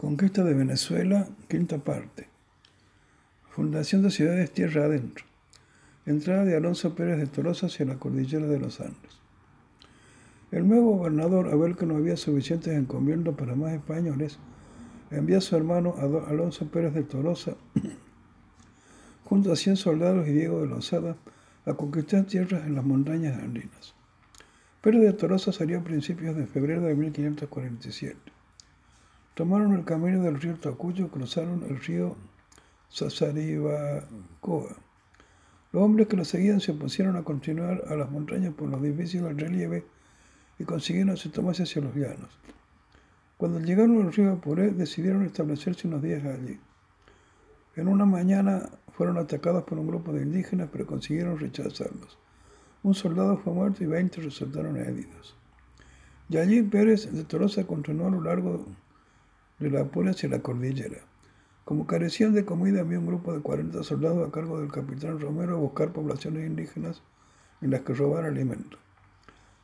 Conquista de Venezuela, quinta parte. Fundación de ciudades tierra adentro. Entrada de Alonso Pérez de Tolosa hacia la cordillera de los Andes. El nuevo gobernador, a ver que no había suficientes encomiendas para más españoles, envió a su hermano Alonso Pérez de Tolosa junto a 100 soldados y Diego de Lozada a conquistar tierras en las montañas andinas. Pérez de Tolosa salió a principios de febrero de 1547. Tomaron el camino del río Tacuyo, cruzaron el río Sasaribacoa. Los hombres que lo seguían se opusieron a continuar a las montañas por los difíciles relieve y consiguieron se tomase hacia los llanos. Cuando llegaron al río Apuré, decidieron establecerse unos días allí. En una mañana fueron atacados por un grupo de indígenas, pero consiguieron rechazarlos. Un soldado fue muerto y 20 resultaron heridos. Y allí Pérez de Torosa continuó a lo largo de la Apure hacia la cordillera. Como carecían de comida, había un grupo de 40 soldados a cargo del capitán Romero a buscar poblaciones indígenas en las que robar alimentos.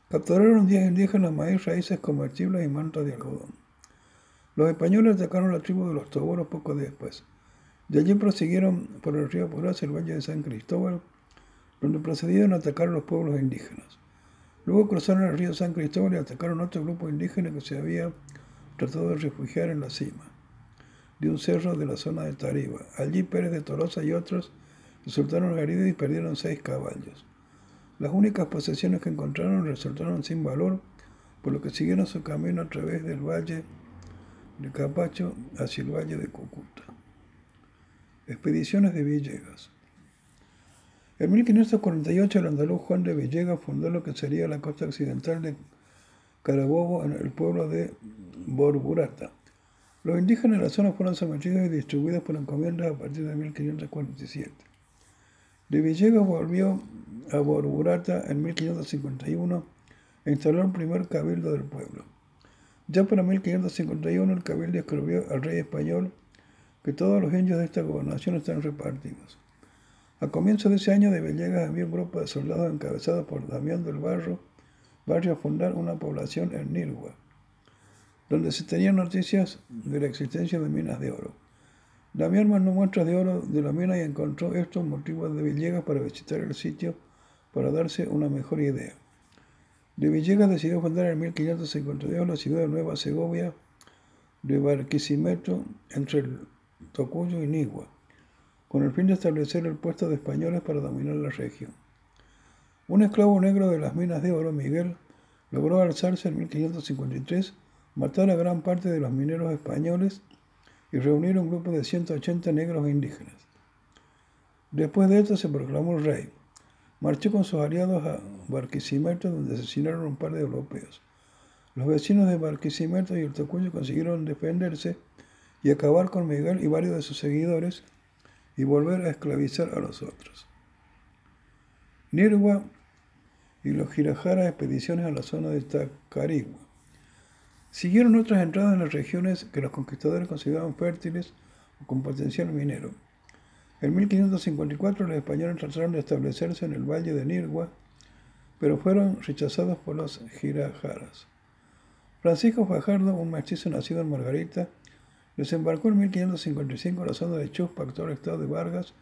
Capturaron 10 indígenas, maíz, raíces comestibles y mantas de algodón. Los españoles atacaron la tribu de los Toboros poco después. De allí prosiguieron por el río Apure hacia el valle de San Cristóbal, donde procedieron a atacar a los pueblos indígenas. Luego cruzaron el río San Cristóbal y atacaron otro grupo indígena que se había tratado de refugiar en la cima de un cerro de la zona de Tariba. Allí Pérez de Tolosa y otros resultaron heridos y perdieron seis caballos. Las únicas posesiones que encontraron resultaron sin valor, por lo que siguieron su camino a través del valle de Capacho hacia el valle de Cúcuta. Expediciones de Villegas. En 1548 el andaluz Juan de Villegas fundó lo que sería la costa occidental de Carabobo en el pueblo de Borburata. Los indígenas de la zona fueron sometidos y distribuidos por encomiendas a partir de 1547. De Villegas volvió a Borburata en 1551 e instaló el primer cabildo del pueblo. Ya para 1551 el cabildo escribió al rey español que todos los indios de esta gobernación están repartidos. A comienzos de ese año de Villegas había un grupo de soldados encabezados por Damián del Barro, barrio a fundar una población en Nirgua, donde se tenían noticias de la existencia de minas de oro. Damián mandó muestras de oro de la mina y encontró estos motivos de Villegas para visitar el sitio para darse una mejor idea. De Villegas decidió fundar en 1552 la ciudad de Nueva Segovia de Barquisimeto entre el Tocuyo y Nigua con el fin de establecer el puesto de españoles para dominar la región. Un esclavo negro de las minas de oro, Miguel, logró alzarse en 1553, matar a gran parte de los mineros españoles y reunir un grupo de 180 negros indígenas. Después de esto se proclamó rey. Marchó con sus aliados a Barquisimeto, donde asesinaron a un par de europeos. Los vecinos de Barquisimeto y el Tocuyo consiguieron defenderse y acabar con Miguel y varios de sus seguidores, y volver a esclavizar a los otros. Nirgua y los Girajara expediciones a la zona de Tacarigua. Siguieron otras entradas en las regiones que los conquistadores consideraban fértiles o con potencial minero. En 1554 los españoles trataron de establecerse en el valle de Nirgua, pero fueron rechazados por los Girajaras. Francisco Fajardo, un mestizo nacido en Margarita, Desembarcó en 1555 en la zona de Chuspa, actual estado de Vargas,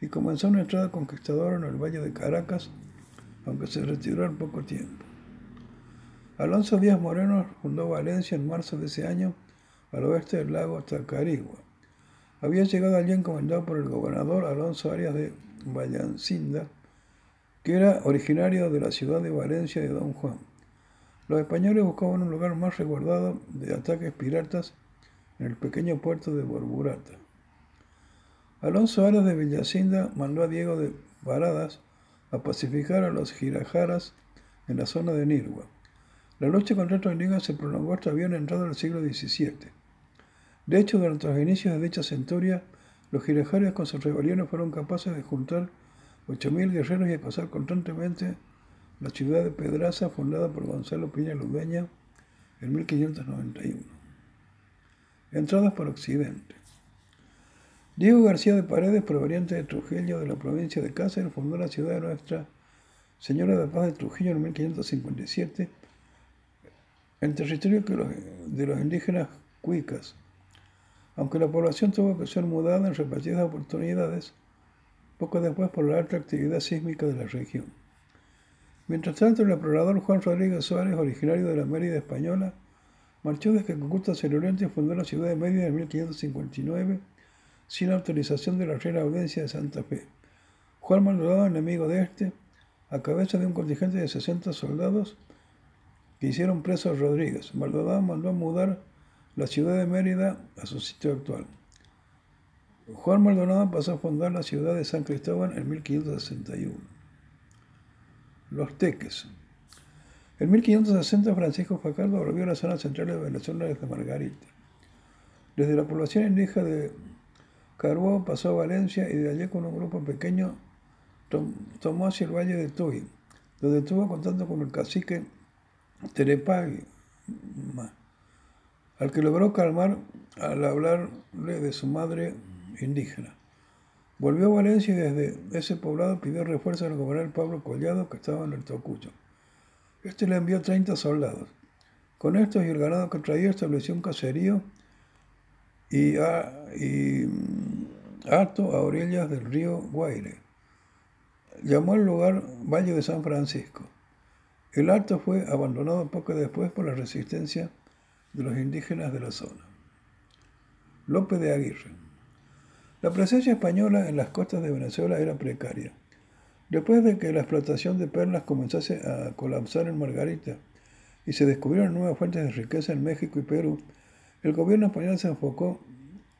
y comenzó una entrada conquistadora en el valle de Caracas, aunque se retiró en poco tiempo. Alonso Díaz Moreno fundó Valencia en marzo de ese año, al oeste del lago Tacarigua. Había llegado allí encomendado por el gobernador Alonso Arias de Vallancinda, que era originario de la ciudad de Valencia de Don Juan. Los españoles buscaban un lugar más resguardado de ataques piratas en el pequeño puerto de Borburata. Alonso Aras de Villacinda mandó a Diego de Paradas a pacificar a los girajaras en la zona de Nirgua. La lucha contra estos indígenas se prolongó hasta bien entrado el siglo XVII. De hecho, durante los inicios de dicha centuria, los girajaras con sus rebeliones fueron capaces de juntar 8.000 guerreros y acosar constantemente la ciudad de Pedraza, fundada por Gonzalo Piña Ludeña en 1591 entradas por occidente. Diego García de Paredes, proveniente de Trujillo de la provincia de Cáceres, fundó la ciudad de Nuestra Señora de Paz de Trujillo en 1557, en territorio de los indígenas cuicas. aunque la población tuvo que ser mudada en repetidas oportunidades, poco después por la alta actividad sísmica de la región. Mientras tanto, el explorador Juan Rodríguez Suárez, originario de la Mérida española, marchó desde Cúcuta hacia el oriente y fundó la ciudad de Mérida en 1559 sin autorización de la Real Audiencia de Santa Fe. Juan Maldonado, enemigo de este, a cabeza de un contingente de 60 soldados que hicieron preso a Rodríguez. Maldonado mandó a mudar la ciudad de Mérida a su sitio actual. Juan Maldonado pasó a fundar la ciudad de San Cristóbal en 1561. Los Teques. En 1560 Francisco Facardo volvió a la zona central de Venezuela desde Margarita. Desde la población indígena de Carúa pasó a Valencia y de allí con un grupo pequeño tomó hacia el valle de Tuy, donde estuvo contando con el cacique Terepagui, al que logró calmar al hablarle de su madre indígena. Volvió a Valencia y desde ese poblado pidió refuerzo al gobernador Pablo Collado, que estaba en el Tocucho. Este le envió 30 soldados. Con estos y el ganado que traía estableció un caserío y, a, y mm, a orillas del río Guaire. Llamó el lugar Valle de San Francisco. El alto fue abandonado poco después por la resistencia de los indígenas de la zona. López de Aguirre. La presencia española en las costas de Venezuela era precaria. Después de que la explotación de perlas comenzase a colapsar en Margarita y se descubrieron nuevas fuentes de riqueza en México y Perú, el gobierno español se enfocó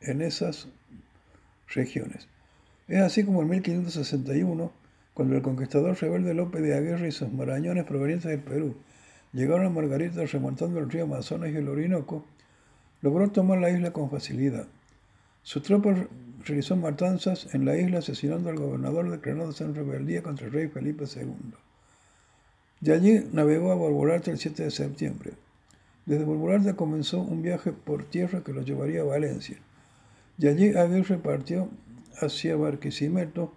en esas regiones. Es así como en 1561, cuando el conquistador rebelde López de Aguirre y sus marañones provenientes del Perú llegaron a Margarita remontando el río Amazonas y el Orinoco, logró tomar la isla con facilidad. Su tropa realizó matanzas en la isla asesinando al gobernador declarándose en rebeldía contra el rey Felipe II. De allí navegó a Borborarte el 7 de septiembre. Desde Borborarte comenzó un viaje por tierra que lo llevaría a Valencia. De allí Aguirre partió hacia Barquisimeto,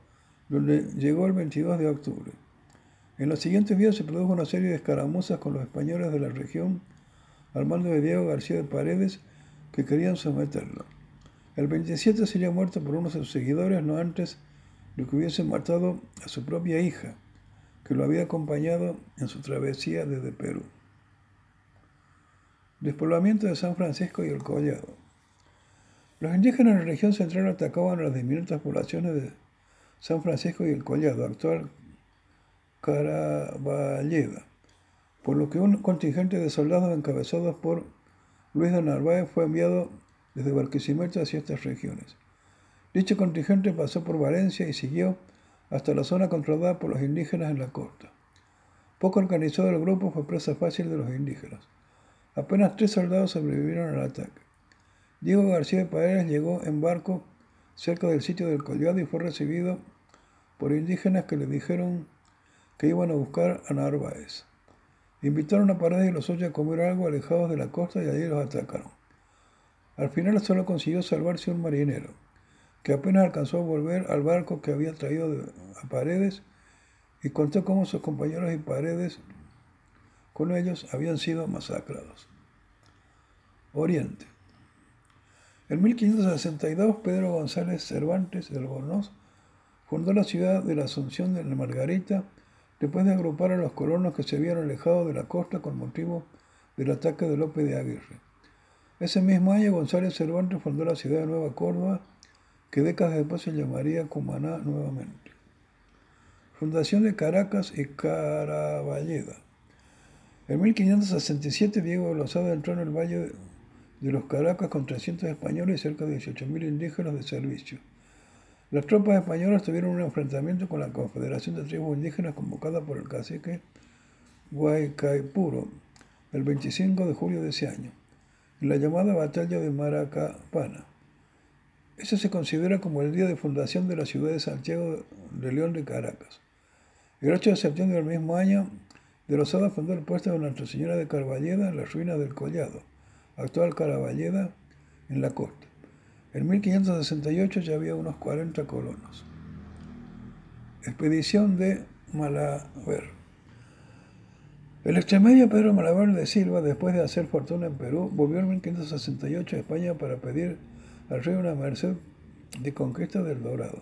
donde llegó el 22 de octubre. En los siguientes días se produjo una serie de escaramuzas con los españoles de la región al mando de Diego García de Paredes que querían someterlo. El 27 sería muerto por unos de sus seguidores no antes de que hubiesen matado a su propia hija, que lo había acompañado en su travesía desde Perú. Despoblamiento de San Francisco y el Collado. Los indígenas de la región central atacaban a las diminutas poblaciones de San Francisco y el Collado, actual Caraballeda, por lo que un contingente de soldados encabezados por Luis de Narváez fue enviado desde Barquisimeto hacia estas regiones. Dicho contingente pasó por Valencia y siguió hasta la zona controlada por los indígenas en la costa. Poco organizado el grupo fue presa fácil de los indígenas. Apenas tres soldados sobrevivieron al ataque. Diego García de Paredes llegó en barco cerca del sitio del Collado y fue recibido por indígenas que le dijeron que iban a buscar a Narváez. Invitaron a Paredes y los ocho a comer algo alejados de la costa y allí los atacaron. Al final solo consiguió salvarse un marinero, que apenas alcanzó a volver al barco que había traído a Paredes y contó cómo sus compañeros y Paredes con ellos habían sido masacrados. Oriente. En 1562, Pedro González Cervantes de Albornoz fundó la ciudad de la Asunción de la Margarita después de agrupar a los colonos que se habían alejado de la costa con motivo del ataque de López de Aguirre. Ese mismo año González Cervantes fundó la ciudad de Nueva Córdoba, que décadas después se llamaría Cumaná nuevamente. Fundación de Caracas y Caraballeda. En 1567 Diego Lozada entró en el Valle de los Caracas con 300 españoles y cerca de 18.000 indígenas de servicio. Las tropas españolas tuvieron un enfrentamiento con la Confederación de Tribus Indígenas convocada por el cacique Guaycaipuro el 25 de julio de ese año en la llamada Batalla de Maracapana. Eso se considera como el día de fundación de la ciudad de Santiago de León de Caracas. El 8 de septiembre del mismo año, de Rosada fundó el puesto de Nuestra Señora de Carballeda en las ruinas del Collado, actual Caraballeda, en la costa. En 1568 ya había unos 40 colonos. Expedición de Malaver. El extremeño Pedro Malabar de Silva, después de hacer fortuna en Perú, volvió en 1568 a España para pedir al rey una merced de conquista del Dorado.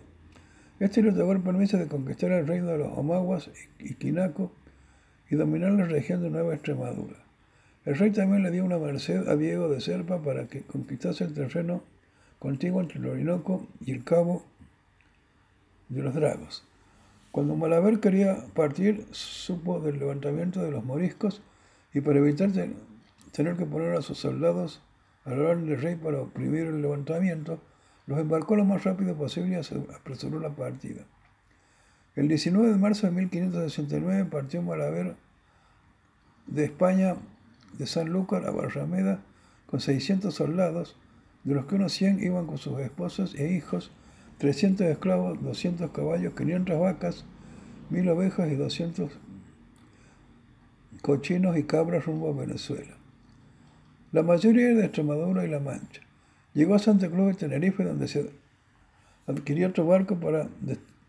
Este le otorgó el permiso de conquistar el reino de los Omaguas y Quinaco y dominar la región de Nueva Extremadura. El rey también le dio una merced a Diego de Serpa para que conquistase el terreno contiguo entre el Orinoco y el Cabo de los Dragos. Cuando Malaber quería partir, supo del levantamiento de los moriscos y para evitar tener que poner a sus soldados al lado del rey para oprimir el levantamiento, los embarcó lo más rápido posible y apresuró la partida. El 19 de marzo de 1569 partió Malaber de España, de San Sanlúcar a Barrameda, con 600 soldados, de los que unos 100 iban con sus esposos e hijos, 300 esclavos, 200 caballos, 500 vacas, 1000 ovejas y 200 cochinos y cabras rumbo a Venezuela. La mayoría era de Extremadura y La Mancha. Llegó a Santa Cruz de Tenerife, donde se adquirió otro barco para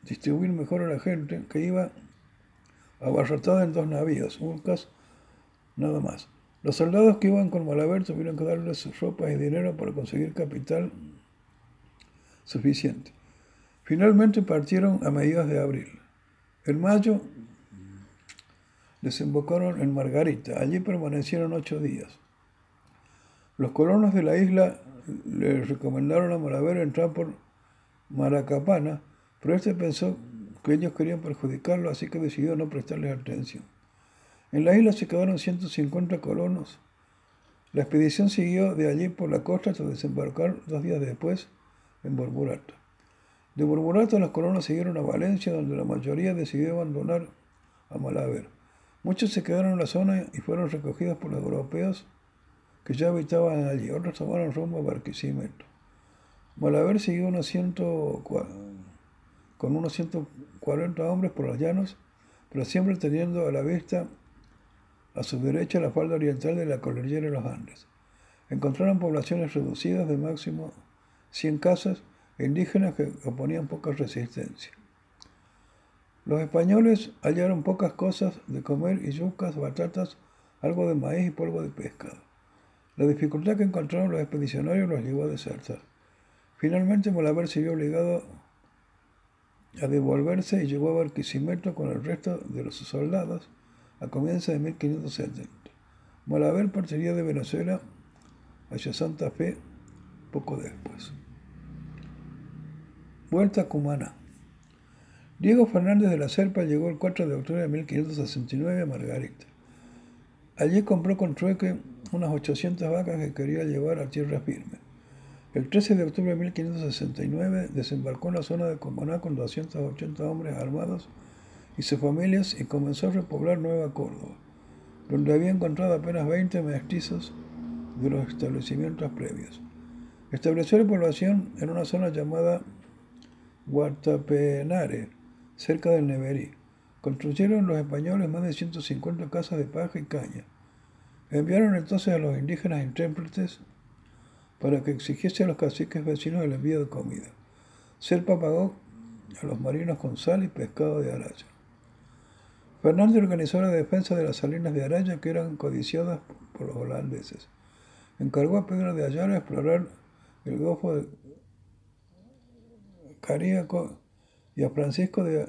distribuir mejor a la gente que iba abarrotada en dos navíos, Urcas, nada más. Los soldados que iban con Malaber tuvieron que darle sus ropas y dinero para conseguir capital suficiente. Finalmente partieron a mediados de abril. En mayo desembocaron en Margarita. Allí permanecieron ocho días. Los colonos de la isla les recomendaron a Malaber entrar por Maracapana, pero este pensó que ellos querían perjudicarlo, así que decidió no prestarles atención. En la isla se quedaron 150 colonos. La expedición siguió de allí por la costa hasta desembarcar dos días después en Borburata. De Borburata los colonos siguieron a Valencia, donde la mayoría decidió abandonar a Malaber. Muchos se quedaron en la zona y fueron recogidos por los europeos que ya habitaban allí. Otros tomaron rumbo a Barquisimeto. Malaber siguió unos ciento, con unos 140 hombres por los llanos, pero siempre teniendo a la vista a su derecha la falda oriental de la cordillera de los Andes. Encontraron poblaciones reducidas de máximo 100 casas indígenas que oponían poca resistencia. Los españoles hallaron pocas cosas de comer y yucas, batatas, algo de maíz y polvo de pescado. La dificultad que encontraron los expedicionarios los llevó a desertar. Finalmente Malabar se vio obligado a devolverse y llegó a Barquisimeto con el resto de sus soldados a comienzos de 1570. Malabar partiría de Venezuela hacia Santa Fe poco después. Vuelta a Cumaná. Diego Fernández de la Serpa llegó el 4 de octubre de 1569 a Margarita. Allí compró con trueque unas 800 vacas que quería llevar a tierra firme. El 13 de octubre de 1569 desembarcó en la zona de Cumaná con 280 hombres armados y sus familias y comenzó a repoblar Nueva Córdoba, donde había encontrado apenas 20 mestizos de los establecimientos previos. Estableció la población en una zona llamada Guatapenare, cerca del Neverí. Construyeron los españoles más de 150 casas de paja y caña. Enviaron entonces a los indígenas intérpretes para que exigiese a los caciques vecinos el envío de comida. Serpa pagó a los marinos con sal y pescado de Araya. Fernández organizó la defensa de las salinas de Araya que eran codiciadas por los holandeses. Encargó a Pedro de Ayala explorar el Golfo de Caríaco y a Francisco de,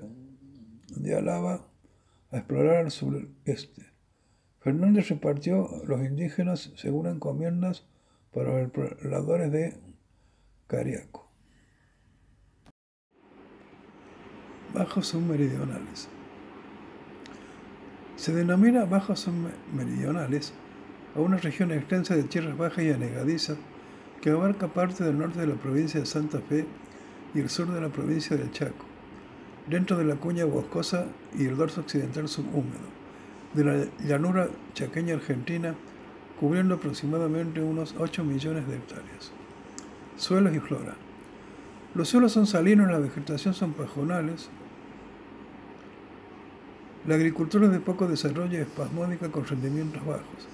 de a explorar al sureste. Fernández repartió los indígenas según encomiendas para los exploradores de Cariaco. Bajos submeridionales. Se denomina bajos submeridionales a una región extensa de tierras bajas y anegadizas que abarca parte del norte de la provincia de Santa Fe y el sur de la provincia del Chaco, dentro de la cuña boscosa y el dorso occidental subhúmedo, de la llanura chaqueña argentina, cubriendo aproximadamente unos 8 millones de hectáreas. Suelos y flora. Los suelos son salinos, la vegetación son pajonales. La agricultura es de poco desarrollo y espasmódica con rendimientos bajos.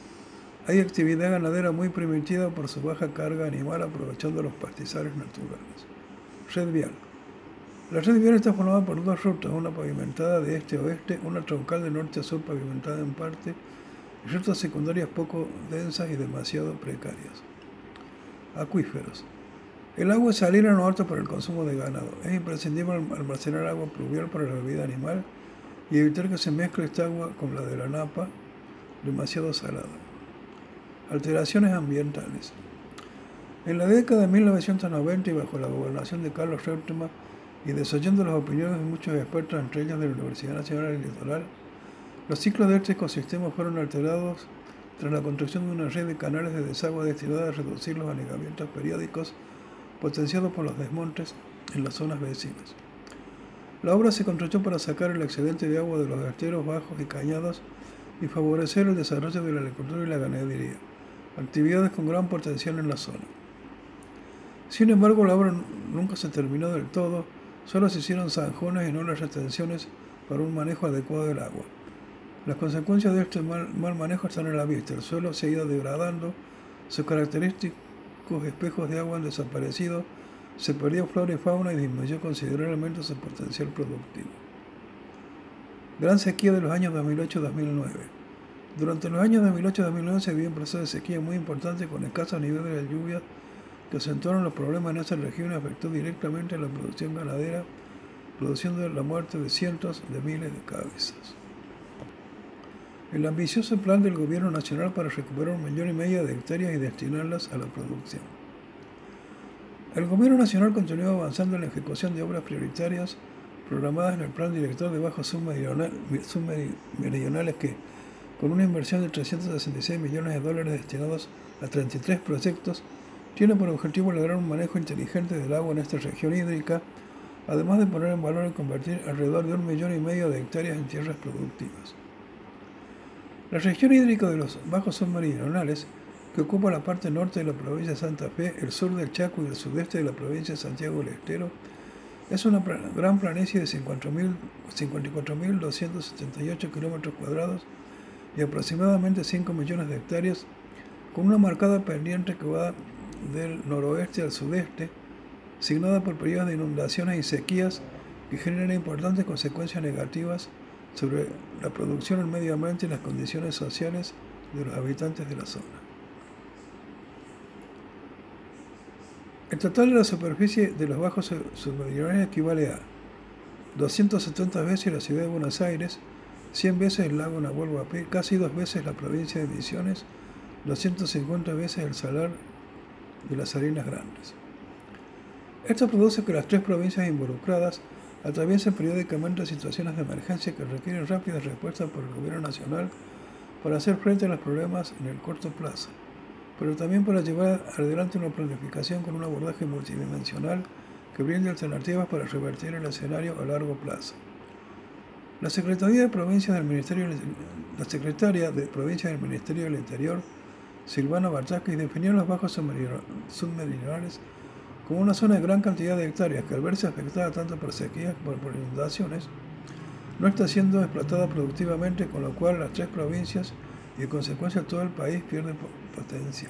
Hay actividad ganadera muy primitiva por su baja carga animal aprovechando los pastizales naturales. Red vial. La red vial está formada por dos rutas, una pavimentada de este a oeste, una troncal de norte a sur pavimentada en parte, y rutas secundarias poco densas y demasiado precarias. Acuíferos. El agua es salina no apta para el consumo de ganado. Es imprescindible almacenar agua pluvial para la bebida animal y evitar que se mezcle esta agua con la de la napa, demasiado salada. Alteraciones ambientales. En la década de 1990 y bajo la gobernación de Carlos Reutemann y desoyendo las opiniones de muchos expertos, entre ellos de la Universidad Nacional del Litoral, los ciclos de este ecosistema fueron alterados tras la construcción de una red de canales de desagüe destinada a reducir los anegamientos periódicos potenciados por los desmontes en las zonas vecinas. La obra se construyó para sacar el excedente de agua de los vertederos bajos y cañados y favorecer el desarrollo de la agricultura y la ganadería, actividades con gran potencial en la zona. Sin embargo, la obra nunca se terminó del todo, solo se hicieron zanjones y no las retenciones para un manejo adecuado del agua. Las consecuencias de este mal, manejo están a la vista. El suelo se ha ido degradando, sus características espejos de agua han desaparecido, se perdió flora y fauna y disminuyó considerablemente su potencial productivo. Gran sequía de los años 2008-2009. Durante los años 2008-2009 se vivió un proceso de sequía muy importante con escasos niveles de lluvia que acentuaron los problemas en esa región y afectó directamente a la producción ganadera, produciendo la muerte de cientos de miles de cabezas. El ambicioso plan del Gobierno Nacional para recuperar un millón y medio de hectáreas y destinarlas a la producción. El Gobierno Nacional continúa avanzando en la ejecución de obras prioritarias programadas en el Plan Director de Bajos Submeridionales que, con una inversión de 366 millones de dólares destinados a 33 proyectos, tiene por objetivo lograr un manejo inteligente del agua en esta región hídrica, además de poner en valor y convertir alrededor de un millón y medio de hectáreas en tierras productivas. La región hídrica de los bajos submeridionales, que ocupa la parte norte de la provincia de Santa Fe, el sur del Chaco y el sudeste de la provincia de Santiago del Estero, es una gran planicie de 54.278 kilómetros cuadrados y aproximadamente 5 millones de hectáreas, con una marcada pendiente que va del noroeste al sudeste, signada por periodos de inundaciones y sequías que generan importantes consecuencias negativas sobre la producción, el medio ambiente y las condiciones sociales de los habitantes de la zona. El total de la superficie de los bajos submeridionales equivale a 270 veces la ciudad de Buenos Aires, 100 veces el lago Nahuel Huapi, casi dos veces la provincia de Misiones, 250 veces el salar de las Arenas Grandes. Esto produce que las tres provincias involucradas atraviesan periódicamente situaciones de emergencia que requieren rápidas respuestas por el gobierno nacional para hacer frente a los problemas en el corto plazo, pero también para llevar adelante una planificación con un abordaje multidimensional que brinde alternativas para revertir el escenario a largo plazo. La Secretaría de Provincia del Ministerio, la Secretaria de Provincia del Ministerio del Interior, Silvana Barchakis, definió los bajos submeridionales como una zona de gran cantidad de hectáreas que al verse afectada tanto por sequías como por inundaciones, no está siendo explotada productivamente, con lo cual las tres provincias y en consecuencia todo el país pierden potencia.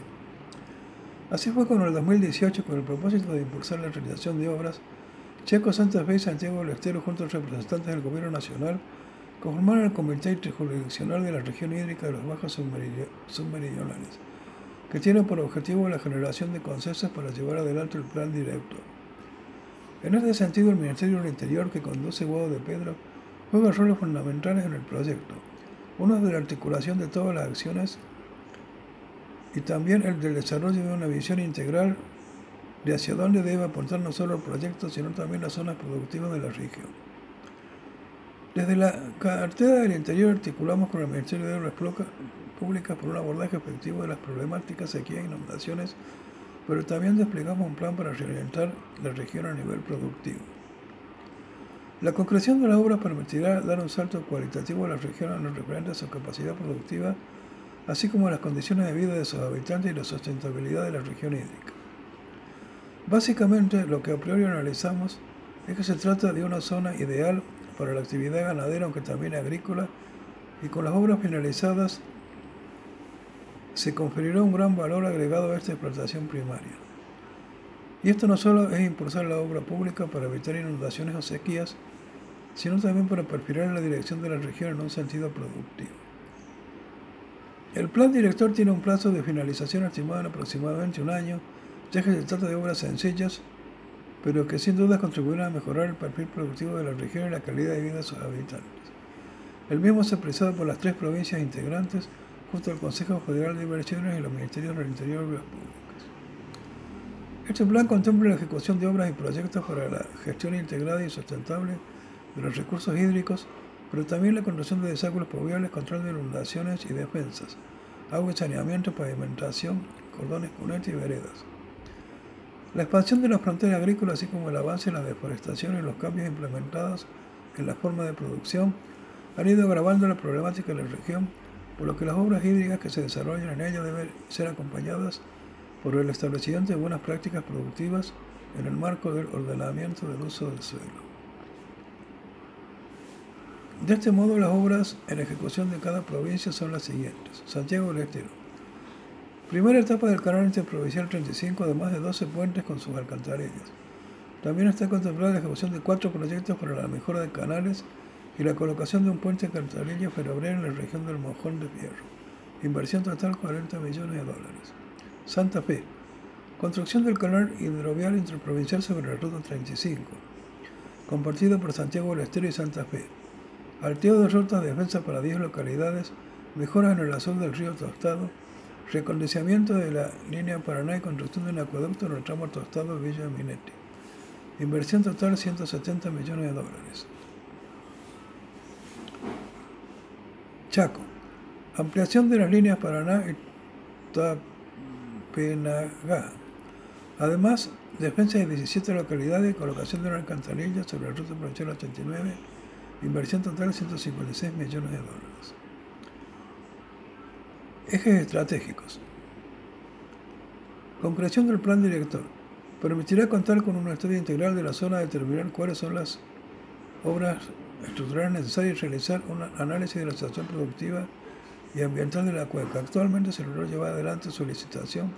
Así fue con el 2018, con el propósito de impulsar la realización de obras, Checo Santa Fe y Santiago del Estero, junto a representantes del Gobierno Nacional, conformaron el Comité Interjurisdiccional de la Región Hídrica de los Bajos Submeridionales que tiene por objetivo la generación de consensos para llevar adelante el plan directo. En este sentido, el Ministerio del Interior, que conduce Guado de Pedro, juega roles fundamentales en el proyecto. Uno es de la articulación de todas las acciones y también el del desarrollo de una visión integral de hacia dónde debe aportar no solo el proyecto, sino también las zonas productivas de la región. Desde la cartera del Interior articulamos con el Ministerio de Obras públicas por un abordaje efectivo de las problemáticas sequía e inundaciones, pero también desplegamos un plan para reorientar la región a nivel productivo. La concreción de la obra permitirá dar un salto cualitativo a la región en lo referente a su capacidad productiva, así como las condiciones de vida de sus habitantes y la sustentabilidad de la región hídrica. Básicamente, lo que a priori analizamos es que se trata de una zona ideal para la actividad ganadera, aunque también agrícola, y con las obras finalizadas se conferirá un gran valor agregado a esta explotación primaria. Y esto no solo es impulsar la obra pública para evitar inundaciones o sequías, sino también para perfilar la dirección de la región en un sentido productivo. El plan director tiene un plazo de finalización estimado en aproximadamente un año, ya que se trata de obras sencillas, pero que sin duda contribuirán a mejorar el perfil productivo de la región y la calidad de vida de sus habitantes. El mismo es apreciado por las tres provincias integrantes, junto al Consejo Federal de Inversiones y los Ministerios del Interior y Obras Públicas. Este plan contempla la ejecución de obras y proyectos para la gestión integrada y sustentable de los recursos hídricos, pero también la construcción de desagües pluviales, control de inundaciones y defensas, agua y saneamiento, pavimentación, cordones cunetas y veredas. La expansión de las fronteras agrícolas, así como el avance en la deforestación y los cambios implementados en la forma de producción, han ido agravando la problemática de la región, por lo que las obras hídricas que se desarrollan en ella deben ser acompañadas por el establecimiento de buenas prácticas productivas en el marco del ordenamiento del uso del suelo. De este modo, las obras en ejecución de cada provincia son las siguientes. Santiago del Estero. Primera etapa del canal interprovincial 35 de más de 12 puentes con sus alcantarillas. También está contemplada la ejecución de cuatro proyectos para la mejora de canales y la colocación de un puente alcantarilla ferroviario en la región del Mojón de Fierro. Inversión total 40 millones de dólares. Santa Fe. Construcción del canal hidrovial interprovincial sobre la ruta 35, compartido por Santiago del Estero y Santa Fe. Alteo de defensa para 10 localidades, mejoras en el azul del río Tostado, recondicionamiento de la línea Paraná y construcción de un acueducto en el tramo Tostado Villa Minetti. Inversión total 170 millones de dólares. Chaco. Ampliación de las líneas Paraná y Tapenagá. Además, defensa de 17 localidades y colocación de una alcantarilla sobre la ruta provincial 89. Inversión total 156 millones de dólares. Ejes estratégicos. Concreción del plan director. Permitirá contar con un estudio integral de la zona, determinar cuáles son las obras estructurales necesarias y realizar un análisis de la situación productiva y ambiental de la cuenca. Actualmente se logró llevar adelante su licitación,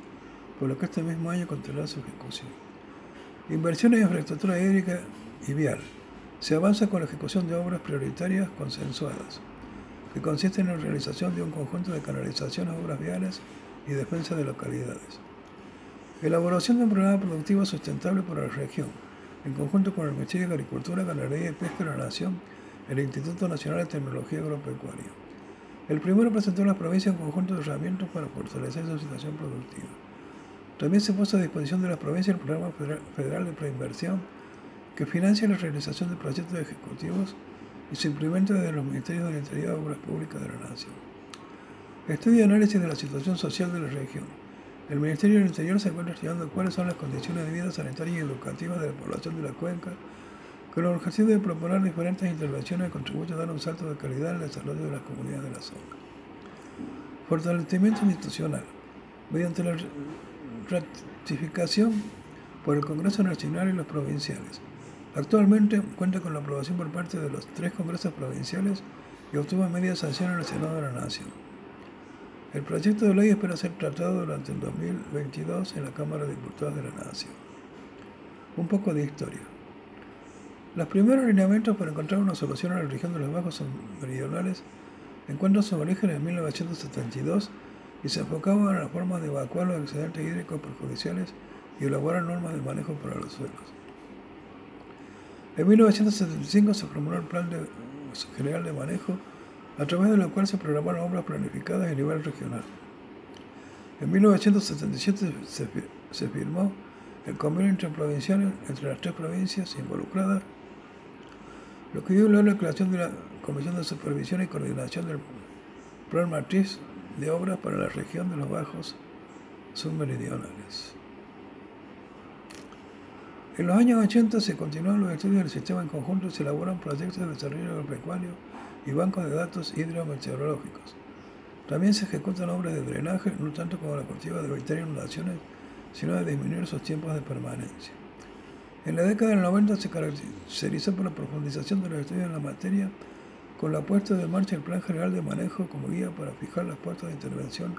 por lo que este mismo año continuará su ejecución. Inversiones en infraestructura hídrica y vial. Se avanza con la ejecución de obras prioritarias consensuadas que consiste en la realización de un conjunto de canalizaciones, obras viales y defensa de localidades. Elaboración de un programa productivo sustentable para la región, en conjunto con el Ministerio de Agricultura, Ganadería y Pesca de la Nación, el Instituto Nacional de Tecnología Agropecuaria. El primero presentó a la provincia un conjunto de herramientas para fortalecer su situación productiva. También se puso a disposición de las provincias el Programa Federal de Preinversión, que financia la realización de proyectos ejecutivos y se implementa desde los Ministerios del Interior y Obras Públicas de la Nación. Estudio y análisis de la situación social de la región. El Ministerio del Interior se encuentra estudiando cuáles son las condiciones de vida sanitaria y educativa de la población de la cuenca, con el objetivo de proponer diferentes intervenciones que contribuyan a dar un salto de calidad en el desarrollo de las comunidades de la zona. Fortalecimiento institucional. Mediante la ratificación por el Congreso Nacional y los provinciales Actualmente cuenta con la aprobación por parte de los tres congresos provinciales y obtuvo media sanción en el Senado de la Nación. El proyecto de ley espera ser tratado durante el 2022 en la Cámara de Diputados de la Nación. Un poco de historia. Los primeros lineamientos para encontrar una solución a la región de los bajos meridionales encuentran su origen en 1972 y se enfocaban en las formas de evacuar los excedentes hídricos perjudiciales y elaborar normas de manejo para los suelos. En 1975 se formuló el Plan General de Manejo, a través del cual se programaron obras planificadas a nivel regional. En 1977 se, firmó el convenio interprovincial entre las tres provincias involucradas, lo que dio lugar a la creación de la Comisión de Supervisión y Coordinación del Plan Matriz de Obras para la región de los Bajos Submeridionales. En los años 80 se continúan los estudios del sistema en conjunto y se elaboran proyectos de desarrollo agropecuario y bancos de datos hidrometeorológicos. También se ejecutan obras de drenaje, no tanto como la cultiva de evitar inundaciones, sino de disminuir sus tiempos de permanencia. En la década del 90 se caracterizó por la profundización de los estudios en la materia, con la puesta de marcha del Plan General de Manejo como guía para fijar las puertas de intervención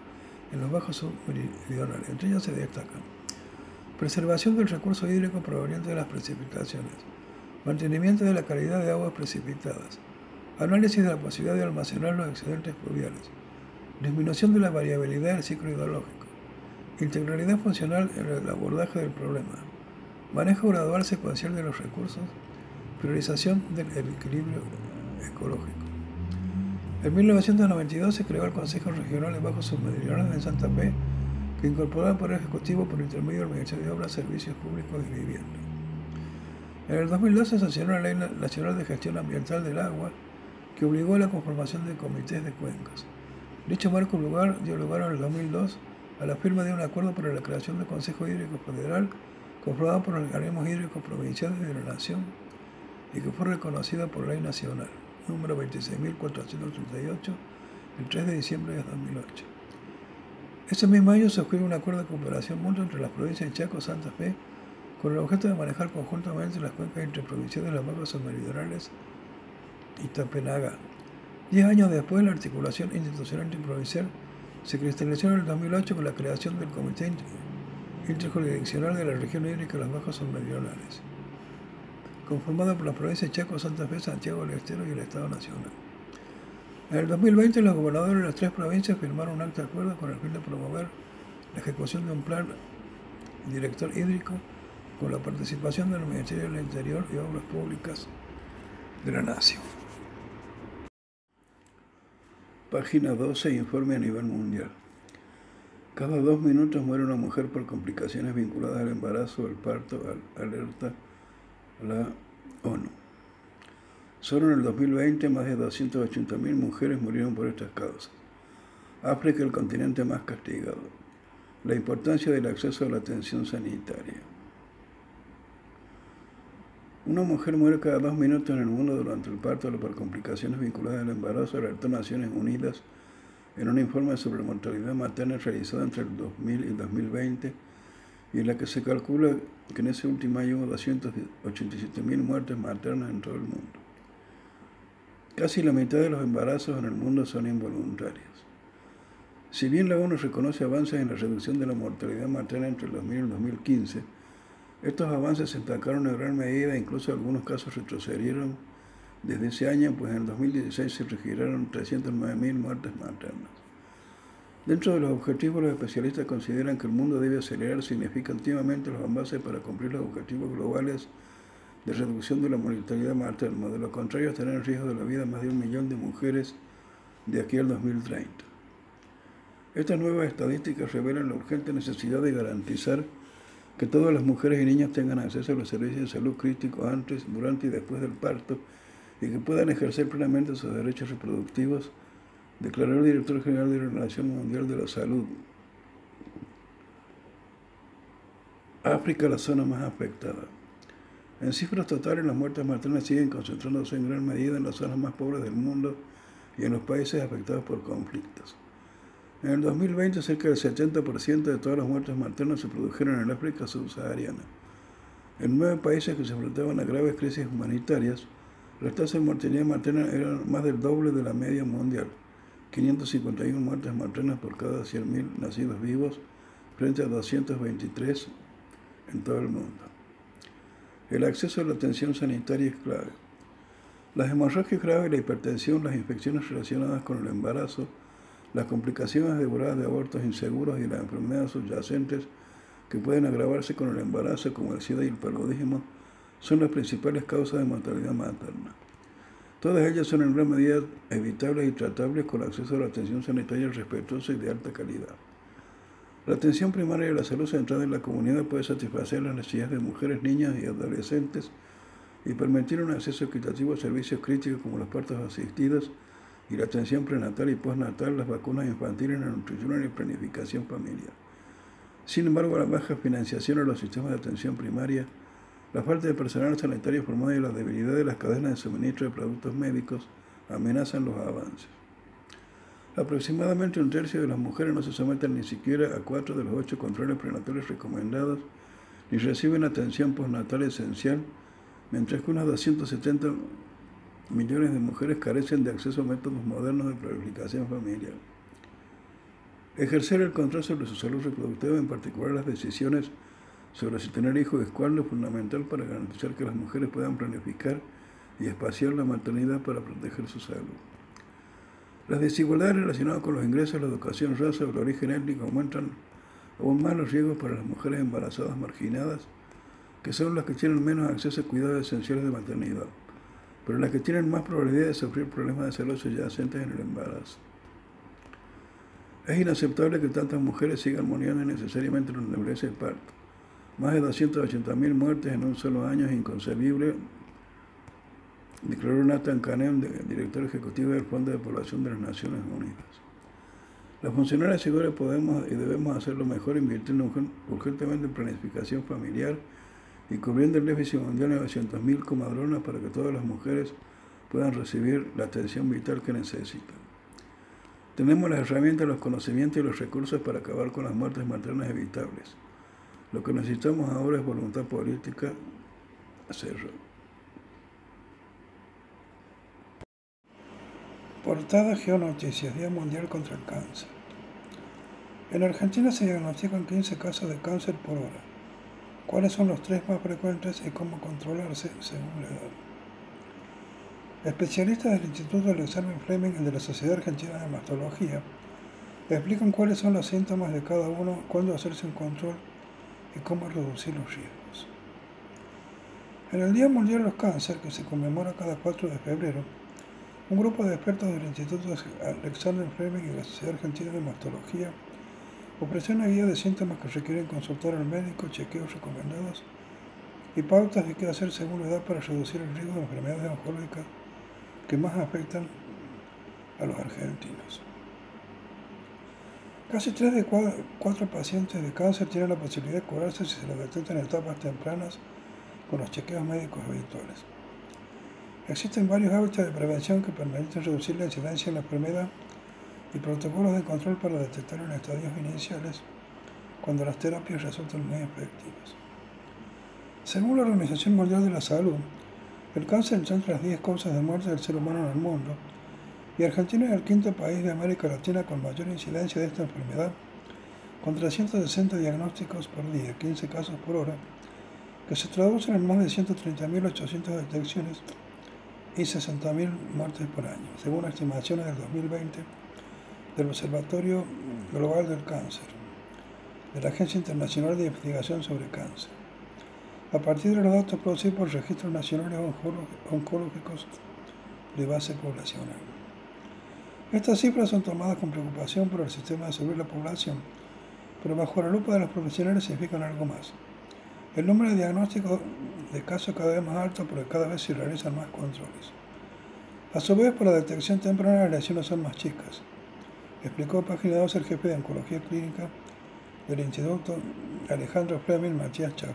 en los bajos submeridionales. Entre ellas se destacan Preservación del recurso hídrico proveniente de las precipitaciones. Mantenimiento de la calidad de aguas precipitadas. Análisis de la posibilidad de almacenar los excedentes pluviales. Disminución de la variabilidad del ciclo hidrológico. Integralidad funcional en el abordaje del problema. Manejo gradual secuencial de los recursos. Priorización del equilibrio ecológico. En 1992 se creó el Consejo Regional de Bajos Submeridionales en Santa Fe, que incorporó el Poder Ejecutivo por intermedio del Ministerio de Obras, Servicios Públicos y Vivienda. En el 2012 se sancionó la Ley Nacional de Gestión Ambiental del Agua, que obligó a la conformación de comités de cuencas. Dicho marco lugar dio lugar en el 2002 a la firma de un acuerdo para la creación del Consejo Hídrico Federal, conformado por organismos hídricos provinciales de la Nación y que fue reconocido por ley nacional, número 26.438, el 3 de diciembre de 2008. Ese mismo año se suscribió un acuerdo de cooperación mutua entre las provincias de Chaco y Santa Fe con el objeto de manejar conjuntamente las cuencas interprovinciales de las Bajos Meridionales y Tapenaga. Diez años después, la articulación institucional interprovincial se cristalizó en el 2008 con la creación del Comité Interjurisdiccional de la Región Hídrica de las Bajos Meridionales, conformado por las provincias de Chaco, Santa Fe, Santiago del Estero y el Estado Nacional. En el 2020, los gobernadores de las tres provincias firmaron un acta de acuerdo con el fin de promover la ejecución de un plan director hídrico con la participación del Ministerio del Interior y Obras Públicas de la Nación. Página 12, informe a nivel mundial. Cada dos minutos muere una mujer por complicaciones vinculadas al embarazo el parto, alerta la ONU. Solo en el 2020 más de 280.000 mujeres murieron por estas causas. África el continente más castigado. La importancia del acceso a la atención sanitaria. Una mujer muere cada dos minutos en el mundo durante el parto por complicaciones vinculadas al embarazo, alertó Naciones Unidas en un informe sobre mortalidad materna realizado entre el 2000 y el 2020 y en la que se calcula que en ese último año hubo 287.000 muertes maternas en todo el mundo. Casi la mitad de los embarazos en el mundo son involuntarios. Si bien la ONU reconoce avances en la reducción de la mortalidad materna entre el 2000 y el 2015, estos avances se estancaron en gran medida, incluso algunos casos retrocedieron desde ese año, pues en el 2016 se registraron 309.000 muertes maternas. Dentro de los objetivos, los especialistas consideran que el mundo debe acelerar significativamente los avances para cumplir los objetivos globales de reducción de la mortalidad materna. De lo contrario, estarán en riesgo de la vida más de un millón de mujeres de aquí al 2030. Estas nuevas estadísticas revelan la urgente necesidad de garantizar que todas las mujeres y niñas tengan acceso a los servicios de salud críticos antes, durante y después del parto y que puedan ejercer plenamente sus derechos reproductivos, declaró el director general de la Organización Mundial de la Salud. África, la zona más afectada. En cifras totales, las muertes maternas siguen concentrándose en gran medida en las zonas más pobres del mundo y en los países afectados por conflictos. En el 2020, cerca del 70% de todas las muertes maternas se produjeron en África subsahariana. En nueve países que se enfrentaban a graves crisis humanitarias, las tasas de mortalidad materna eran más del doble de la media mundial, 551 muertes maternas por cada 100.000 nacidos vivos, frente a 223 en todo el mundo. El acceso a la atención sanitaria es clave. Las hemorragias graves, la hipertensión, las infecciones relacionadas con el embarazo, las complicaciones derivadas de abortos inseguros y las enfermedades subyacentes que pueden agravarse con el embarazo, como el SIDA y el paludismo, son las principales causas de mortalidad materna. Todas ellas son en gran medida evitables y tratables con acceso a la atención sanitaria respetuosa y de alta calidad. La atención primaria de la salud centrada en la comunidad puede satisfacer las necesidades de mujeres, niñas y adolescentes y permitir un acceso equitativo a servicios críticos como los partos asistidos, y la atención prenatal y postnatal, las vacunas infantiles, la nutrición y planificación familiar. Sin embargo, la baja financiación de los sistemas de atención primaria, la falta de personal sanitario formado y la debilidad de las cadenas de suministro de productos médicos amenazan los avances. Aproximadamente un tercio de las mujeres no se someten ni siquiera a cuatro de los ocho controles prenatales recomendados ni reciben atención postnatal esencial, mientras que unas 270 millones de mujeres carecen de acceso a métodos modernos de planificación familiar. Ejercer el control sobre su salud reproductiva, en particular las decisiones sobre si tener hijos, es cual es fundamental para garantizar que las mujeres puedan planificar y espaciar la maternidad para proteger su salud. Las desigualdades relacionadas con los ingresos, la educación, raza o el origen étnico aumentan Aún más los riesgos para las mujeres embarazadas marginadas, que son las que tienen menos acceso a cuidados esenciales de maternidad, pero las que tienen más probabilidad de sufrir problemas de salud subyacentes en el embarazo. Es inaceptable que tantas mujeres sigan muriendo innecesariamente en la nebleza de parto. Más de 280.000 muertes en un solo año es inconcebible, declaró Nathan Canem, director ejecutivo del Fondo de Población de las Naciones Unidas. Los funcionarios seguros podemos y debemos hacerlo mejor invirtiendo urgentemente en planificación familiar y cubriendo el déficit mundial de 900.000 comadronas para que todas las mujeres puedan recibir la atención vital que necesitan. Tenemos las herramientas, los conocimientos y los recursos para acabar con las muertes maternas evitables. Lo que necesitamos ahora es voluntad política, hacerlo. Portada Geonoticias, Día Mundial contra el Cáncer. En Argentina se diagnostican 15 casos de cáncer por hora. ¿Cuáles son los tres más frecuentes y cómo controlarse según la edad? Especialistas del Instituto Alexander Fleming y de la Sociedad Argentina de Mastología explican cuáles son los síntomas de cada uno, cuándo hacerse un control y cómo reducir los riesgos. En el Día Mundial de los Cáncer, que se conmemora cada 4 de febrero, un grupo de expertos del Instituto Alexander Fleming y la Sociedad Argentina de Mastología ofreció una guía de síntomas que requieren consultar al médico, chequeos recomendados y pautas de qué hacer según la edad para reducir el riesgo de enfermedades oncológicas que más afectan a los argentinos. Casi 3 de 4 pacientes de cáncer tienen la posibilidad de curarse si se lo detectan en etapas tempranas con los chequeos médicos habituales. Existen varios hábitos de prevención que permiten reducir la incidencia en la enfermedad y protocolos de control para detectar en estadios iniciales cuando las terapias resultan muy efectivas. Según la Organización Mundial de la Salud, el cáncer está entre las 10 causas de muerte del ser humano en el mundo y Argentina es el quinto país de América Latina con mayor incidencia de esta enfermedad, con 360 diagnósticos por día, 15 casos por hora, que se traducen en más de 130.800 detecciones y 60.000 muertes por año, según estimaciones del 2020 del Observatorio Global del Cáncer, de la Agencia Internacional de Investigación sobre Cáncer a partir de los datos producidos por registros nacionales oncológicos de base poblacional. Estas cifras son tomadas con preocupación por el sistema de salud de la población, pero bajo la lupa de los profesionales significan algo más. El número de diagnósticos de casos cada vez más alto, pero cada vez se realizan más controles. A su vez, por la detección temprana, las lesiones son más chicas, explicó página 2 el jefe de Oncología Clínica del Instituto Alejandro Fleming Matías Chaco.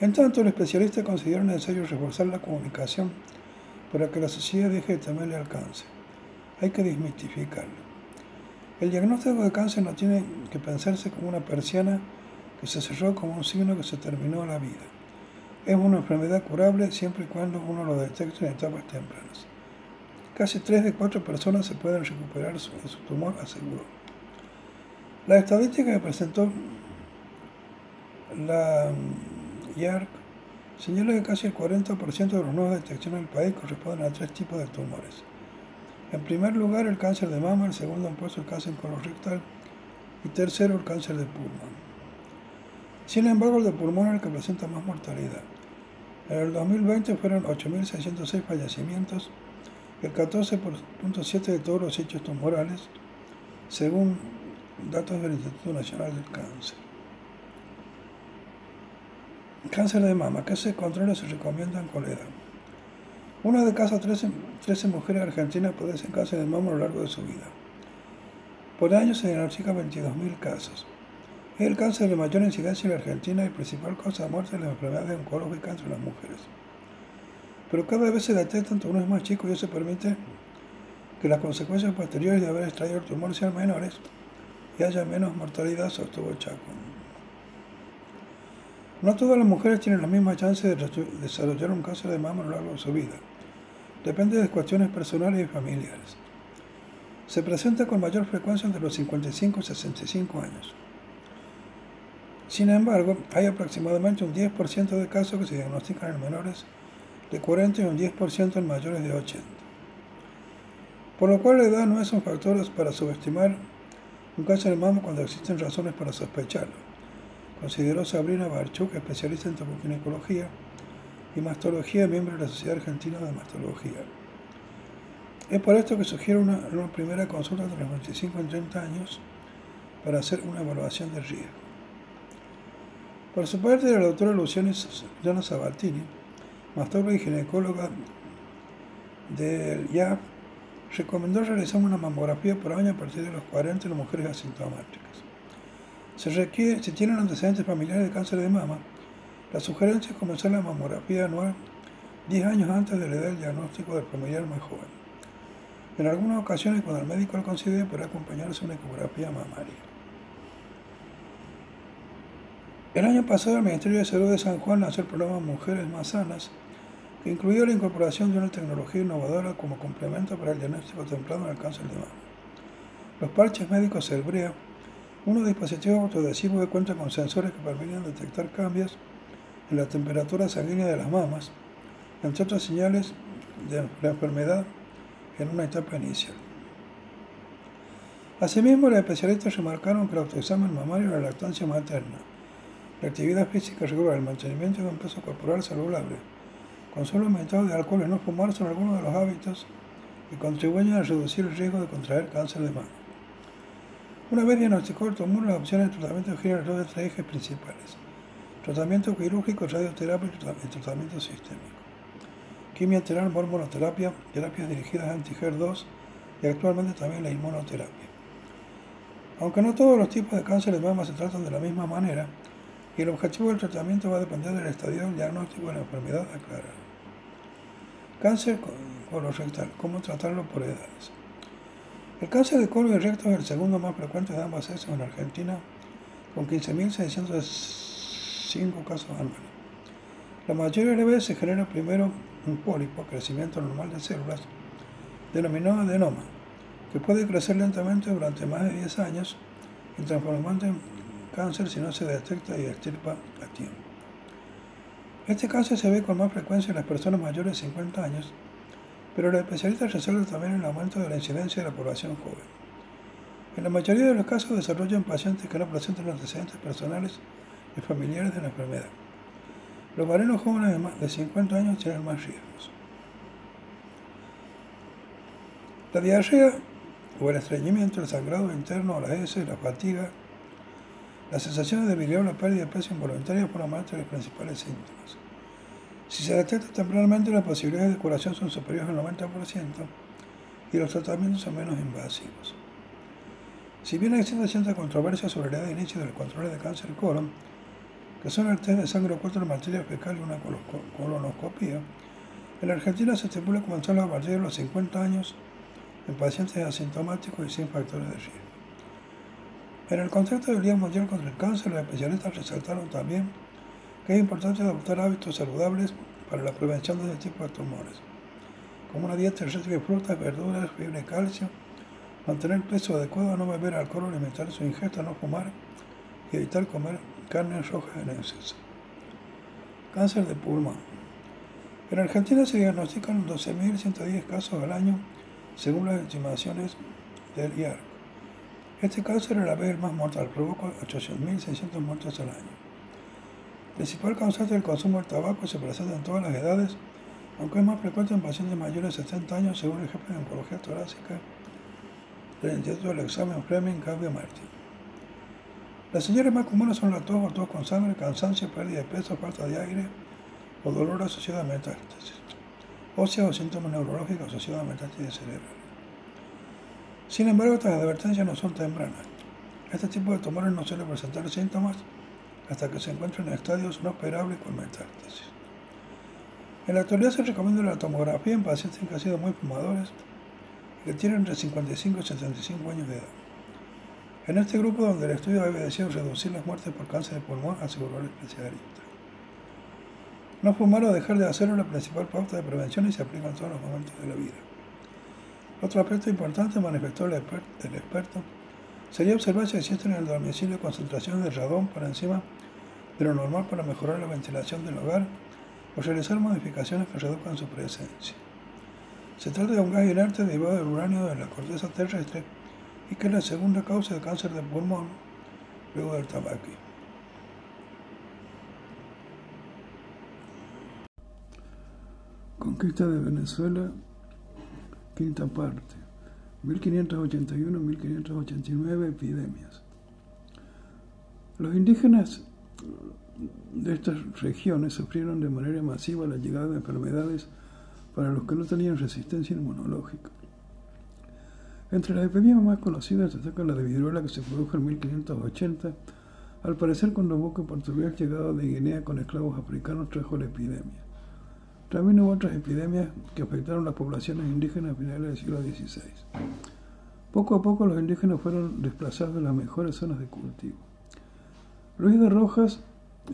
En tanto, el especialista considera necesario reforzar la comunicación para que la sociedad deje de temerle al cáncer. Hay que desmistificarlo. El diagnóstico de cáncer no tiene que pensarse como una persiana que se cerró como un signo que se terminó la vida. Es una enfermedad curable siempre y cuando uno lo detecte en etapas tempranas. Casi 3 de 4 personas se pueden recuperar de su tumor, aseguró. La estadística que presentó la YARC señala que casi el 40% de los nuevos detecciones del país corresponden a tres tipos de tumores. En primer lugar, el cáncer de mama, en segundo puesto el cáncer colorectal y tercero, el cáncer de pulmón. Sin embargo, el de pulmón es el que presenta más mortalidad. En el 2020 fueron 8.606 fallecimientos, el 14.7% de todos los hechos tumorales, según datos del Instituto Nacional del Cáncer. Cáncer de mama. ¿Qué se controla se recomiendan con la edad? Una de cada 13, 13 mujeres argentinas padecen cáncer de mama a lo largo de su vida. Por año se diagnostican 22.000 casos. Es el cáncer de mayor incidencia en la Argentina y principal causa de muerte de las enfermedades oncológicas entre las mujeres. Pero cada vez se detectan tumores más chicos y eso permite que las consecuencias posteriores de haber extraído el tumor sean menores y haya menos mortalidad, sostuvo Chaco. No todas las mujeres tienen la misma chance de desarrollar un cáncer de mama a lo largo de su vida. Depende de cuestiones personales y familiares. Se presenta con mayor frecuencia entre los 55 y 65 años. Sin embargo, hay aproximadamente un 10% de casos que se diagnostican en menores de 40 y un 10% en mayores de 80. Por lo cual la edad no es un factor para subestimar un cáncer de mama cuando existen razones para sospecharlo, consideró Sabrina Barchuk, especialista en topoginecología y mastología, miembro de la Sociedad Argentina de Mastología. Es por esto que sugiere una, primera consulta entre los 25 y 30 años para hacer una evaluación de riesgo. Por su parte, la doctora Luciana Sabatini, mastóloga y ginecóloga del IAF, recomendó realizar una mamografía por año a partir de los 40 en las mujeres asintomáticas. Si tienen antecedentes familiares de cáncer de mama, la sugerencia es comenzar la mamografía anual 10 años antes de la edad diagnóstico del familiar más joven. En algunas ocasiones, cuando el médico lo considere, podrá acompañarse una ecografía mamaria. El año pasado, el Ministerio de Salud de San Juan lanzó el programa Mujeres Más Sanas, que incluyó la incorporación de una tecnología innovadora como complemento para el diagnóstico temprano del cáncer de mama. Los parches médicos Celbrea, unos dispositivos autoadhesivos que cuentan con sensores que permiten detectar cambios en la temperatura sanguínea de las mamas, entre otras señales de la enfermedad en una etapa inicial. Asimismo, los especialistas remarcaron que el autoexamen mamario y la lactancia materna, la actividad física regular, el mantenimiento de un peso corporal saludable, con solo metado de alcohol y no fumar son algunos de los hábitos que contribuyen a reducir el riesgo de contraer cáncer de mama. Una vez diagnosticado el tumor, las opciones de tratamiento giran de tres ejes principales Tratamiento quirúrgico, radioterapia y tratamiento sistémico. Quimioterapia, hormonoterapia, terapias dirigidas a anti-HER2 y actualmente también la inmunoterapia. Aunque no todos los tipos de cáncer de mama se tratan de la misma manera, y el objetivo del tratamiento va a depender del estadio del diagnóstico de la enfermedad aclarada. Cáncer colorectal, cómo tratarlo por edades. El cáncer de colon y recto es el segundo más frecuente de ambas sexos en Argentina, con 15.600 5 casos anuales. La mayoría de veces se genera primero un pólipo, crecimiento normal de células, denominado adenoma, que puede crecer lentamente durante más de 10 años y transformarse en cáncer si no se detecta y extirpa a tiempo. Este cáncer se ve con más frecuencia en las personas mayores de 50 años, pero los especialistas resuelven también el aumento de la incidencia de la población joven. En la mayoría de los casos desarrollan pacientes que no presentan antecedentes personales y familiares de la enfermedad. Los varones jóvenes de, de 50 años tienen más riesgos. La diarrea o el estreñimiento, el sangrado interno, la heces, la fatiga, las sensaciones de debilidad o la pérdida de peso involuntaria fueron parte de los principales síntomas. Si se detecta tempranamente, las posibilidades de curación son superiores al 90% y los tratamientos son menos invasivos. Si bien existe cierta controversia sobre la edad de inicio del control de cáncer colon, que son el test de sangre oculta de materia fecal y una colonoscopia, en la Argentina se estipula comenzar a partir de los 50 años en pacientes asintomáticos y sin factores de riesgo. En el contexto del Día Mundial contra el Cáncer, los especialistas resaltaron también que es importante adoptar hábitos saludables para la prevención de este tipo de tumores, como una dieta de frutas, verduras, fibra y calcio, mantener el peso adecuado, no beber alcohol, limitar su ingesta, no fumar y evitar comer carne roja en exceso. Cáncer de pulmón. En Argentina se diagnostican 12.110 casos al año, según las estimaciones del IARC. Este cáncer es la vez más mortal, provoca 8.600 muertes al año. El principal causante del consumo del tabaco se presenta en todas las edades, aunque es más frecuente en pacientes mayores de 70 años, según el jefe de oncología torácica del Instituto del Examen Fleming Claudio Martín. Las señales más comunes son la tos tos con sangre, cansancio, pérdida de peso, falta de aire o dolor asociado a metástasis, ósea o síntomas neurológicos asociados a metástasis cerebral. Sin embargo, estas advertencias no son tempranas. Este tipo de tumores no suele presentar síntomas hasta que se encuentran en estadios no esperables con metástasis. En la actualidad se recomienda la tomografía en pacientes que han sido muy fumadores y que tienen entre 55 y 75 años de edad. En este grupo donde el estudio había deseado reducir las muertes por cáncer de pulmón, aseguró el especialista. No fumar o dejar de hacerlo es la principal pauta de prevención y se aplica en todos los momentos de la vida. Otro aspecto importante, manifestó el experto, sería observar si existen en el domicilio concentraciones de radón por encima de lo normal para mejorar la ventilación del hogar o realizar modificaciones que reduzcan su presencia. Se trata de un gas inerte derivado del uranio de la corteza terrestre y que es la segunda causa de cáncer de pulmón luego del tabaco. Conquista de Venezuela, quinta parte. 1581-1589, epidemias. Los indígenas de estas regiones sufrieron de manera masiva la llegada de enfermedades para los que no tenían resistencia inmunológica. Entre las epidemias más conocidas destaca la de viruela que se produjo en 1580. Al parecer, cuando buque portugués llegado de Guinea con esclavos africanos trajo la epidemia. También hubo otras epidemias que afectaron las poblaciones indígenas a finales del siglo XVI. Poco a poco los indígenas fueron desplazados de las mejores zonas de cultivo. Luis de Rojas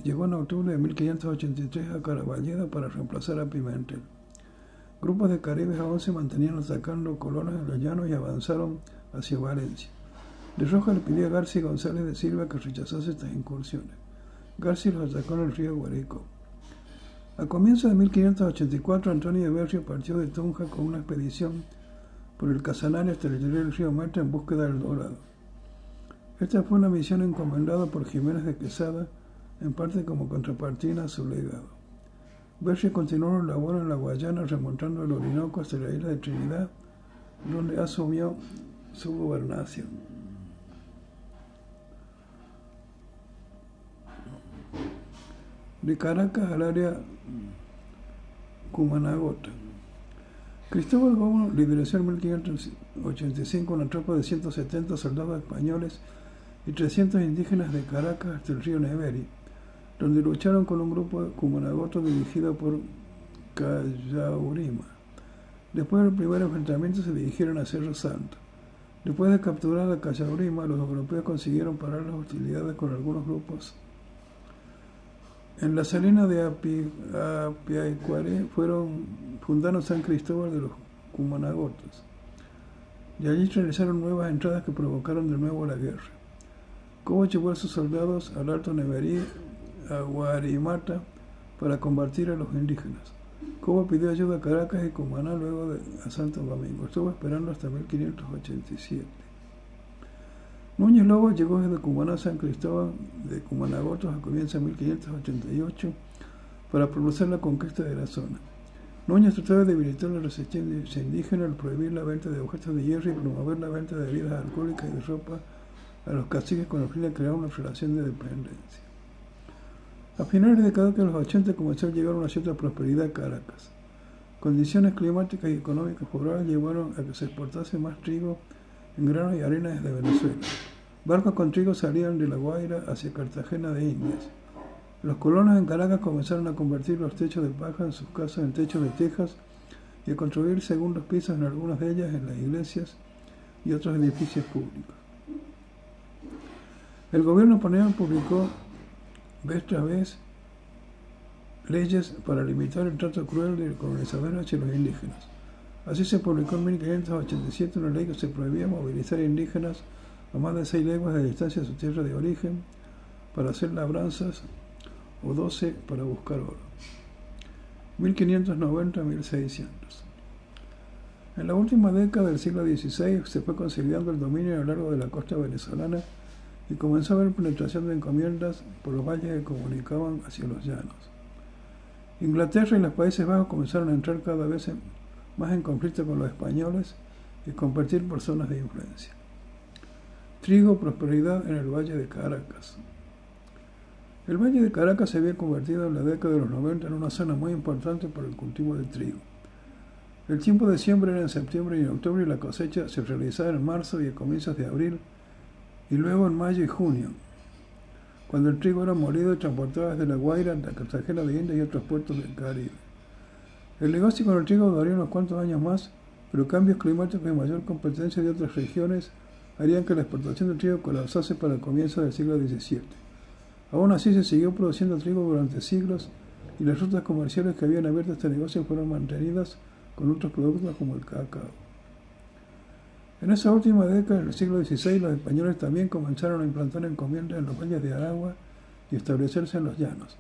llegó en octubre de 1583 a Caraballeda para reemplazar a Pimentel. Grupos de caribes aún se mantenían atacando colonos en los llanos y avanzaron hacia Valencia. De Rojas le pidió a García González de Silva que rechazase estas incursiones. García los atacó en el río Guarico. A comienzos de 1584, Antonio de Berrio partió de Tunja con una expedición por el Casanare hasta el del río Meta en búsqueda del Dorado. Esta fue una misión encomendada por Jiménez de Quesada, en parte como contrapartida a su legado. Berrio continuó la labor en la Guayana remontando el Orinoco hasta la isla de Trinidad, donde asumió su gobernación. De Caracas al área Cumanagota. Cristóbal Gómez lideró en 1585 una tropa de 170 soldados españoles y 300 indígenas de Caracas hasta el río Neveri, donde lucharon con un grupo de Cumanagoto dirigido por Callaurima. Después del primer enfrentamiento se dirigieron a Cerro Santo. Después de capturar a Callaurima, los europeos consiguieron parar las hostilidades con algunos grupos en la salina de Apiaicuaré fueron, fundaron San Cristóbal de los Cumanagotos. Y allí realizaron nuevas entradas que provocaron de nuevo la guerra. Cobo llevó a sus soldados al Alto Neverí, a Guarimata, para combatir a los indígenas. Cobo pidió ayuda a Caracas y Cumaná luego de, a Santo Domingo. Estuvo esperando hasta 1587. Núñez Lobo llegó desde Cumaná a San Cristóbal de Cumanagotos a comienzos de 1588 para producir la conquista de la zona. Núñez trató de debilitar la resistencia indígena al prohibir la venta de objetos de hierro y promover la venta de bebidas alcohólicas y de ropa a los caciques con el fin de crear una relación de dependencia. A finales de década de los 80 comenzó a llegar una cierta prosperidad a Caracas. Condiciones climáticas y económicas favorables llevaron a que se exportase más trigo en grano y arena desde Venezuela. Barcos con trigo salían de La Guaira hacia Cartagena de Indias. Los colonos en Caracas comenzaron a convertir los techos de paja en sus casas en techos de tejas y a construir segundos pisos en algunas de ellas en las iglesias y otros edificios públicos. El gobierno español publicó vez tras vez leyes para limitar el trato cruel del colonizador hacia los indígenas. Así se publicó en 1587 una ley que se prohibía movilizar indígenas a más de seis leguas de distancia de su tierra de origen para hacer labranzas o 12 para buscar oro. 1590-1600. En la última década del siglo XVI se fue consolidando el dominio a lo largo de la costa venezolana y comenzó a haber penetración de encomiendas por los valles que comunicaban hacia los llanos. Inglaterra y los Países Bajos comenzaron a entrar cada vez más en conflicto con los españoles y compartir por zonas de influencia. Trigo, prosperidad en el Valle de Caracas. El Valle de Caracas se había convertido en la década de los 90 en una zona muy importante para el cultivo de trigo. El tiempo de siembra era en septiembre y en octubre y la cosecha se realizaba en marzo y a comienzos de abril y luego en mayo y junio, cuando el trigo era molido y transportado desde La Guaira hasta Cartagena de Indias y otros puertos del Caribe. El negocio con el trigo duraría unos cuantos años más, pero cambios climáticos y mayor competencia de otras regiones harían que la exportación de trigo colapsase para el comienzo del siglo XVII. Aún así se siguió produciendo trigo durante siglos y las rutas comerciales que habían abierto este negocio fueron mantenidas con otros productos como el cacao. En esa última década del siglo XVI los españoles también comenzaron a implantar encomiendas en los valles de Aragua y establecerse en los llanos.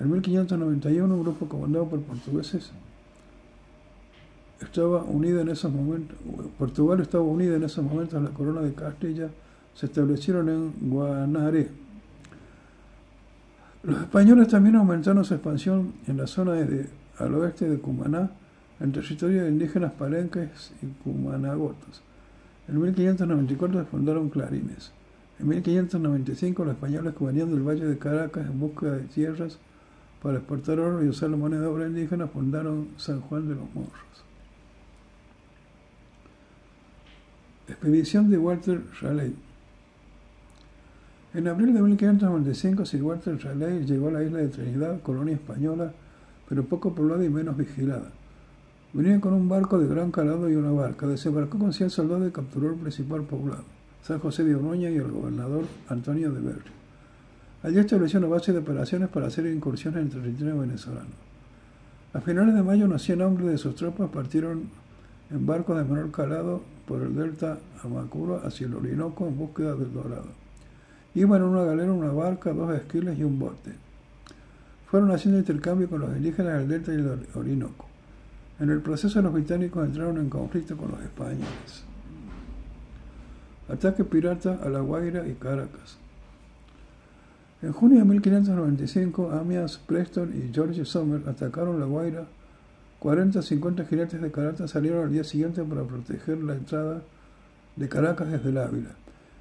En 1591 un grupo comandado por portugueses estaba unida en esos momentos, Portugal estaba unida en esos momentos a la corona de Castilla, se establecieron en Guanare. Los españoles también aumentaron su expansión en la zona al oeste de Cumaná, en territorio de indígenas palenques y cumanagotos. En 1594 se fundaron clarines. En 1595 los españoles que venían del Valle de Caracas en busca de tierras para exportar oro y usar la moneda de obra indígena fundaron San Juan de los Morros. Expedición de Walter Raleigh. En abril de 1595, Sir Walter Raleigh llegó a la isla de Trinidad, colonia española, pero poco poblada y menos vigilada. Venía con un barco de gran calado y una barca. Desembarcó con 100 soldados y capturó el principal poblado, San José de Oroña y el gobernador Antonio de Berrio. Allí estableció una base de operaciones para hacer incursiones en el territorio venezolano. A finales de mayo, unos 100 hombres de sus tropas partieron en barcos de menor calado por el delta Amacuro hacia el Orinoco en búsqueda del dorado. Iban en una galera, una barca, dos esquiles y un bote. Fueron haciendo intercambio con los indígenas del delta y el Orinoco. En el proceso los británicos entraron en conflicto con los españoles. Ataque pirata a La Guaira y Caracas. En junio de 1595, Amias Preston y George Sommer atacaron La Guaira. 40-50 jinetes de Caracas salieron al día siguiente para proteger la entrada de Caracas desde el Ávila.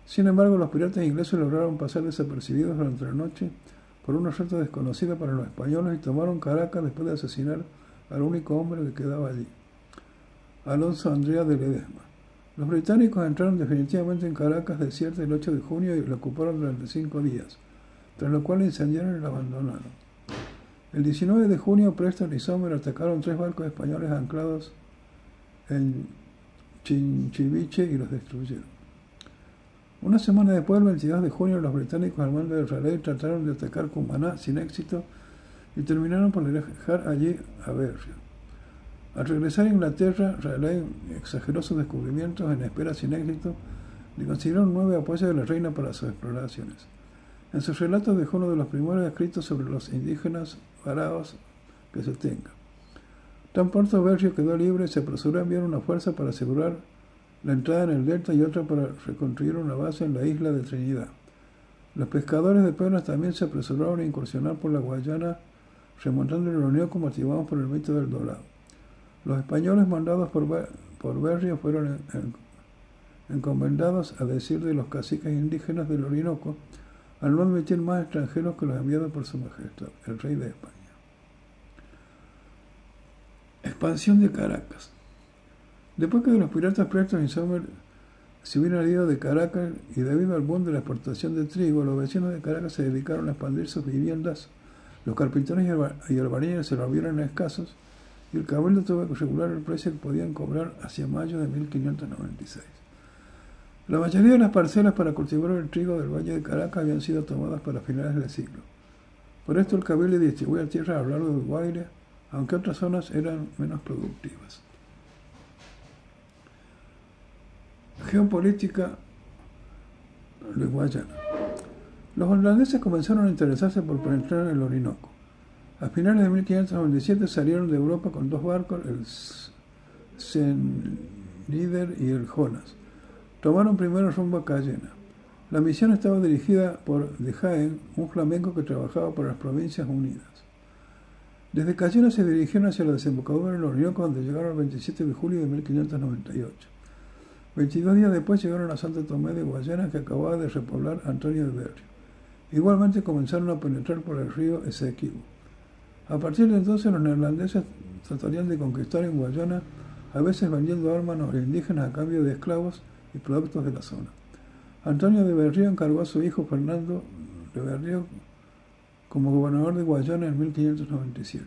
Sin embargo, los piratas ingleses lograron pasar desapercibidos durante la noche por una ruta desconocida para los españoles y tomaron Caracas después de asesinar al único hombre que quedaba allí, Alonso Andrea de Ledesma. Los británicos entraron definitivamente en Caracas desierta el 8 de junio y lo ocuparon durante cinco días tras lo cual incendiaron y lo abandonaron. El 19 de junio, Preston y Sommer atacaron tres barcos españoles anclados en Chinchiviche y los destruyeron. Una semana después, el 22 de junio, los británicos al mando de Raleigh trataron de atacar Cumaná sin éxito y terminaron por dejar allí a Berrio. Al regresar a Inglaterra, Raleigh exageró sus descubrimientos en espera sin éxito y consiguieron nueve apoyos de la reina para sus exploraciones. En sus relatos dejó uno de los primeros escritos sobre los indígenas que se tenga. Tan pronto Berrio quedó libre, se apresuró a enviar una fuerza para asegurar la entrada en el delta y otra para reconstruir una base en la isla de Trinidad. Los pescadores de perlas también se apresuraron a incursionar por la Guayana, remontando el Orinoco motivados por el mito del Dorado. Los españoles mandados por Berrio fueron encomendados a decir de los caciques indígenas del Orinoco al no admitir más extranjeros que los enviados por su majestad, el rey de España. Expansión de Caracas. Después que los piratas Preston y Sommer se hubieran ido de Caracas y debido al boom de la exportación de trigo, los vecinos de Caracas se dedicaron a expandir sus viviendas, los carpinteros y albañiles se volvieron escasos y el cabildo tuvo que regular el precio que podían cobrar hacia mayo de 1596. La mayoría de las parcelas para cultivar el trigo del Valle de Caracas habían sido tomadas para finales del siglo. Por esto el cabildo distribuía tierra a lo largo del Guaire, aunque otras zonas eran menos productivas. Geopolítica de Guayana. Los holandeses comenzaron a interesarse por penetrar en el Orinoco. A finales de 1597 salieron de Europa con dos barcos, el Senlider y el Jonas Tomaron primero rumbo a Cayena. La misión estaba dirigida por De Jaén, un flamenco que trabajaba para las Provincias Unidas. Desde Cayena se dirigieron hacia la desembocadura del Orinoco, donde llegaron el 27 de julio de 1598. 22 días después llegaron a Santo Tomé de Guayana, que acababa de repoblar Antonio de Berrio. Igualmente comenzaron a penetrar por el río Esequibo. A partir de entonces los neerlandeses tratarían de conquistar en Guayana, a veces vendiendo armas a los indígenas a cambio de esclavos y productos de la zona. Antonio de Berrío encargó a su hijo Fernando de Berrío como gobernador de Guayana en 1597.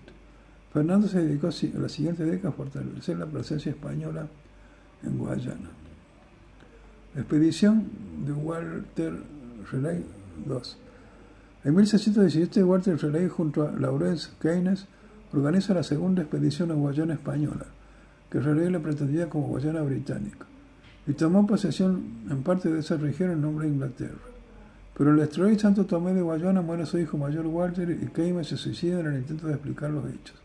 Fernando se dedicó a la siguiente década a fortalecer la presencia española en Guayana. Expedición de Walter Raleigh II. En 1617, Walter Raleigh junto a Laurence Keynes organiza la segunda expedición a Guayana española, que Raleigh le pretendía como Guayana británica y tomó posesión en parte de esa región en nombre de Inglaterra. Pero el asteroide Santo Tomé de Guayana muere su hijo mayor Walter y Keymes se suicida en el intento de explicar los hechos.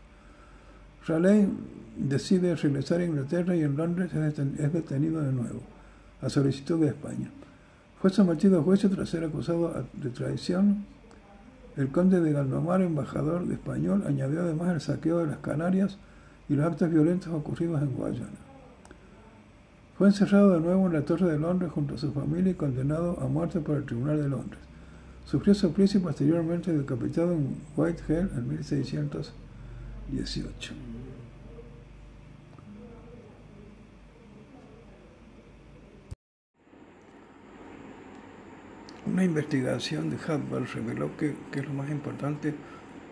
Raleigh decide regresar a Inglaterra y en Londres es detenido de nuevo, a solicitud de España. Fue sometido a juicio tras ser acusado de traición. El conde de Galdomar, embajador de español, añadió además el saqueo de las Canarias y los actos violentos ocurridos en Guayana. Fue encerrado de nuevo en la Torre de Londres junto a su familia y condenado a muerte por el Tribunal de Londres. Sufrió suplicio y posteriormente decapitado en Whitehall en 1618. Una investigación de Hubble reveló que, que, es lo más importante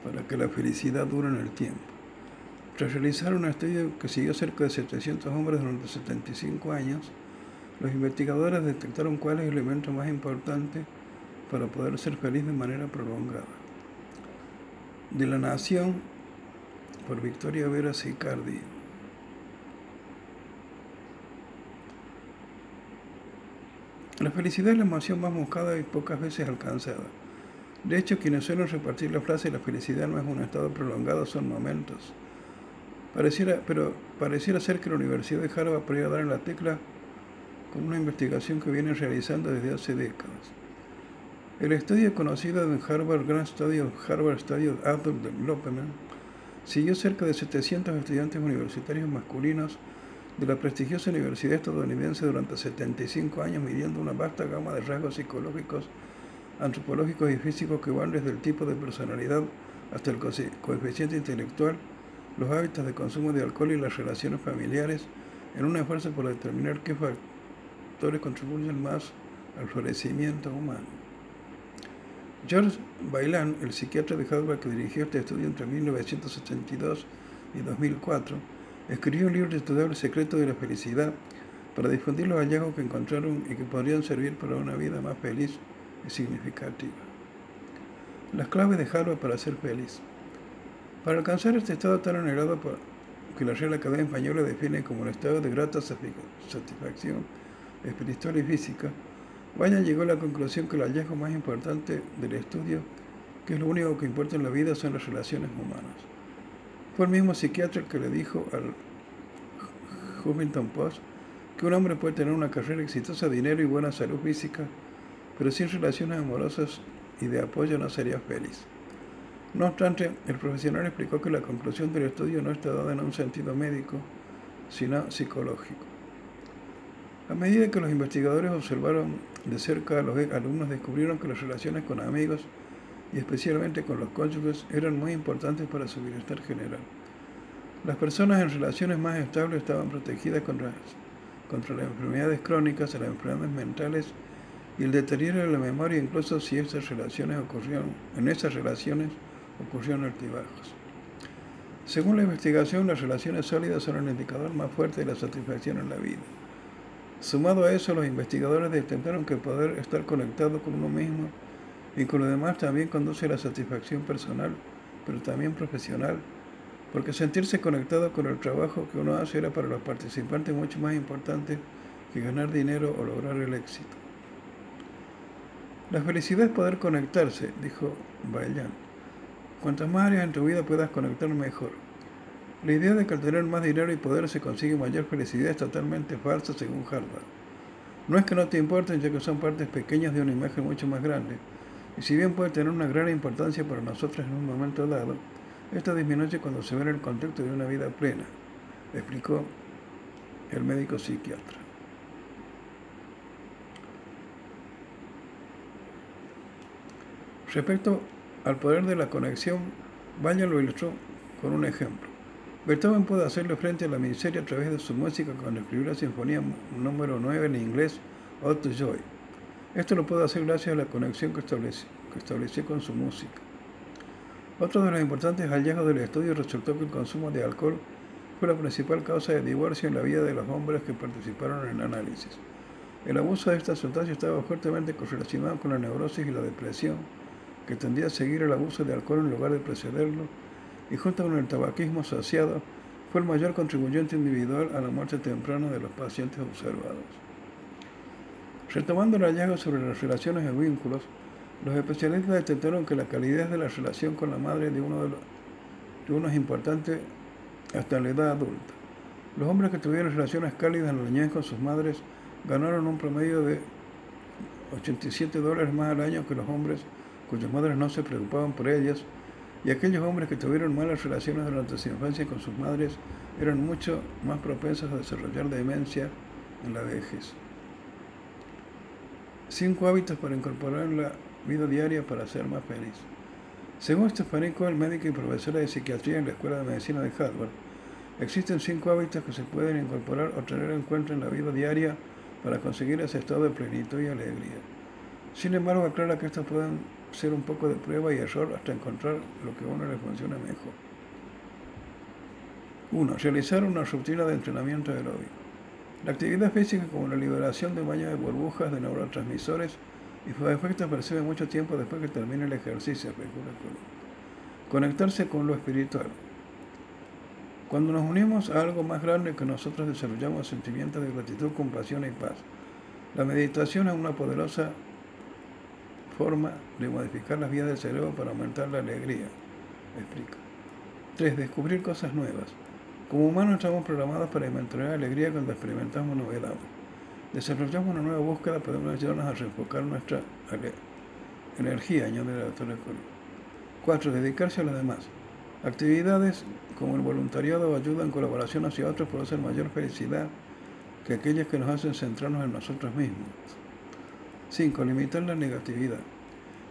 para que la felicidad dure en el tiempo. Tras realizar un estudio que siguió cerca de 700 hombres durante 75 años, los investigadores detectaron cuál es el elemento más importante para poder ser feliz de manera prolongada. De la Nación, por Victoria Vera Sicardi. La felicidad es la emoción más buscada y pocas veces alcanzada. De hecho, quienes suelen repartir la frase la felicidad no es un estado prolongado, son momentos. Pareciera, pero pareciera ser que la Universidad de Harvard podría dar en la tecla con una investigación que viene realizando desde hace décadas. El estudio conocido en Harvard Grand Study of Harvard Study of Adult Development siguió cerca de 700 estudiantes universitarios masculinos de la prestigiosa universidad estadounidense durante 75 años, midiendo una vasta gama de rasgos psicológicos, antropológicos y físicos que van desde el tipo de personalidad hasta el coeficiente intelectual, los hábitos de consumo de alcohol y las relaciones familiares, en un esfuerzo por determinar qué factores contribuyen más al florecimiento humano. George Bailan, el psiquiatra de Harvard que dirigió este estudio entre 1982 y 2004, escribió un libro titulado El secreto de la felicidad para difundir los hallazgos que encontraron y que podrían servir para una vida más feliz y significativa. Las claves de Harvard para ser feliz. Para alcanzar este estado tan anhelado que la Real Academia Española define como el estado de grata satisfacción espiritual y física, Vaya llegó a la conclusión que el hallazgo más importante del estudio, que es lo único que importa en la vida, son las relaciones humanas. Fue el mismo psiquiatra el que le dijo al Huffington Post que un hombre puede tener una carrera exitosa, dinero y buena salud física, pero sin relaciones amorosas y de apoyo no sería feliz. No obstante, el profesional explicó que la conclusión del estudio no está dada en un sentido médico, sino psicológico. A medida que los investigadores observaron de cerca a los alumnos, descubrieron que las relaciones con amigos y especialmente con los cónyuges eran muy importantes para su bienestar general. Las personas en relaciones más estables estaban protegidas contra, contra las enfermedades crónicas, las enfermedades mentales y el deterioro de la memoria, incluso si esas relaciones ocurrieron, en esas relaciones ocurrieron altibajos. Según la investigación, las relaciones sólidas son el indicador más fuerte de la satisfacción en la vida. Sumado a eso, los investigadores detectaron que poder estar conectado con uno mismo y con lo demás también conduce a la satisfacción personal, pero también profesional, porque sentirse conectado con el trabajo que uno hace era para los participantes mucho más importante que ganar dinero o lograr el éxito. La felicidad es poder conectarse, dijo Bayan. Cuantas más áreas en tu vida puedas conectar, mejor. La idea de que al tener más dinero y poder se consigue mayor felicidad es totalmente falsa según Harvard. No es que no te importen, ya que son partes pequeñas de una imagen mucho más grande, y si bien puede tener una gran importancia para nosotros en un momento dado, esta disminuye cuando se ve en el contexto de una vida plena, explicó el médico psiquiatra. Respecto al poder de la conexión, Baña lo ilustró con un ejemplo. Beethoven pudo hacerle frente a la miseria a través de su música cuando escribió la sinfonía número 9 en inglés, Ode to Joy. Esto lo pudo hacer gracias a la conexión que estableció, que estableció con su música. Otro de los importantes hallazgos del estudio resultó que el consumo de alcohol fue la principal causa de divorcio en la vida de los hombres que participaron en el análisis. El abuso de esta sustancia estaba fuertemente correlacionado con la neurosis y la depresión, que tendía a seguir el abuso de alcohol en lugar de precederlo y junto con el tabaquismo asociado, fue el mayor contribuyente individual a la muerte temprana de los pacientes observados. Retomando el hallazgo sobre las relaciones y vínculos, los especialistas detectaron que la calidez de la relación con la madre de uno de los, de unos importantes hasta la edad adulta. Los hombres que tuvieron relaciones cálidas en la niñez con sus madres ganaron un promedio de 87 dólares más al año que los hombres cuyas madres no se preocupaban por ellas, y aquellos hombres que tuvieron malas relaciones durante su infancia con sus madres eran mucho más propensos a desarrollar demencia en la vejez. Cinco hábitos para incorporar en la vida diaria para ser más feliz. Según Stephanie Cole, médica y profesora de psiquiatría en la Escuela de Medicina de Harvard, existen cinco hábitos que se pueden incorporar o tener en cuenta en la vida diaria para conseguir ese estado de plenitud y alegría. Sin embargo, aclara que estos pueden ser un poco de prueba y error hasta encontrar lo que a uno le funcione mejor. 1. Realizar una rutina de entrenamiento aeróbico. La actividad física como la liberación de un baño de burbujas de neurotransmisores y sus efectos percibe mucho tiempo después que termine el ejercicio. Conectarse con lo espiritual. Cuando nos unimos a algo más grande que nosotros desarrollamos sentimientos de gratitud, compasión y paz. La meditación es una poderosa forma de modificar las vías del cerebro para aumentar la alegría. Explica. 3. Descubrir cosas nuevas. Como humanos estamos programados para experimentar alegría cuando experimentamos novedades. Desarrollamos una nueva búsqueda, podemos ayudarnos a reenfocar nuestra energía, añade la doctora 4. Dedicarse a los demás. Actividades como el voluntariado o ayuda en colaboración hacia otros producen mayor felicidad que aquellas que nos hacen centrarnos en nosotros mismos. 5. Limitar la negatividad.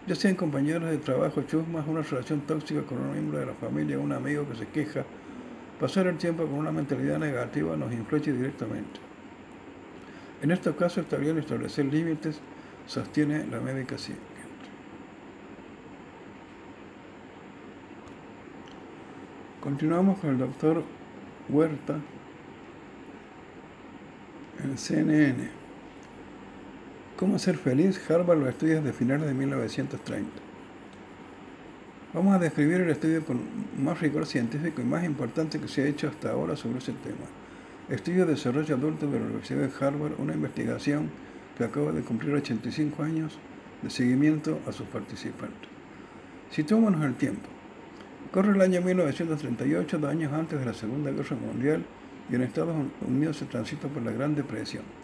Ya sean compañeros de trabajo, chusmas, una relación tóxica con un miembro de la familia, un amigo que se queja, pasar el tiempo con una mentalidad negativa nos influye directamente. En estos casos está bien establecer límites, sostiene la médica psiquiatra. Continuamos con el doctor Huerta en CNN. ¿Cómo ser feliz? Harvard los estudios de finales de 1930. Vamos a describir el estudio con más rigor científico y más importante que se ha hecho hasta ahora sobre ese tema. Estudio de desarrollo adulto de la Universidad de Harvard, una investigación que acaba de cumplir 85 años de seguimiento a sus participantes. Situémonos el tiempo. Corre el año 1938, dos años antes de la Segunda Guerra Mundial, y en Estados Unidos se transita por la Gran Depresión.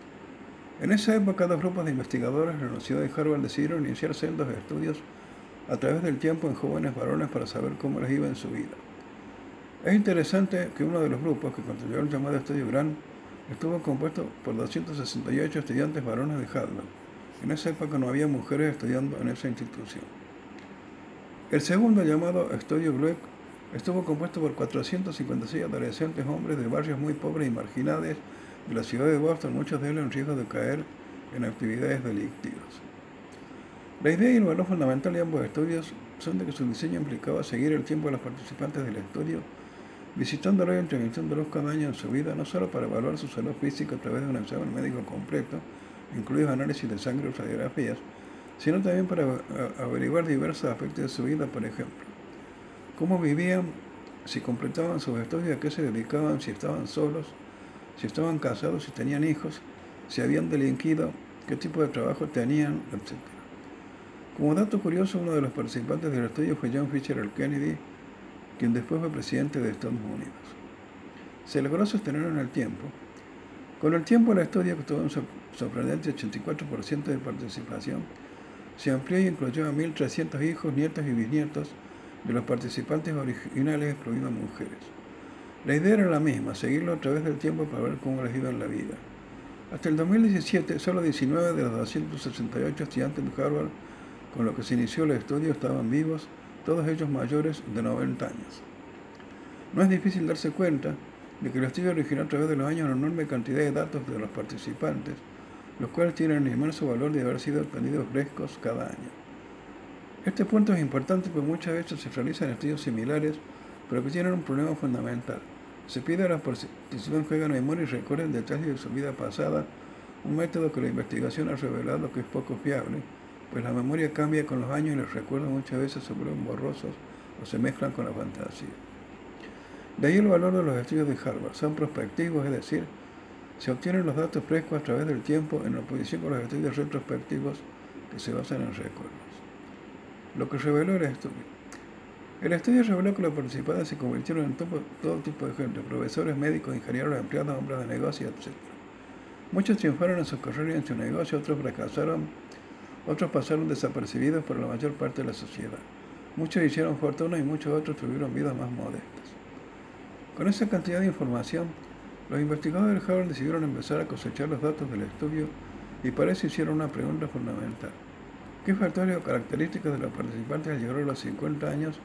En esa época, dos grupos de investigadores de la Universidad de Harvard decidieron iniciar sendos estudios a través del tiempo en jóvenes varones para saber cómo les iba en su vida. Es interesante que uno de los grupos que construyó el llamado estudio GRAN estuvo compuesto por 268 estudiantes varones de Harvard. En esa época no había mujeres estudiando en esa institución. El segundo, llamado Estudio Gluck, estuvo compuesto por 456 adolescentes hombres de barrios muy pobres y marginados la ciudad de Boston, muchos de ellos en riesgo de caer en actividades delictivas. La idea y el valor fundamental de ambos estudios son de que su diseño implicaba seguir el tiempo de los participantes del estudio, visitándolos y entrevistándolos cada año en su vida, no solo para evaluar su salud física a través de un examen médico completo, incluidos análisis de sangre y radiografías, sino también para averiguar diversos aspectos de su vida, por ejemplo. Cómo vivían, si completaban sus estudios, a qué se dedicaban, si estaban solos, si estaban casados, si tenían hijos, si habían delinquido, qué tipo de trabajo tenían, etc. Como dato curioso, uno de los participantes del estudio fue John Fitzgerald Kennedy, quien después fue presidente de Estados Unidos. Se logró sostener en el tiempo. Con el tiempo el estudio, que tuvo un sorprendente 84% de participación, se amplió y incluyó a 1.300 hijos, nietos y bisnietos de los participantes originales, incluidas mujeres. La idea era la misma, seguirlo a través del tiempo para ver cómo les iba en la vida. Hasta el 2017, solo 19 de los 268 estudiantes de Harvard con los que se inició el estudio estaban vivos, todos ellos mayores de 90 años. No es difícil darse cuenta de que el estudio originó a través de los años una enorme cantidad de datos de los participantes, los cuales tienen el inmenso valor de haber sido obtenidos frescos cada año. Este punto es importante porque muchas veces se realizan estudios similares pero que tienen un problema fundamental. Se pide a la participantes que hagan memoria y recuerden detalles de su vida pasada, un método que la investigación ha revelado que es poco fiable, pues la memoria cambia con los años y los recuerdos muchas veces se vuelven borrosos o se mezclan con la fantasía. De ahí el valor de los estudios de Harvard. Son prospectivos, es decir, se obtienen los datos frescos a través del tiempo en oposición con los estudios retrospectivos que se basan en recuerdos. Lo que reveló el estudio El estudio reveló que los participantes se convirtieron en todo, tipo de gente, profesores, médicos, ingenieros, empleados, hombres de negocio, etc. Muchos triunfaron en sus carreras y en su negocio, otros fracasaron, otros pasaron desapercibidos por la mayor parte de la sociedad. Muchos hicieron fortuna y muchos otros tuvieron vidas más modestas. Con esa cantidad de información, los investigadores de Harvard decidieron empezar a cosechar los datos del estudio y para eso hicieron una pregunta fundamental. ¿Qué factores o características de los participantes al llegar a los 50 años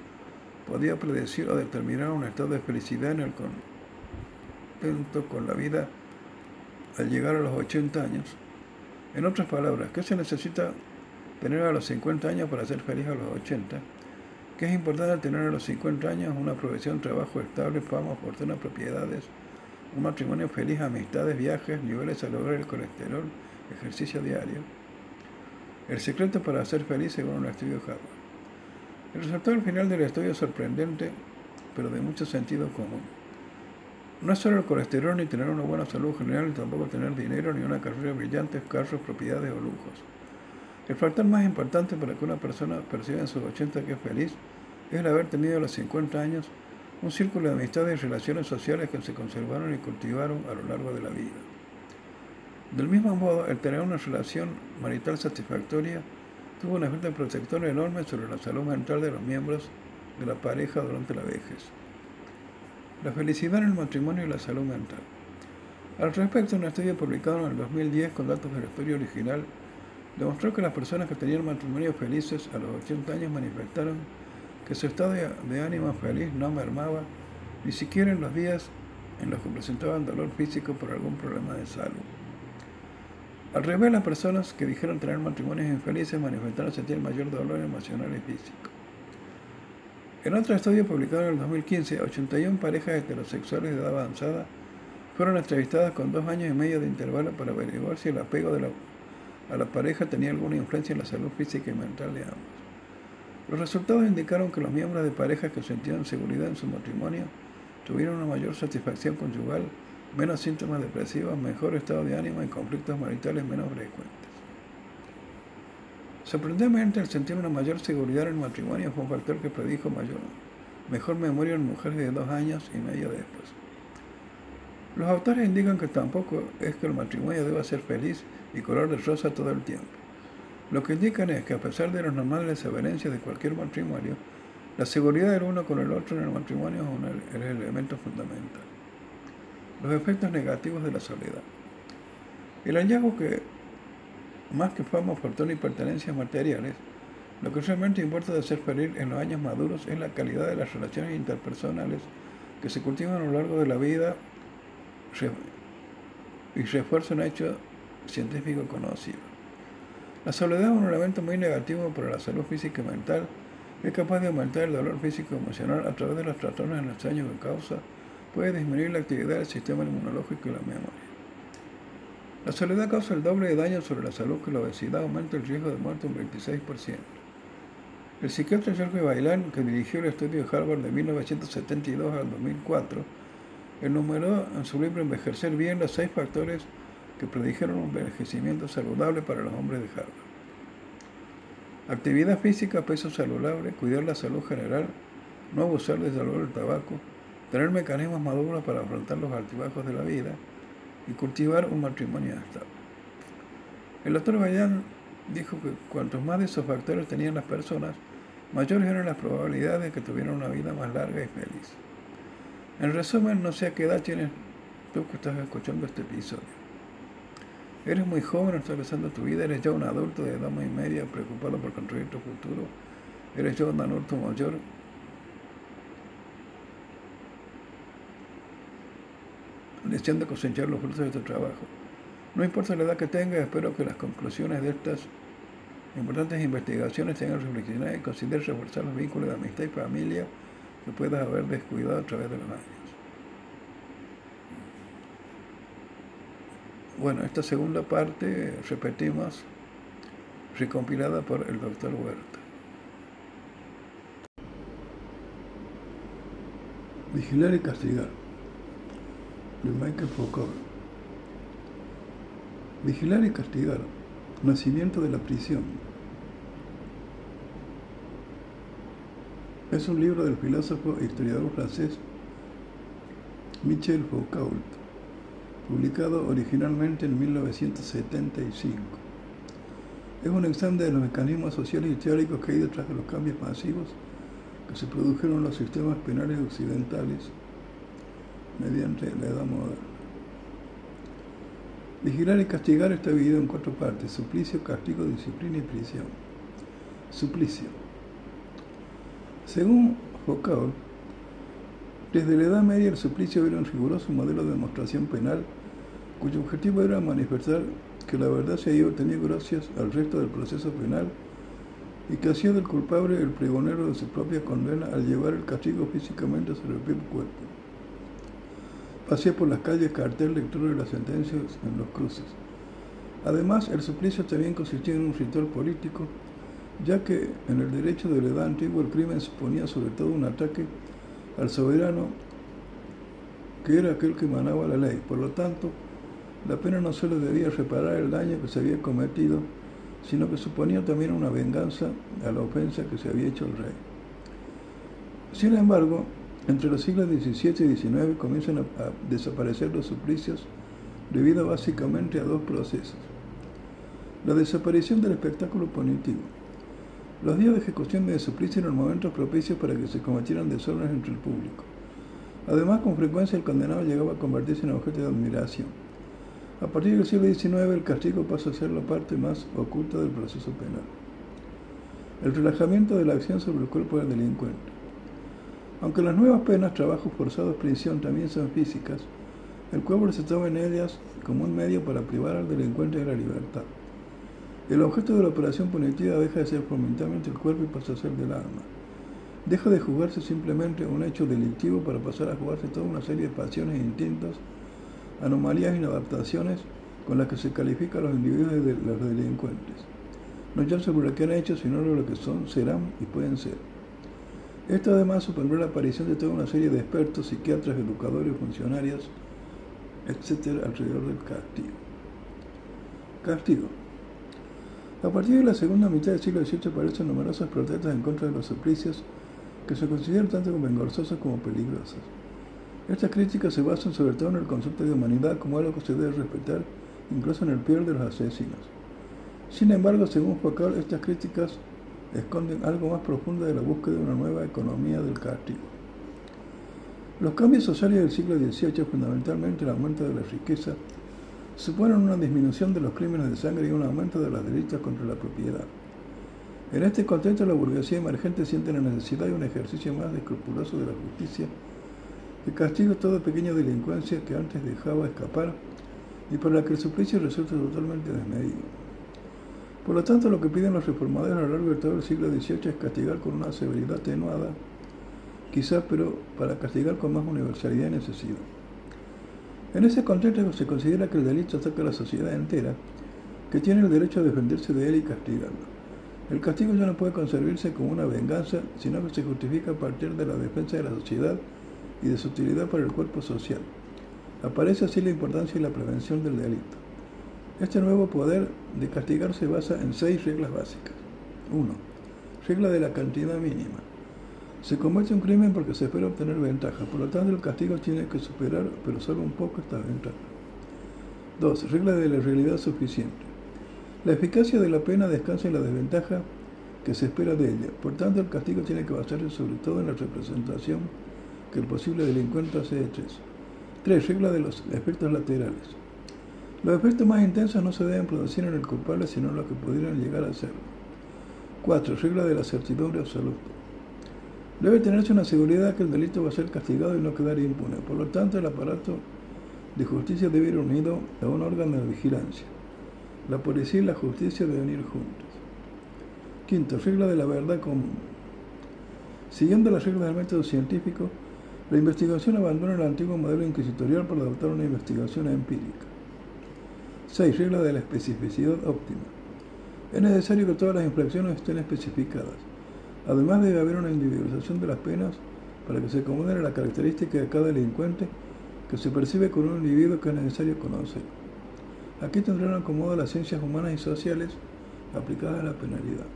podía predecir o determinar un estado de felicidad en el contento con la vida al llegar a los 80 años? En otras palabras, ¿qué se necesita tener a los 50 años para ser feliz a los 80? ¿Qué es importante tener a los 50 años? Una profesión, trabajo estable, fama, fortuna, propiedades, un matrimonio feliz, amistades, viajes, niveles saludables del colesterol, ejercicio diario. El secreto para ser feliz según un estudio Harvard. El resultado al final del estudio es sorprendente, pero de mucho sentido común. No es solo el colesterol ni tener una buena salud general, ni tampoco tener dinero, ni una carrera brillante, carros, propiedades o lujos. El factor más importante para que una persona perciba en sus 80 que es feliz es el haber tenido a los 50 años un círculo de amistades y relaciones sociales que se conservaron y cultivaron a lo largo de la vida. Del mismo modo, el tener una relación marital satisfactoria tuvo un efecto protector enorme sobre la salud mental de los miembros de la pareja durante la vejez. La felicidad en el matrimonio y la salud mental. Al respecto, un estudio publicado en el 2010 con datos del estudio original demostró que las personas que tenían matrimonios felices a los 80 años manifestaron que su estado de ánimo feliz no mermaba ni siquiera en los días en los que presentaban dolor físico por algún problema de salud. Al revés, las personas que dijeron tener matrimonios infelices manifestaron sentir mayor dolor emocional y físico. En otro estudio publicado en el 2015, 81 parejas heterosexuales de edad avanzada fueron entrevistadas con dos años y medio de intervalo para averiguar si el apego a la pareja tenía alguna influencia en la salud física y mental de ambos. Los resultados indicaron que los miembros de parejas que sentían seguridad en su matrimonio tuvieron una mayor satisfacción conyugal menos síntomas depresivos, mejor estado de ánimo y conflictos maritales menos frecuentes. Sorprendentemente, el sentir una mayor seguridad en el matrimonio fue un factor que predijo mayor, mejor memoria en mujeres de dos años y medio después. Los autores indican que tampoco es que el matrimonio deba ser feliz y color de rosa todo el tiempo. Lo que indican es que a pesar de las normales desavenencias de cualquier matrimonio, la seguridad del uno con el otro en el matrimonio es el elemento fundamental los efectos negativos de la soledad. El hallazgo que, más que fama, fortuna y pertenencias materiales, lo que realmente importa de ser feliz en los años maduros es la calidad de las relaciones interpersonales que se cultivan a lo largo de la vida y refuerza un hecho científico conocido. La soledad es un elemento muy negativo para la salud física y mental. Es capaz de aumentar el dolor físico y emocional a través de los trastornos en los años que causa puede disminuir la actividad del sistema inmunológico y la memoria. La soledad causa el doble de daño sobre la salud que la obesidad, aumenta el riesgo de muerte un 26%. El psiquiatra Jorge Bailán, que dirigió el estudio de Harvard de 1972 al 2004, enumeró en su libro Envejecer bien los seis factores que predijeron un envejecimiento saludable para los hombres de Harvard. Actividad física, peso saludable, cuidar la salud general, no abusar del dolor del tabaco, tener mecanismos maduros para afrontar los altibajos de la vida y cultivar un matrimonio estable. El doctor Bayan dijo que cuantos más de esos factores tenían las personas, mayores eran las probabilidades de que tuvieran una vida más larga y feliz. En resumen, no sé a qué edad tienes tú que estás escuchando este episodio. Eres muy joven, estás empezando tu vida, eres ya un adulto de edad muy media preocupado por construir tu futuro, eres ya un adulto mayor deseando cosechar los frutos de tu trabajo. No importa la edad que tengas, espero que las conclusiones de estas importantes investigaciones tengan reflexionado y consideres reforzar los vínculos de amistad y familia que puedas haber descuidado a través de los años. Bueno, esta segunda parte, repetimos, recompilada por el doctor Huerta. Vigilar y castigar de Michael Foucault. Vigilar y castigar. Nacimiento de la prisión. es un libro del filósofo e historiador francés Michel Foucault, publicado originalmente en 1975. Es un examen de los mecanismos sociales y teóricos que hay detrás de los cambios masivos que se produjeron en los sistemas penales occidentales mediante la Edad Moderna. Vigilar y castigar está dividido en cuatro partes, suplicio, castigo, disciplina y prisión. Suplicio. Según Foucault, desde la Edad Media el suplicio era un riguroso modelo de demostración penal cuyo objetivo era manifestar que la verdad se había obtenido gracias al resto del proceso penal y que hacía del culpable el pregonero de su propia condena al llevar el castigo físicamente sobre el propio cuerpo. Por las calles cartel lectura de las sentencias en los cruces. Además, el suplicio también consistía en un ritual político ya que en el derecho de la edad el crimen suponía sobre todo un ataque al soberano, que era aquel que emanaba la ley. Por lo tanto, la pena no solo debía reparar el daño que se había cometido, sino que suponía también una venganza a la ofensa que se había hecho al rey. Sin embargo, entre los siglos XVII y XIX comienzan a, desaparecer los suplicios debido básicamente a dos procesos. La desaparición del espectáculo punitivo los días de ejecución de suplicio eran momentos propicios para que se cometieran desórdenes entre el público. Además, con frecuencia el condenado llegaba a convertirse en objeto de admiración. A partir del siglo XIX, el castigo pasa a ser la parte más oculta del proceso penal. El relajamiento de la acción sobre el cuerpo del delincuente. Aunque las nuevas penas, trabajos forzados, prisión, también son físicas, el cuerpo se toma en ellas como un medio para privar al delincuente de la libertad. El objeto de la operación punitiva deja de ser fundamentalmente el cuerpo y pasa a ser del alma. Deja de jugarse simplemente un hecho delictivo para pasar a jugarse toda una serie de pasiones e instintos, anomalías e inadaptaciones con las que se califican a los individuos de los delincuentes. No ya sobre lo que han hecho, sino lo que son, serán y pueden ser. Esto además supondrá la aparición de toda una serie de expertos, psiquiatras, educadores, funcionarios, etc. alrededor del castigo. Castigo. A partir de la segunda mitad del siglo XVIII aparecen numerosas protestas en contra de los suplicios que se consideran tanto como engorzosos como peligrosos. Estas críticas se basan sobre todo en el concepto de humanidad como algo que se debe respetar incluso en el peor de los asesinos. Sin embargo, según Foucault, estas críticas esconden algo más profundo de la búsqueda de una nueva economía del castigo. Los cambios sociales del siglo XVIII, fundamentalmente el aumento de la riqueza, suponen una disminución de los crímenes de sangre y un aumento de los delitos contra la propiedad. En este contexto, la burguesía emergente siente la necesidad de un ejercicio más escrupuloso de la justicia que castiga toda pequeña delincuencia que antes dejaba escapar y por la que el suplicio resulta totalmente desmedido. Por lo tanto, lo que piden los reformadores a lo largo de todo el siglo XVIII es castigar con una severidad atenuada, quizás pero para castigar con más universalidad y necesidad. En ese contexto se considera que el delito ataca a la sociedad entera, que tiene el derecho a defenderse de él y castigarlo. El castigo ya no puede concebirse como una venganza, sino que se justifica a partir de la defensa de la sociedad y de su utilidad para el cuerpo social. Aparece así la importancia y la prevención del delito. Este nuevo poder de castigar se basa en seis reglas básicas. 1. Regla de la cantidad mínima. Se comete un crimen porque se espera obtener ventaja, por lo tanto el castigo tiene que superar, pero solo un poco, esta ventaja. 2. Regla de la realidad suficiente. La eficacia de la pena descansa en la desventaja que se espera de ella, por tanto el castigo tiene que basarse sobre todo en la representación que el posible delincuente hace de eso. 3. Regla de los efectos laterales. Los efectos más intensos no se deben producir en el culpable, sino en los que pudieran llegar a serlo. 4. Regla de la certidumbre absoluta. Debe tenerse una seguridad que el delito va a ser castigado y no quedar impune. Por lo tanto, el aparato de justicia debe ir unido a un órgano de vigilancia. La policía y la justicia deben ir juntos. Quinto, regla de la verdad común. Siguiendo las reglas del método científico, la investigación abandona el antiguo modelo inquisitorial para adoptar una investigación empírica. 6. Regla de la especificidad óptima. Es necesario que todas las infracciones estén especificadas. Además debe haber una individualización de las penas para que se acomoden a la característica de cada delincuente que se percibe con un individuo que es necesario conocer. Aquí tendrán acomodo las ciencias humanas y sociales aplicadas a la penalidad.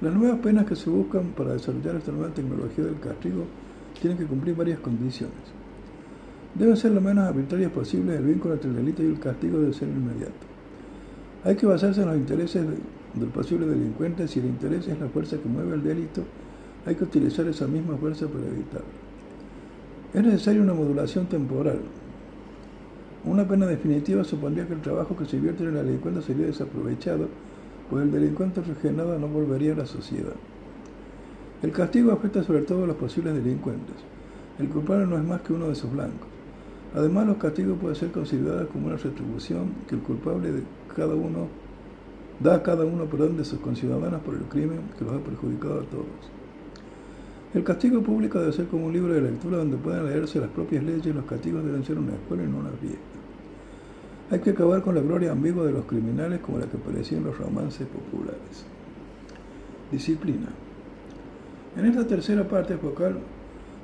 Las nuevas penas que se buscan para desarrollar esta nueva tecnología del castigo tienen que cumplir varias condiciones. Deben ser lo menos arbitrarias posibles, el vínculo entre el delito y el castigo debe ser inmediato. Hay que basarse en los intereses del posible delincuente. Si el interés es la fuerza que mueve el delito, hay que utilizar esa misma fuerza para evitarlo. Es necesaria una modulación temporal. Una pena definitiva supondría que el trabajo que se invierte en el delincuente sería desaprovechado pues el delincuente regenerado no volvería a la sociedad. El castigo afecta sobre todo a los posibles delincuentes. El culpable no es más que uno de sus blancos. Además, los castigos pueden ser considerados como una retribución que el culpable de cada uno da a cada uno perdón de sus conciudadanos por el crimen que los ha perjudicado a todos. El castigo público debe ser como un libro de lectura donde puedan leerse las propias leyes y los castigos deben ser una escuela y no una fiesta. Hay que acabar con la gloria ambigua de los criminales como la que aparecía en los romances populares. Disciplina. En esta tercera parte focal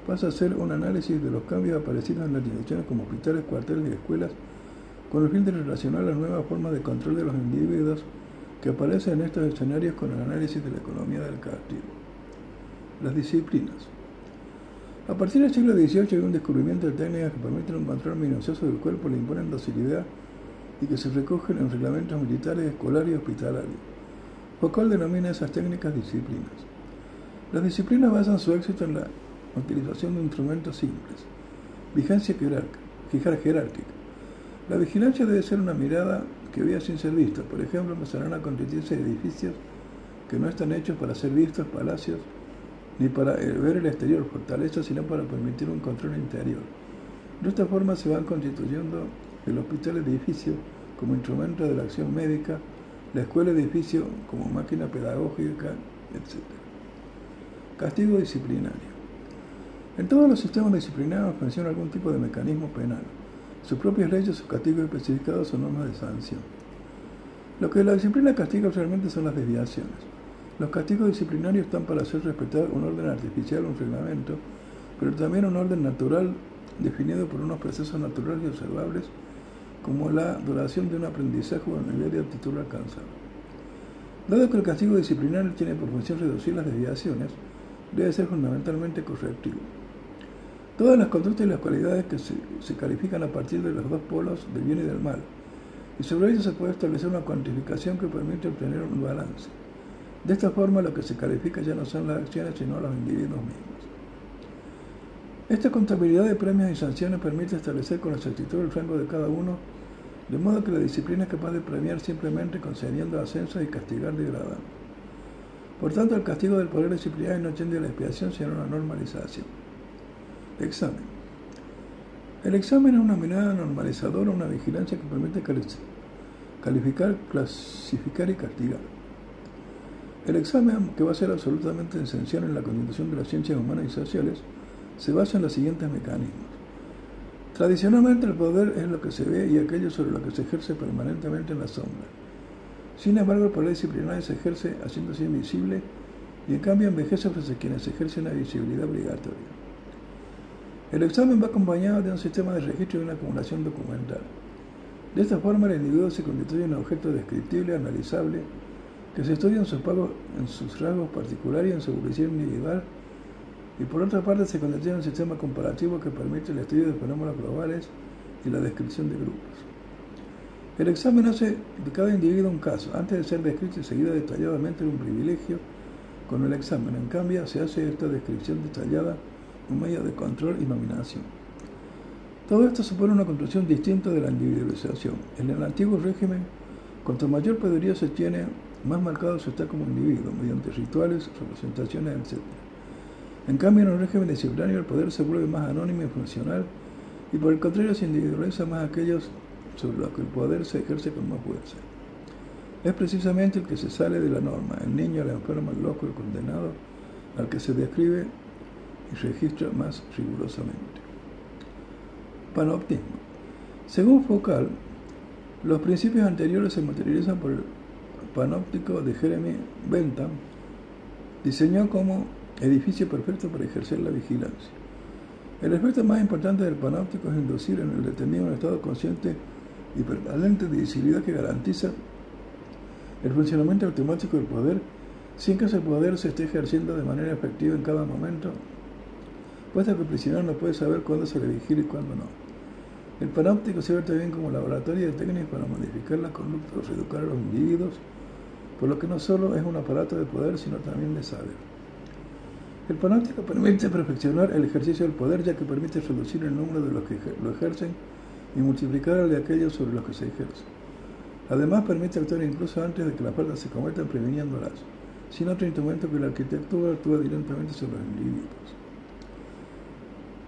pasa a hacer un análisis de los cambios aparecidos en las instituciones como hospitales, cuarteles y escuelas con el fin de relacionar las nuevas formas de control de los individuos que aparecen en estos escenarios con el análisis de la economía del castigo. Las disciplinas. A partir del siglo XVIII hay un descubrimiento de técnicas que permiten un control minucioso del cuerpo, le imponen docilidad y que se recogen en reglamentos militares, escolares y hospitalarios. Foucault denomina esas técnicas disciplinas. Las disciplinas basan su éxito en la utilización de instrumentos simples. Vigencia jerárquica. La vigilancia debe ser una mirada que vea sin ser vista. Por ejemplo, empezarán a constituirse edificios que no están hechos para ser vistos, palacios, ni para ver el exterior, fortaleza, sino para permitir un control interior. De esta forma se van constituyendo el hospital edificio como instrumento de la acción médica, la escuela edificio como máquina pedagógica, etc. Castigo disciplinario. En todos los sistemas disciplinarios funciona algún tipo de mecanismo penal. Sus propias leyes, sus castigos especificados son normas de sanción. Lo que la disciplina castiga realmente son las desviaciones. Los castigos disciplinarios están para hacer respetar un orden artificial, un reglamento, pero también un orden natural definido por unos procesos naturales y observables como la duración de un aprendizaje o el nivel de aptitud alcanzado. Dado que el castigo disciplinario tiene por función reducir las desviaciones, debe ser fundamentalmente correctivo. Todas las conductas y las cualidades que se, se, califican a partir de los dos polos del bien y del mal, y sobre ello se puede establecer una cuantificación que permite obtener un balance. De esta forma lo que se califica ya no son las acciones sino los individuos mismos. Esta contabilidad de premios y sanciones permite establecer con exactitud el rango de cada uno de modo que la disciplina es capaz de premiar simplemente concediendo ascensos y castigar degradando. Por tanto, el castigo del poder disciplinario no tiende a la expiación, sino a una normalización. Examen. El examen es una mirada normalizadora, una vigilancia que permite calificar, clasificar y castigar. El examen, que va a ser absolutamente esencial en la constitución de las ciencias humanas y sociales, se basa en los siguientes mecanismos. Tradicionalmente el poder es lo que se ve y aquello sobre lo que se ejerce permanentemente en la sombra. Sin embargo, el poder disciplinario se ejerce haciéndose invisible y en cambio envejece frente a quienes ejercen la visibilidad obligatoria. El examen va acompañado de un sistema de registro y una acumulación documental. De esta forma, el individuo se constituye en un objeto descriptible, analizable, que se estudia en sus, en sus rasgos particulares y en su evolución individual y por otra parte se convirtió en un sistema comparativo que permite el estudio de fenómenos globales y la descripción de grupos. El examen hace de cada individuo un caso, antes de ser descrito y seguido detalladamente en un privilegio con el examen. En cambio, se hace esta descripción detallada un medio de control y nominación. Todo esto supone una construcción distinta de la individualización. En el antiguo régimen, cuanto mayor poderío se tiene, más marcado se está como individuo, mediante rituales, representaciones, etc. En cambio, en un régimen disciplinario el poder se vuelve más anónimo y funcional y por el contrario se individualiza más aquellos sobre los que el poder se ejerce con más fuerza. Es precisamente el que se sale de la norma, el niño, el enfermo, el loco, el condenado, al que se describe y registra más rigurosamente. Panoptismo. Según Foucault, los principios anteriores se materializan por el panóptico de Jeremy Bentham, diseñó como edificio perfecto para ejercer la vigilancia. El efecto más importante del panóptico es inducir en el detenido un estado consciente y permanente de visibilidad que garantiza el funcionamiento automático del poder sin que ese poder se esté ejerciendo de manera efectiva en cada momento, puesto que el prisionero no puede saber cuándo se le y cuándo no. El panóptico sirve también como laboratorio de técnicas para modificar la conducta o reeducar a los individuos, por lo que no solo es un aparato de poder, sino también de saber. El panóptico permite perfeccionar el ejercicio del poder, ya que permite reducir el número de los que lo ejercen y multiplicar el de aquellos sobre los que se ejerce. Además, permite actuar incluso antes de que las faltas se cometan, previniéndolas, sin otro instrumento que la arquitectura actúa directamente sobre los individuos.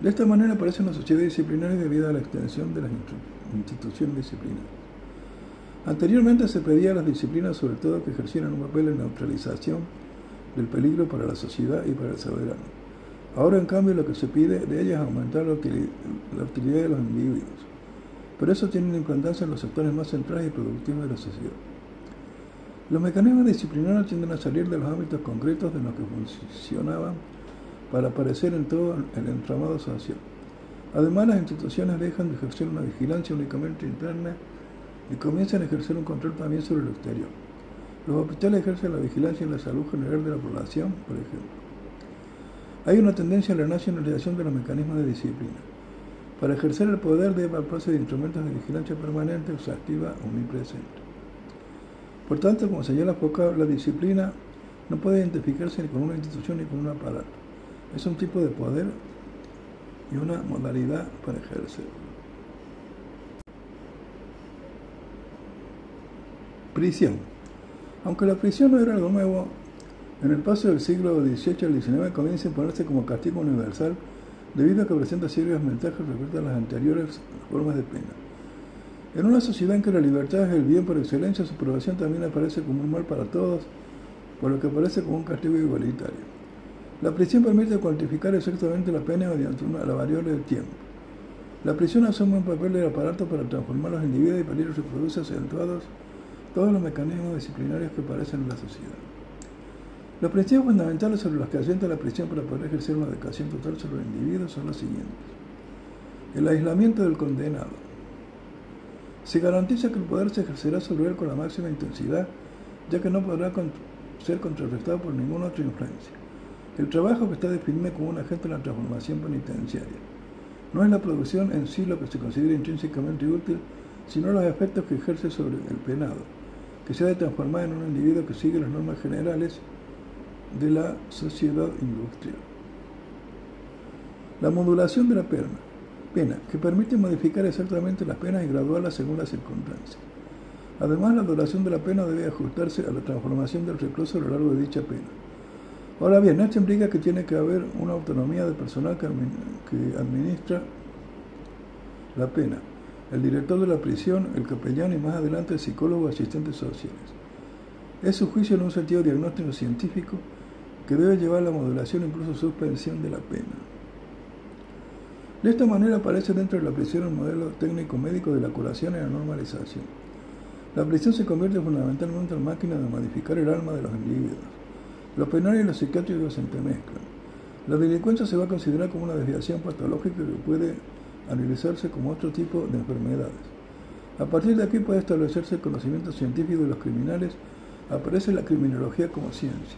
De esta manera aparece una sociedad disciplinaria debido a la extensión de las instituciones disciplinarias. Anteriormente se pedía a las disciplinas sobre todo que ejercieran un papel en neutralización del peligro para la sociedad y para el soberano. Ahora en cambio lo que se pide de ellas es aumentar la utilidad, de los individuos. Por eso tienen importancia en los sectores más centrales y productivos de la sociedad. Los mecanismos disciplinarios tienden a salir de los ámbitos concretos de los que funcionaban para aparecer en todo el entramado social. Además, las instituciones dejan de ejercer una vigilancia únicamente interna y comienzan a ejercer un control también sobre el exterior. Los hospitales ejercen la vigilancia en la salud general de la población, por ejemplo. Hay una tendencia a la nacionalización de los mecanismos de disciplina. Para ejercer el poder debe apropiarse de instrumentos de vigilancia permanente, exhaustiva, omnipresente. Por tanto, como señala Foucault, la disciplina no puede identificarse ni con una institución ni con un aparato. Es un tipo de poder y una modalidad para ejercer. Prisión. Aunque la prisión no era algo nuevo, en el paso del siglo XVIII al XIX comienza a imponerse como castigo universal debido a que presenta serias ventajas respecto a las anteriores formas de pena. En una sociedad en que la libertad es el bien por excelencia, su aprobación también aparece como un mal para todos, por lo que aparece como un castigo igualitario. La prisión permite cuantificar exactamente la pena mediante una, la variable del tiempo. La prisión asume un papel de aparato para transformar los individuos y peligros se produce acentuados todos los mecanismos disciplinarios que aparecen en la sociedad. Los principios fundamentales sobre los que asienta la prisión para poder ejercer una educación total sobre los individuos son los siguientes. El aislamiento del condenado. Se garantiza que el poder se ejercerá sobre él con la máxima intensidad, ya que no podrá ser contrarrestado por ninguna otra influencia. El trabajo que está definido como un agente de la transformación penitenciaria. No es la producción en sí lo que se considera intrínsecamente útil, sino los efectos que ejerce sobre el penado, que se ha de transformar en un individuo que sigue las normas generales de la sociedad industrial. La modulación de la pena, pena, que permite modificar exactamente las penas y graduarlas según las circunstancias. Además, la duración de la pena debe ajustarse a la transformación del recluso a lo largo de dicha pena. Ahora bien, esto implica que tiene que haber una autonomía de personal que, administra la pena, el director de la prisión, el capellán y más adelante el psicólogo asistentes sociales. Es su juicio en un sentido diagnóstico científico que debe llevar a la modulación e incluso suspensión de la pena. De esta manera aparece dentro de la prisión el modelo técnico-médico de la curación y la normalización. La prisión se convierte fundamentalmente en máquina de modificar el alma de los individuos. Los penales y los psiquiátricos se entremezclan. La delincuencia se va a considerar como una desviación patológica que puede analizarse como otro tipo de enfermedades. A partir de aquí puede establecerse el conocimiento científico de los criminales, aparece la criminología como ciencia.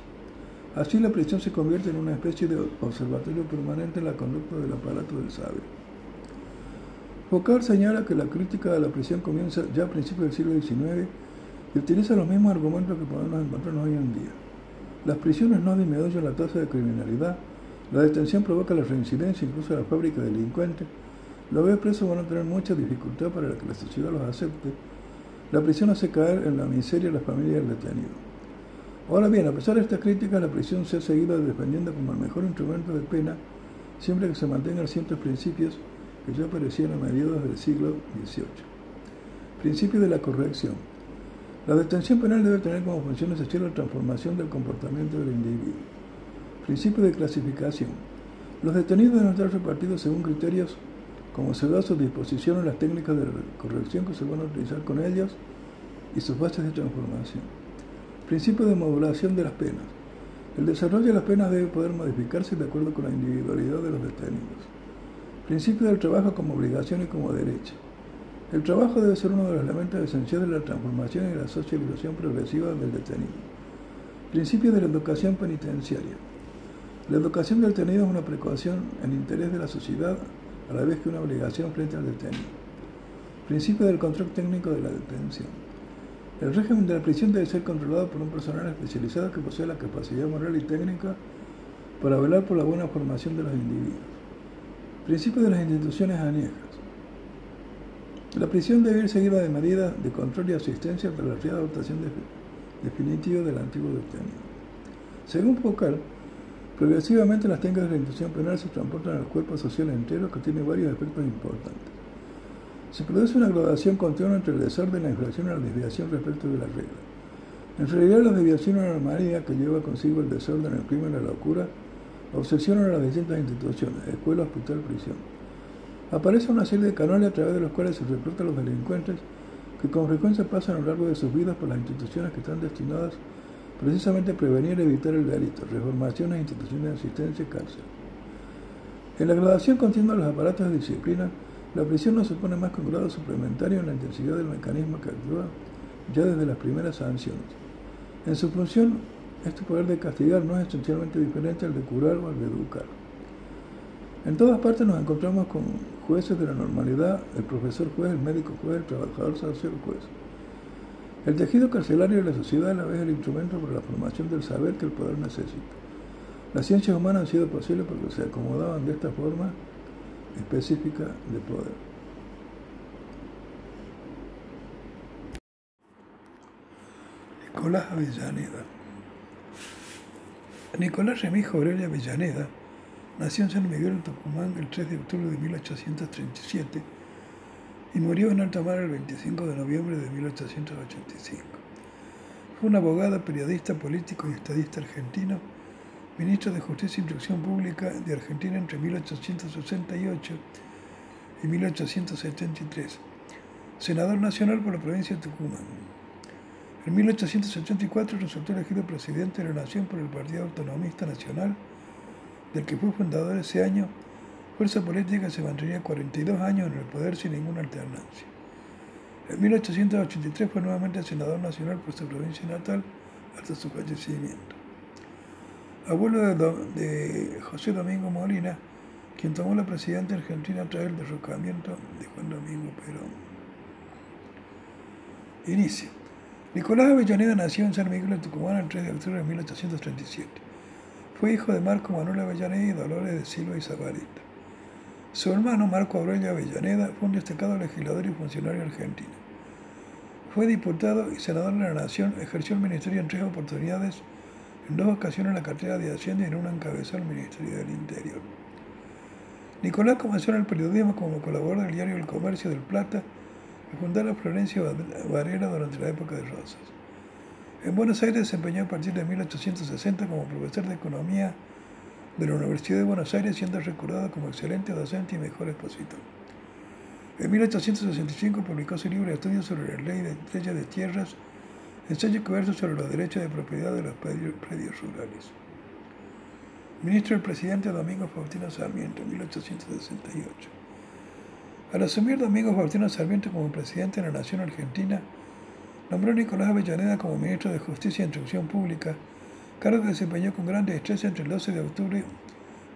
Así la prisión se convierte en una especie de observatorio permanente en la conducta del aparato del saber. Foucault señala que la crítica de la prisión comienza ya a principios del siglo XIX y utiliza los mismos argumentos que podemos encontrarnos hoy en día. Las prisiones no disminuyen la tasa de criminalidad, la detención provoca la reincidencia incluso de la fábrica de delincuentes, los presos van a tener mucha dificultad para que la sociedad los acepte, la prisión hace caer en la miseria a las familias del detenido. Ahora bien, a pesar de estas críticas, la prisión se ha seguido defendiendo como el mejor instrumento de pena, siempre que se mantengan ciertos principios que ya aparecían a mediados del siglo XVIII. Principio de la corrección. La detención penal debe tener como función esencial la transformación del comportamiento del individuo. Principio de clasificación. Los detenidos deben estar repartidos según criterios como se da a su disposición en las técnicas de corrección que se van a utilizar con ellos y sus bases de transformación. Principio de modulación de las penas. El desarrollo de las penas debe poder modificarse de acuerdo con la individualidad de los detenidos. Principio del trabajo como obligación y como derecho. El trabajo debe ser uno de los elementos esenciales de la transformación y la socialización progresiva del detenido. Principio de la educación penitenciaria. La educación del detenido es una precaución en interés de la sociedad a la vez que una obligación frente al detenido. Principio del control técnico de la detención. El régimen de la prisión debe ser controlado por un personal especializado que posee la capacidad moral y técnica para velar por la buena formación de los individuos. Principio de las instituciones aniejas. La prisión debe ir seguida de medidas de control y asistencia para la readaptación definitiva del antiguo detenido. Según Focal, progresivamente las técnicas de institución penal se transportan al cuerpo social entero que tiene varios efectos importantes. Se produce una graduación continua entre el desorden, la infracción y la desviación respecto de la regla. En realidad, la desviación a que lleva consigo el desorden, el crimen, la locura, obsesionan a las distintas instituciones, escuela, hospital, prisión. Aparece una serie de canales a través de los cuales se reclutan los delincuentes que con frecuencia pasan a lo largo de sus vidas por las instituciones que están destinadas precisamente a prevenir y evitar el delito, reformaciones, instituciones de asistencia y cárcel. En la graduación continua de los aparatos de disciplina, la prisión no supone más que un grado suplementario en la intensidad del mecanismo que actúa ya desde las primeras sanciones. En su función, este poder de castigar no es esencialmente diferente al de curar o al de educar. En todas partes nos encontramos con jueces de la normalidad, el profesor juez, el médico juez, el trabajador social juez. El tejido carcelario de la sociedad a la vez el instrumento para la formación del saber que el poder necesita. Las ciencias humanas han sido posibles porque se acomodaban de esta forma específica de poder. Nicolás Avellaneda Nicolás Remijo Aurelia Avellaneda nació en San Miguel de Tucumán el 3 de octubre de 1837 y murió en alta mar el 25 de noviembre de 1885. Fue un abogado, periodista, político y estadista argentino, ministro de Justicia e Instrucción Pública de Argentina entre 1868 y 1873, senador nacional por la provincia de Tucumán. En 1884 resultó elegido presidente de la Nación por el Partido Autonomista Nacional, del que fue fundador ese año, fuerza política se mantendría 42 años en el poder sin ninguna alternancia. En 1883 fue nuevamente senador nacional por su provincia natal hasta su fallecimiento. Abuelo de, José Domingo Molina, quien tomó la presidencia argentina tras el derrocamiento de Juan Domingo Perón. Inicio. Nicolás Avellaneda nació en San Miguel de Tucumán el 3 de octubre de 1837. Fue hijo de Marco Manuel Avellaneda y Dolores de Silva y Zabarita. Su hermano Marco Aurelio Avellaneda fue un destacado legislador y funcionario argentino. Fue diputado y senador de la Nación, ejerció el ministerio en tres oportunidades, en dos ocasiones la cartera de Hacienda y en una encabezó el Ministerio del Interior. Nicolás comenzó en el periodismo como colaborador del diario El Comercio del Plata fundar Florencia Varela durante la época de Rosas. En Buenos Aires desempeñó a partir de 1860 como profesor de economía de la Universidad de Buenos Aires, siendo recordado como excelente docente y mejor expositor. En 1865 publicó su libro de estudios sobre la ley de leyes de tierras, ensayo versa sobre los derechos de propiedad de los predios rurales. Ministro del presidente Domingo Faustino Sarmiento, 1868. Al asumir Domingo Faustino Sarmiento como presidente de la Nación Argentina, nombró a Nicolás Avellaneda como ministro de Justicia e Instrucción Pública, cargo que desempeñó con gran destreza entre el 12 de octubre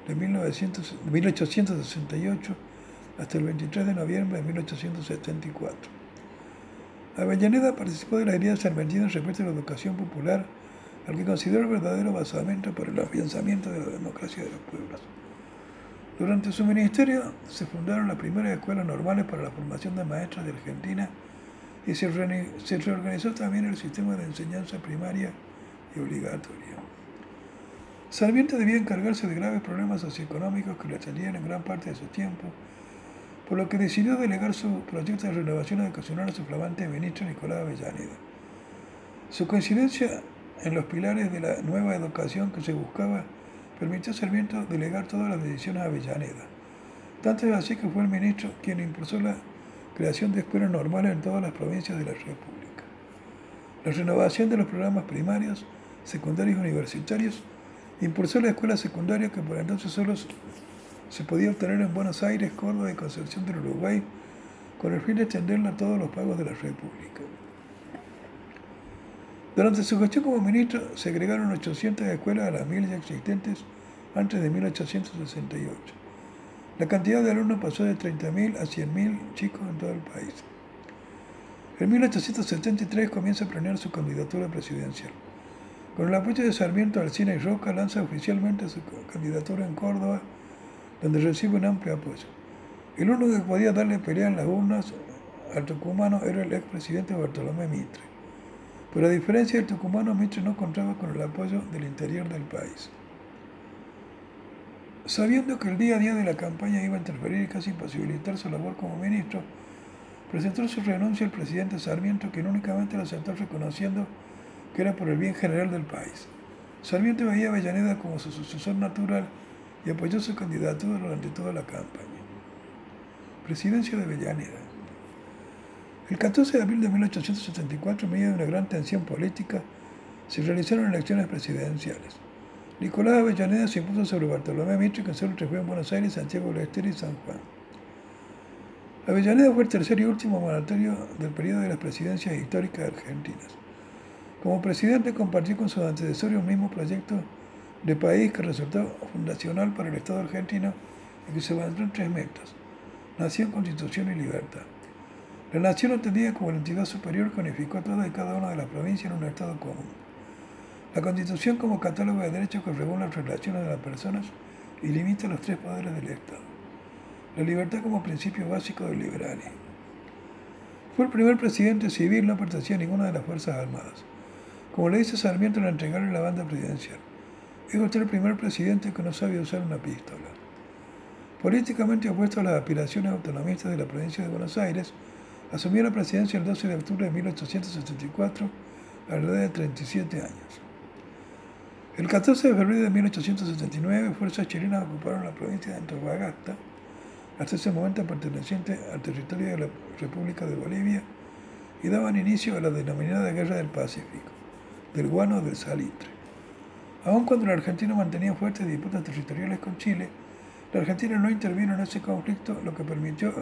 de 1868 hasta el 23 de noviembre de 1874. Avellaneda participó de la herida sarmentina respecto a la educación popular, al que consideró el verdadero basamento para el afianzamiento de la democracia de los pueblos. Durante su ministerio se fundaron las primeras escuelas normales para la formación de maestros de Argentina y se, reorganizó también el sistema de enseñanza primaria y obligatoria. Sarmiento debía encargarse de graves problemas socioeconómicos que le atendían en gran parte de su tiempo, por lo que decidió delegar su proyecto de renovación educacional a su flamante ministro Nicolás Avellaneda. Su coincidencia en los pilares de la nueva educación que se buscaba permitió a Sarmiento delegar todas las decisiones a Avellaneda. Tanto es así que fue el ministro quien impulsó la creación de escuelas normales en todas las provincias de la República. La renovación de los programas primarios, secundarios y universitarios impulsó la escuela secundaria que por entonces solo se podía obtener en Buenos Aires, Córdoba y Concepción del Uruguay, con el fin de extenderla a todos los pagos de la República. Durante su gestión como ministro, se agregaron 800 escuelas a las mil ya existentes antes de 1868. La cantidad de alumnos pasó de 30.000 a 100.000 chicos en todo el país. En 1873 comienza a planear su candidatura presidencial. Con el apoyo de Sarmiento, Alcina y Roca lanza oficialmente su candidatura en Córdoba, donde recibe un amplio apoyo. El único que podía darle pelea en las urnas al tucumano era el expresidente Bartolomé Mitre. Pero a diferencia del tucumano, Mitre no contaba con el apoyo del interior del país. Sabiendo que el día a día de la campaña iba a interferir y casi imposibilitar su labor como ministro, presentó su renuncia al presidente Sarmiento, quien únicamente lo aceptó reconociendo que era por el bien general del país. Sarmiento veía a Avellaneda como su sucesor natural y apoyó su candidatura durante toda la campaña. Presidencia de Avellaneda. El 14 de abril de 1874, en medio de una gran tensión política, se realizaron elecciones presidenciales. Nicolás Avellaneda se impuso sobre Bartolomé Mitre, que solo triunfó en Buenos Aires, Santiago del Estero y San Juan. Avellaneda fue el tercer y último mandatario del periodo de las presidencias históricas argentinas. Como presidente compartió con sus antecesores un mismo proyecto de país que resultó fundacional para el Estado argentino y que se en tres metas, nación, constitución y libertad. La nación entendida como la entidad superior unificó toda y cada una de las provincias en un Estado común. La constitución como catálogo de derechos que regula las relaciones de las personas y limita los tres poderes del Estado. La libertad como principio básico del liberalismo. Fue el primer presidente civil, no pertenecía a ninguna de las Fuerzas Armadas. Como le dice Sarmiento al entregarle la banda presidencial, es usted el primer presidente que no sabía usar una pistola. Políticamente opuesto a las aspiraciones autonomistas de la provincia de Buenos Aires, asumió la presidencia el 12 de octubre de 1874 a la edad de 37 años. El 14 de febrero de 1879, fuerzas chilenas ocuparon la provincia de Antofagasta, hasta ese momento perteneciente al territorio de la República de Bolivia, y daban inicio a la denominada Guerra del Pacífico del guano del salitre. Aun cuando la Argentina mantenía fuertes disputas territoriales con Chile, la Argentina no intervino en ese conflicto, lo que permitió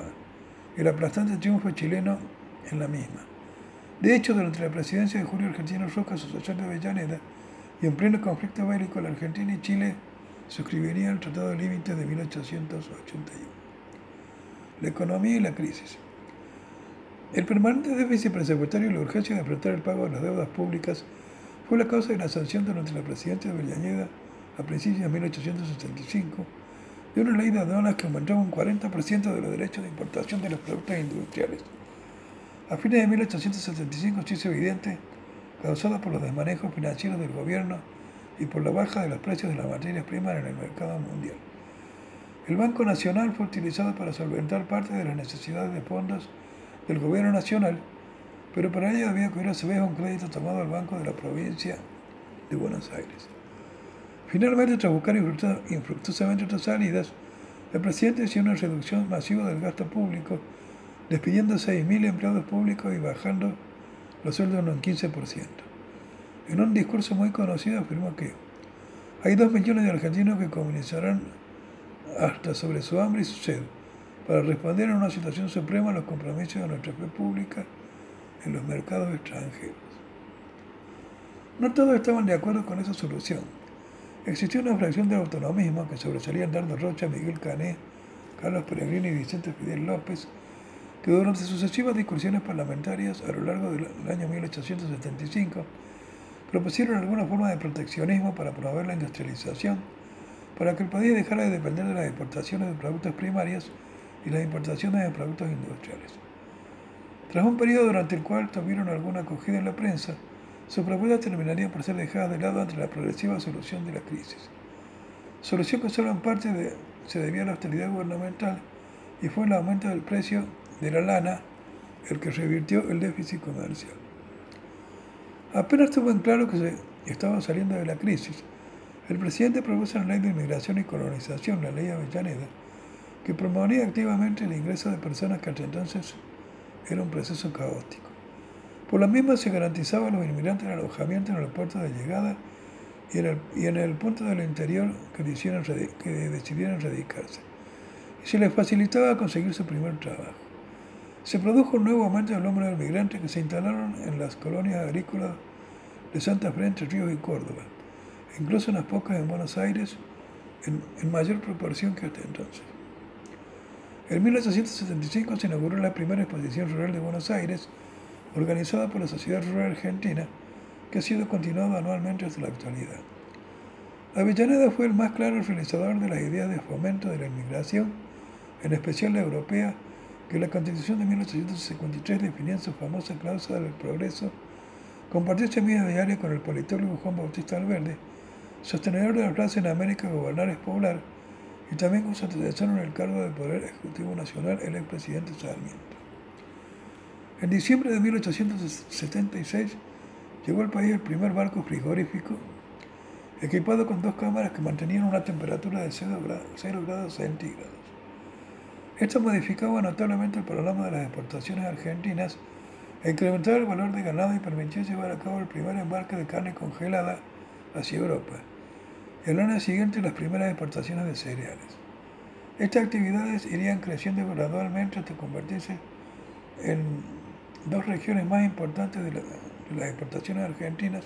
el aplastante triunfo chileno en la misma. De hecho, durante la presidencia de Julio Argentino Roca, asociación de Avellaneda, y en pleno conflicto bélico, la Argentina y Chile suscribirían el Tratado de Límites de 1881. La economía y la crisis. El permanente déficit presupuestario y la urgencia de afrontar el pago de las deudas públicas fue la causa de la sanción durante la presidencia de Avellaneda a principios de 1875 de una ley de aduanas que aumentaba un 40% de los derechos de importación de los productos industriales. A fines de 1875 se hizo evidente, causada por los desmanejos financieros del gobierno y por la baja de los precios de las materias primas en el mercado mundial. El Banco Nacional fue utilizado para solventar parte de las necesidades de fondos del gobierno nacional pero para ello había que ir a su vez un crédito tomado al Banco de la Provincia de Buenos Aires. Finalmente, tras buscar infructuosamente otras salidas, el presidente decidió una reducción masiva del gasto público, despidiendo a 6.000 empleados públicos y bajando los sueldos en un 15%. En un discurso muy conocido afirmó que hay dos millones de argentinos que comenzarán hasta sobre su hambre y su sed para responder a una situación suprema a los compromisos de nuestra fe pública en los mercados extranjeros. No todos estaban de acuerdo con esa solución. Existió una fracción de autonomismo que sobresalían Dardo Rocha, Miguel Cané, Carlos Peregrini y Vicente Fidel López, que durante sucesivas discusiones parlamentarias a lo largo del año 1875 propusieron alguna forma de proteccionismo para promover la industrialización, para que el país dejara de depender de las exportaciones de productos primarios y las importaciones de productos industriales. Tras un periodo durante el cual tuvieron alguna acogida en la prensa, su propuesta terminaría por ser dejada de lado ante la progresiva solución de la crisis. Solución que solo en parte se debía a la austeridad gubernamental y fue el aumento del precio de la lana el que revirtió el déficit comercial. Apenas tuvo en claro que se estaba saliendo de la crisis, el presidente propuso la ley de inmigración y colonización, la ley Avellaneda, que promovía activamente el ingreso de personas que hasta entonces era un proceso caótico. Por la misma se garantizaba a los inmigrantes el alojamiento en el puerto de llegada y en el, y en el punto del interior que, que decidieran radicarse. Y se les facilitaba conseguir su primer trabajo. Se produjo un nuevo aumento del número de inmigrantes que se instalaron en las colonias agrícolas de Santa Fe, Entre Ríos y Córdoba, incluso unas pocas en Buenos Aires, en, en mayor proporción que hasta entonces. En 1875 se inauguró la primera exposición rural de Buenos Aires, organizada por la Sociedad Rural Argentina, que ha sido continuada anualmente hasta la actualidad. Avellaneda fue el más claro realizador de las ideas de fomento de la inmigración, en especial la europea, que la Constitución de 1853 definía su famosa cláusula del progreso, compartió semillas diarias con el politólogo Juan Bautista Alverde, sostenedor de la frase en América gobernar es poblar, y también con su en el cargo del Poder Ejecutivo Nacional el expresidente Sarmiento. En diciembre de 1876 llegó al país el primer barco frigorífico equipado con dos cámaras que mantenían una temperatura de 0 grados, centígrados. Esto modificaba notablemente el panorama de las exportaciones argentinas incrementaba el valor de ganado y permitió llevar a cabo el primer embarque de carne congelada hacia Europa. El año siguiente las primeras exportaciones de cereales. Estas actividades irían creciendo gradualmente hasta convertirse en dos regiones más importantes de las exportaciones argentinas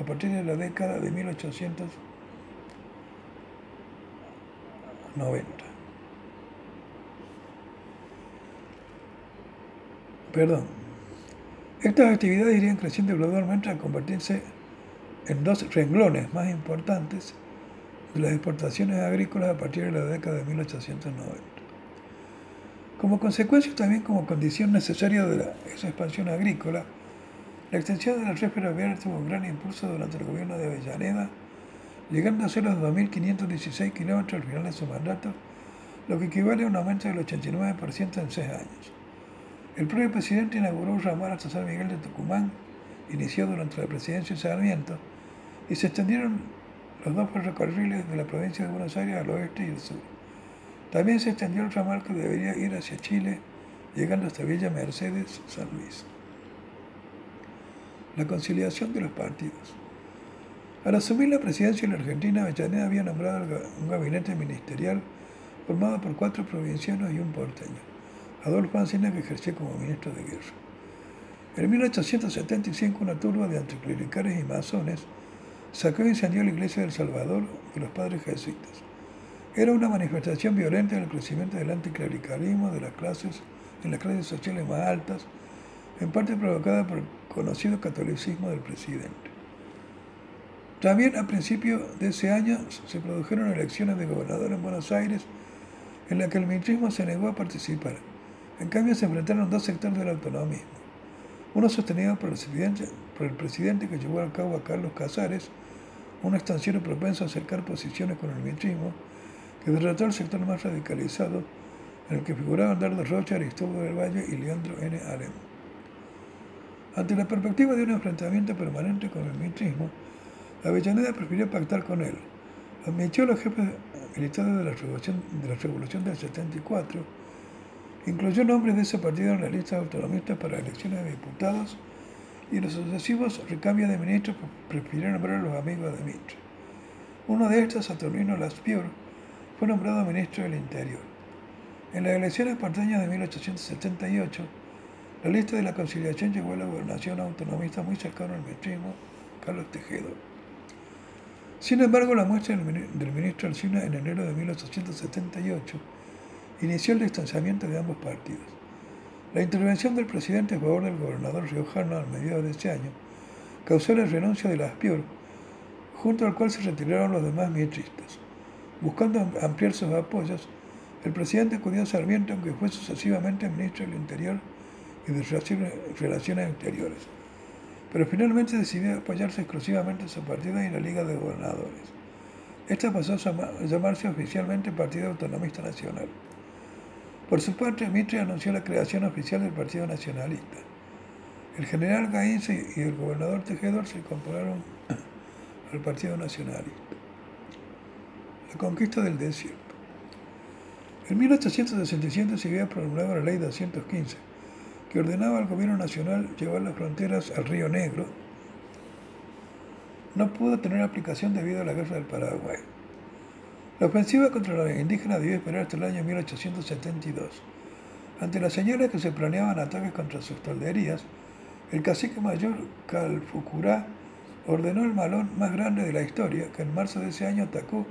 a partir de la década de 1890. Perdón. Estas actividades irían creciendo gradualmente a convertirse en dos renglones más importantes de las exportaciones agrícolas a partir de la década de 1890. Como consecuencia, también como condición necesaria de la, esa expansión agrícola, la extensión de la red ferroviaria tuvo un gran impulso durante el gobierno de Avellaneda, llegando a ser los 2.516 kilómetros al final de su mandato, lo que equivale a un aumento del 89% en seis años. El propio presidente inauguró un ramal hasta San Miguel de Tucumán, iniciado durante la presidencia de Sarmiento, y se extendieron los dos ferrocarriles de la provincia de Buenos Aires al oeste y al sur. También se extendió el ramal que debería ir hacia Chile, llegando hasta Villa Mercedes, San Luis la conciliación de los partidos. Al asumir la presidencia de la Argentina, Avellaneda había nombrado un gabinete ministerial formado por cuatro provincianos y un porteño, Adolfo que ejerció como ministro de guerra. En 1875, una turba de anticlericales y masones sacó y incendió la iglesia del Salvador de los padres jesuitas. Era una manifestación violenta del crecimiento del anticlericalismo de las clases, en las clases sociales más altas, en parte provocada por conocido catolicismo del presidente. También a principios de ese año se produjeron elecciones de gobernador en Buenos Aires en las que el militarismo se negó a participar. En cambio se enfrentaron dos sectores del autonomismo. Uno sostenido por el presidente, que llevó a cabo a Carlos Casares, un estanciero propenso a acercar posiciones con el militarismo, que derrotó al sector más radicalizado, en el que figuraban Dardo Rocha, Aristóbulo del Valle y Leandro N. Alem. Ante la perspectiva de un enfrentamiento permanente con el militarismo, Avellaneda prefirió pactar con él. Admitió a los jefes militares de de la Revolución del 74, incluyó nombres de ese partido en la lista autonomista para elecciones de diputados y en los sucesivos recambios de ministros prefirió nombrar a los amigos de Mitre. Uno de estos, Saturnino Laspior, fue nombrado ministro del Interior. En las elecciones porteñas de 1878, la lista de la conciliación llegó a la gobernación autonomista muy cercana al metrismo, Carlos Tejedor. Sin embargo, la muestra del ministro Alcina en enero de 1878 inició el distanciamiento de ambos partidos. La intervención del presidente a favor del gobernador riojano a mediados de ese año causó la renuncia de las Aspior, junto al cual se retiraron los demás mitristas. Buscando ampliar sus apoyos, el presidente acudió a Sarmiento, aunque fue sucesivamente ministro del Interior y de relaciones, exteriores. Pero finalmente decidió apoyarse exclusivamente en su partido y en la Liga de Gobernadores. Esta pasó a llamarse oficialmente Partido Autonomista Nacional. Por su parte, Mitre anunció la creación oficial del Partido Nacionalista. El general Gainza y el gobernador Tejedor se incorporaron al Partido Nacionalista. La conquista del desierto. En 1867 se había promulgado la Ley 215, que ordenaba al gobierno nacional llevar las fronteras al Río Negro, no pudo tener aplicación debido a la guerra del Paraguay. La ofensiva contra los indígenas debió esperar hasta el año 1872. Ante las señales que se planeaban ataques contra sus tolderías, el cacique mayor Calfucurá ordenó el malón más grande de la historia, que en marzo de ese año atacó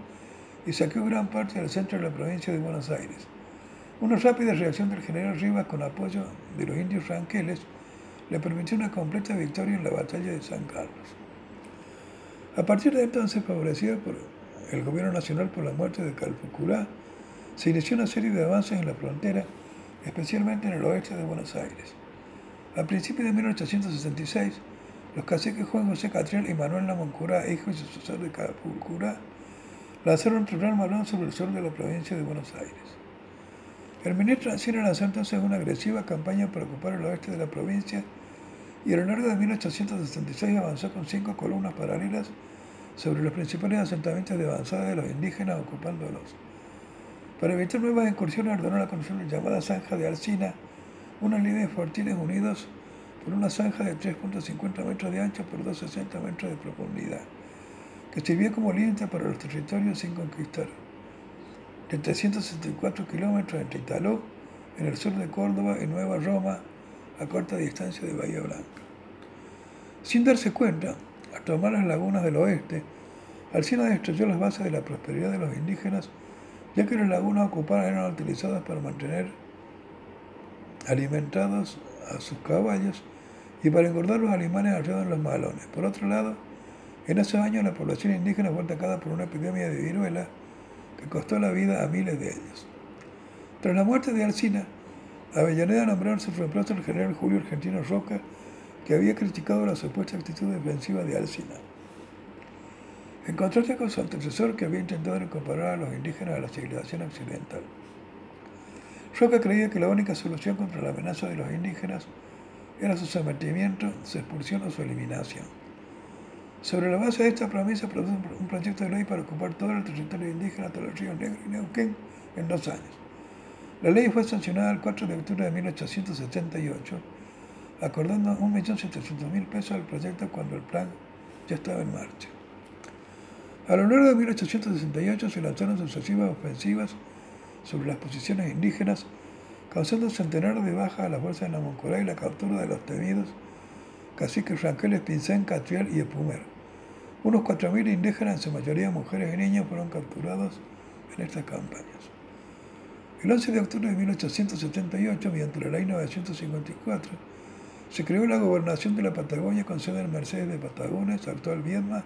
y saqueó gran parte del centro de la provincia de Buenos Aires. Una rápida reacción del general Rivas con apoyo de los indios ranqueles le permitió una completa victoria en la batalla de San Carlos. A partir de entonces, favorecido por el gobierno nacional por la muerte de Calfucurá, se inició una serie de avances en la frontera, especialmente en el oeste de Buenos Aires. A principios de 1866, los caciques Juan José Catriel y Manuel Lamoncurá, hijo y sucesor de Calfucurá, lanzaron un tribunal malón sobre el sur de la provincia de Buenos Aires. El ministro Ancina lanzó entonces una agresiva campaña para ocupar el oeste de la provincia y a lo largo de 1866 avanzó con cinco columnas paralelas sobre los principales asentamientos de avanzada de los indígenas ocupándolos. Para evitar nuevas incursiones ordenó la construcción de la llamada zanja de Alcina, unas líneas fortines unidos por una zanja de 3.50 metros de ancho por 2,60 metros de profundidad, que sirvió como límite para los territorios sin conquistar. De 364 kilómetros entre Italó, en el sur de Córdoba, y Nueva Roma, a corta distancia de Bahía Blanca. Sin darse cuenta, tomar las lagunas del oeste, Alcina destruyó las bases de la prosperidad de los indígenas, ya que las lagunas ocupadas eran utilizadas para mantener alimentados a sus caballos y para engordar los animales arriados en los malones. Por otro lado, en ese año la población indígena fue atacada por una epidemia de viruela que costó la vida a miles de ellos. Tras la muerte de Alcina, Avellaneda nombró en su reemplazo al general Julio Argentino Roca, que había criticado la supuesta actitud defensiva de Alcina. En contraste con su antecesor, que había intentado incorporar a los indígenas a la civilización occidental. Roca creía que la única solución contra la amenaza de los indígenas era su sometimiento, su expulsión o su eliminación. Sobre la base de esta promesa produjo un proyecto de ley para ocupar todo el territorio indígena hasta los ríos Negro y Neuquén en dos años. La ley fue sancionada el 4 de octubre de 1878, acordando 1.700.000 pesos al proyecto cuando el plan ya estaba en marcha. A lo largo de 1868 se lanzaron sucesivas ofensivas sobre las posiciones indígenas, causando centenares de bajas a las fuerzas de Namoncorá y la captura de los temidos caciques Ranqueles Pincén, Catriel y Epumer. Unos 4.000 indígenas, en su mayoría mujeres y niños, fueron capturados en estas campañas. El 11 de octubre de 1878, mediante la ley 954, se creó la gobernación de la Patagonia con sede en Mercedes de Patagones, actual Viedma,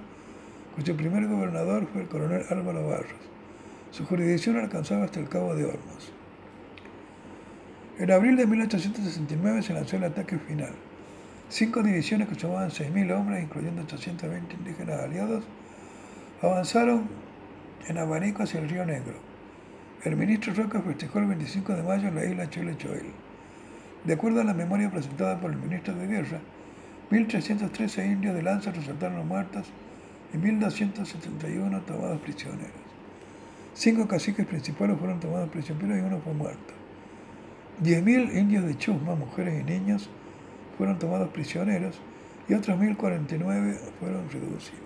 cuyo primer gobernador fue el coronel Álvaro Barros. Su jurisdicción alcanzaba hasta el Cabo de Hornos. En abril de 1869 se lanzó el ataque final. Cinco divisiones que sumaban 6.000 hombres, incluyendo 820 indígenas aliados, avanzaron en abanico hacia el río Negro el ministro Roca festejó el 25 de mayo en la isla Choel. De acuerdo a la memoria presentada por el ministro de Guerra, 1.313 indios de lanza resultaron muertos y 1.271 tomados prisioneros. Cinco caciques principales fueron tomados prisioneros y uno fue muerto. 10.000 indios de Chusma, mujeres y niños, fueron tomados prisioneros y otros 1.049 fueron reducidos.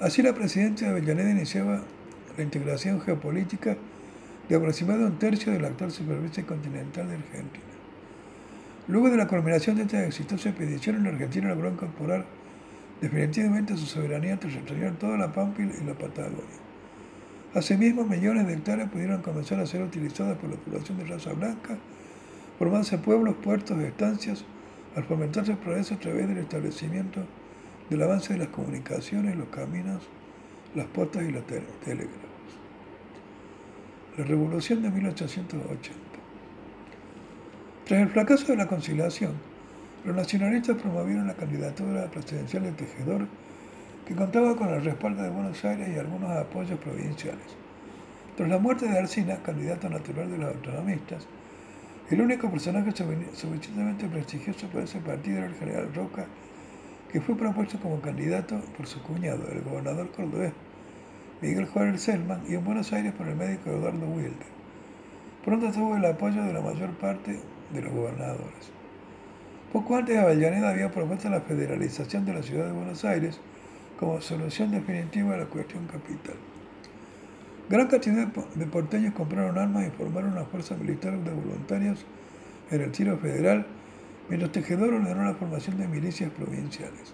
Así la presidencia de Avellaneda iniciaba la integración geopolítica de aproximadamente un tercio de la actual superficie continental de Argentina. Luego de la culminación de esta exitosa expedición, la Argentina logró incorporar definitivamente su soberanía territorial toda la Pampa y la Patagonia. Asimismo, millones de hectáreas pudieron comenzar a ser utilizadas por la población de raza blanca, formándose pueblos, puertos, estancias, al fomentarse el progreso a través del establecimiento del avance de las comunicaciones, los caminos, las puertas y los telégrafos. La Revolución de 1880. Tras el fracaso de la conciliación, los nacionalistas promovieron la candidatura presidencial de Tejedor, que contaba con el respaldo de Buenos Aires y algunos apoyos provinciales. Tras la muerte de Alcina, candidato natural de los autonomistas, el único personaje suficientemente prestigioso para ese partido era el general Roca, que fue propuesto como candidato por su cuñado, el gobernador cordobés Miguel Juárez Selman, y en Buenos Aires por el médico Eduardo Wilde. Pronto tuvo el apoyo de la mayor parte de los gobernadores. Poco antes Avellaneda había propuesto la federalización de la ciudad de Buenos Aires como solución definitiva a la cuestión capital. Gran cantidad de porteños compraron armas y formaron una fuerza militar de voluntarios en el tiro federal, mientras Tejedor ordenó la formación de milicias provinciales.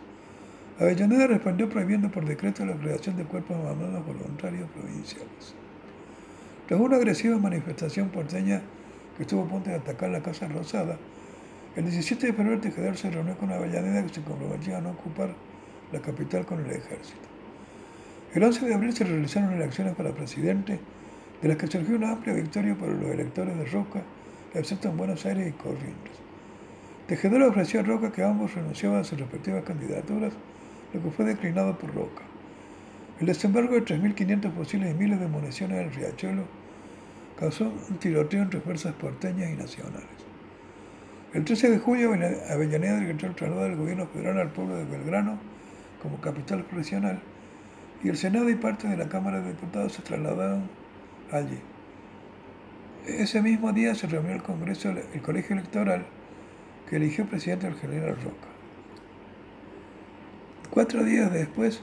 Avellaneda respondió prohibiendo por decreto la creación de cuerpos armados voluntarios provinciales. Tras una agresiva manifestación porteña estuvo a punto de atacar la Casa Rosada, el 17 de febrero Tejedor se reunió con Avellaneda que se comprometía a no ocupar la capital con el ejército. El 11 de abril se realizaron elecciones para presidente, de las que surgió una amplia victoria para los electores de Roca, excepto en Buenos Aires y Corrientes. Tejedor ofreció a Roca que ambos renunciaban a sus respectivas candidaturas, lo que fue declinado por Roca. El desembarco de 3.500 fusiles y miles de municiones en el Riachuelo causó un tiroteo entre fuerzas porteñas y nacionales. El 13 de julio, Avellaneda decretó el traslado del gobierno federal al pueblo de Belgrano como capital provisional y el Senado y parte de la Cámara de Diputados se trasladaron allí. Ese mismo día se reunió el Congreso, el Colegio Electoral, que eligió presidente al general Roca. Cuatro días después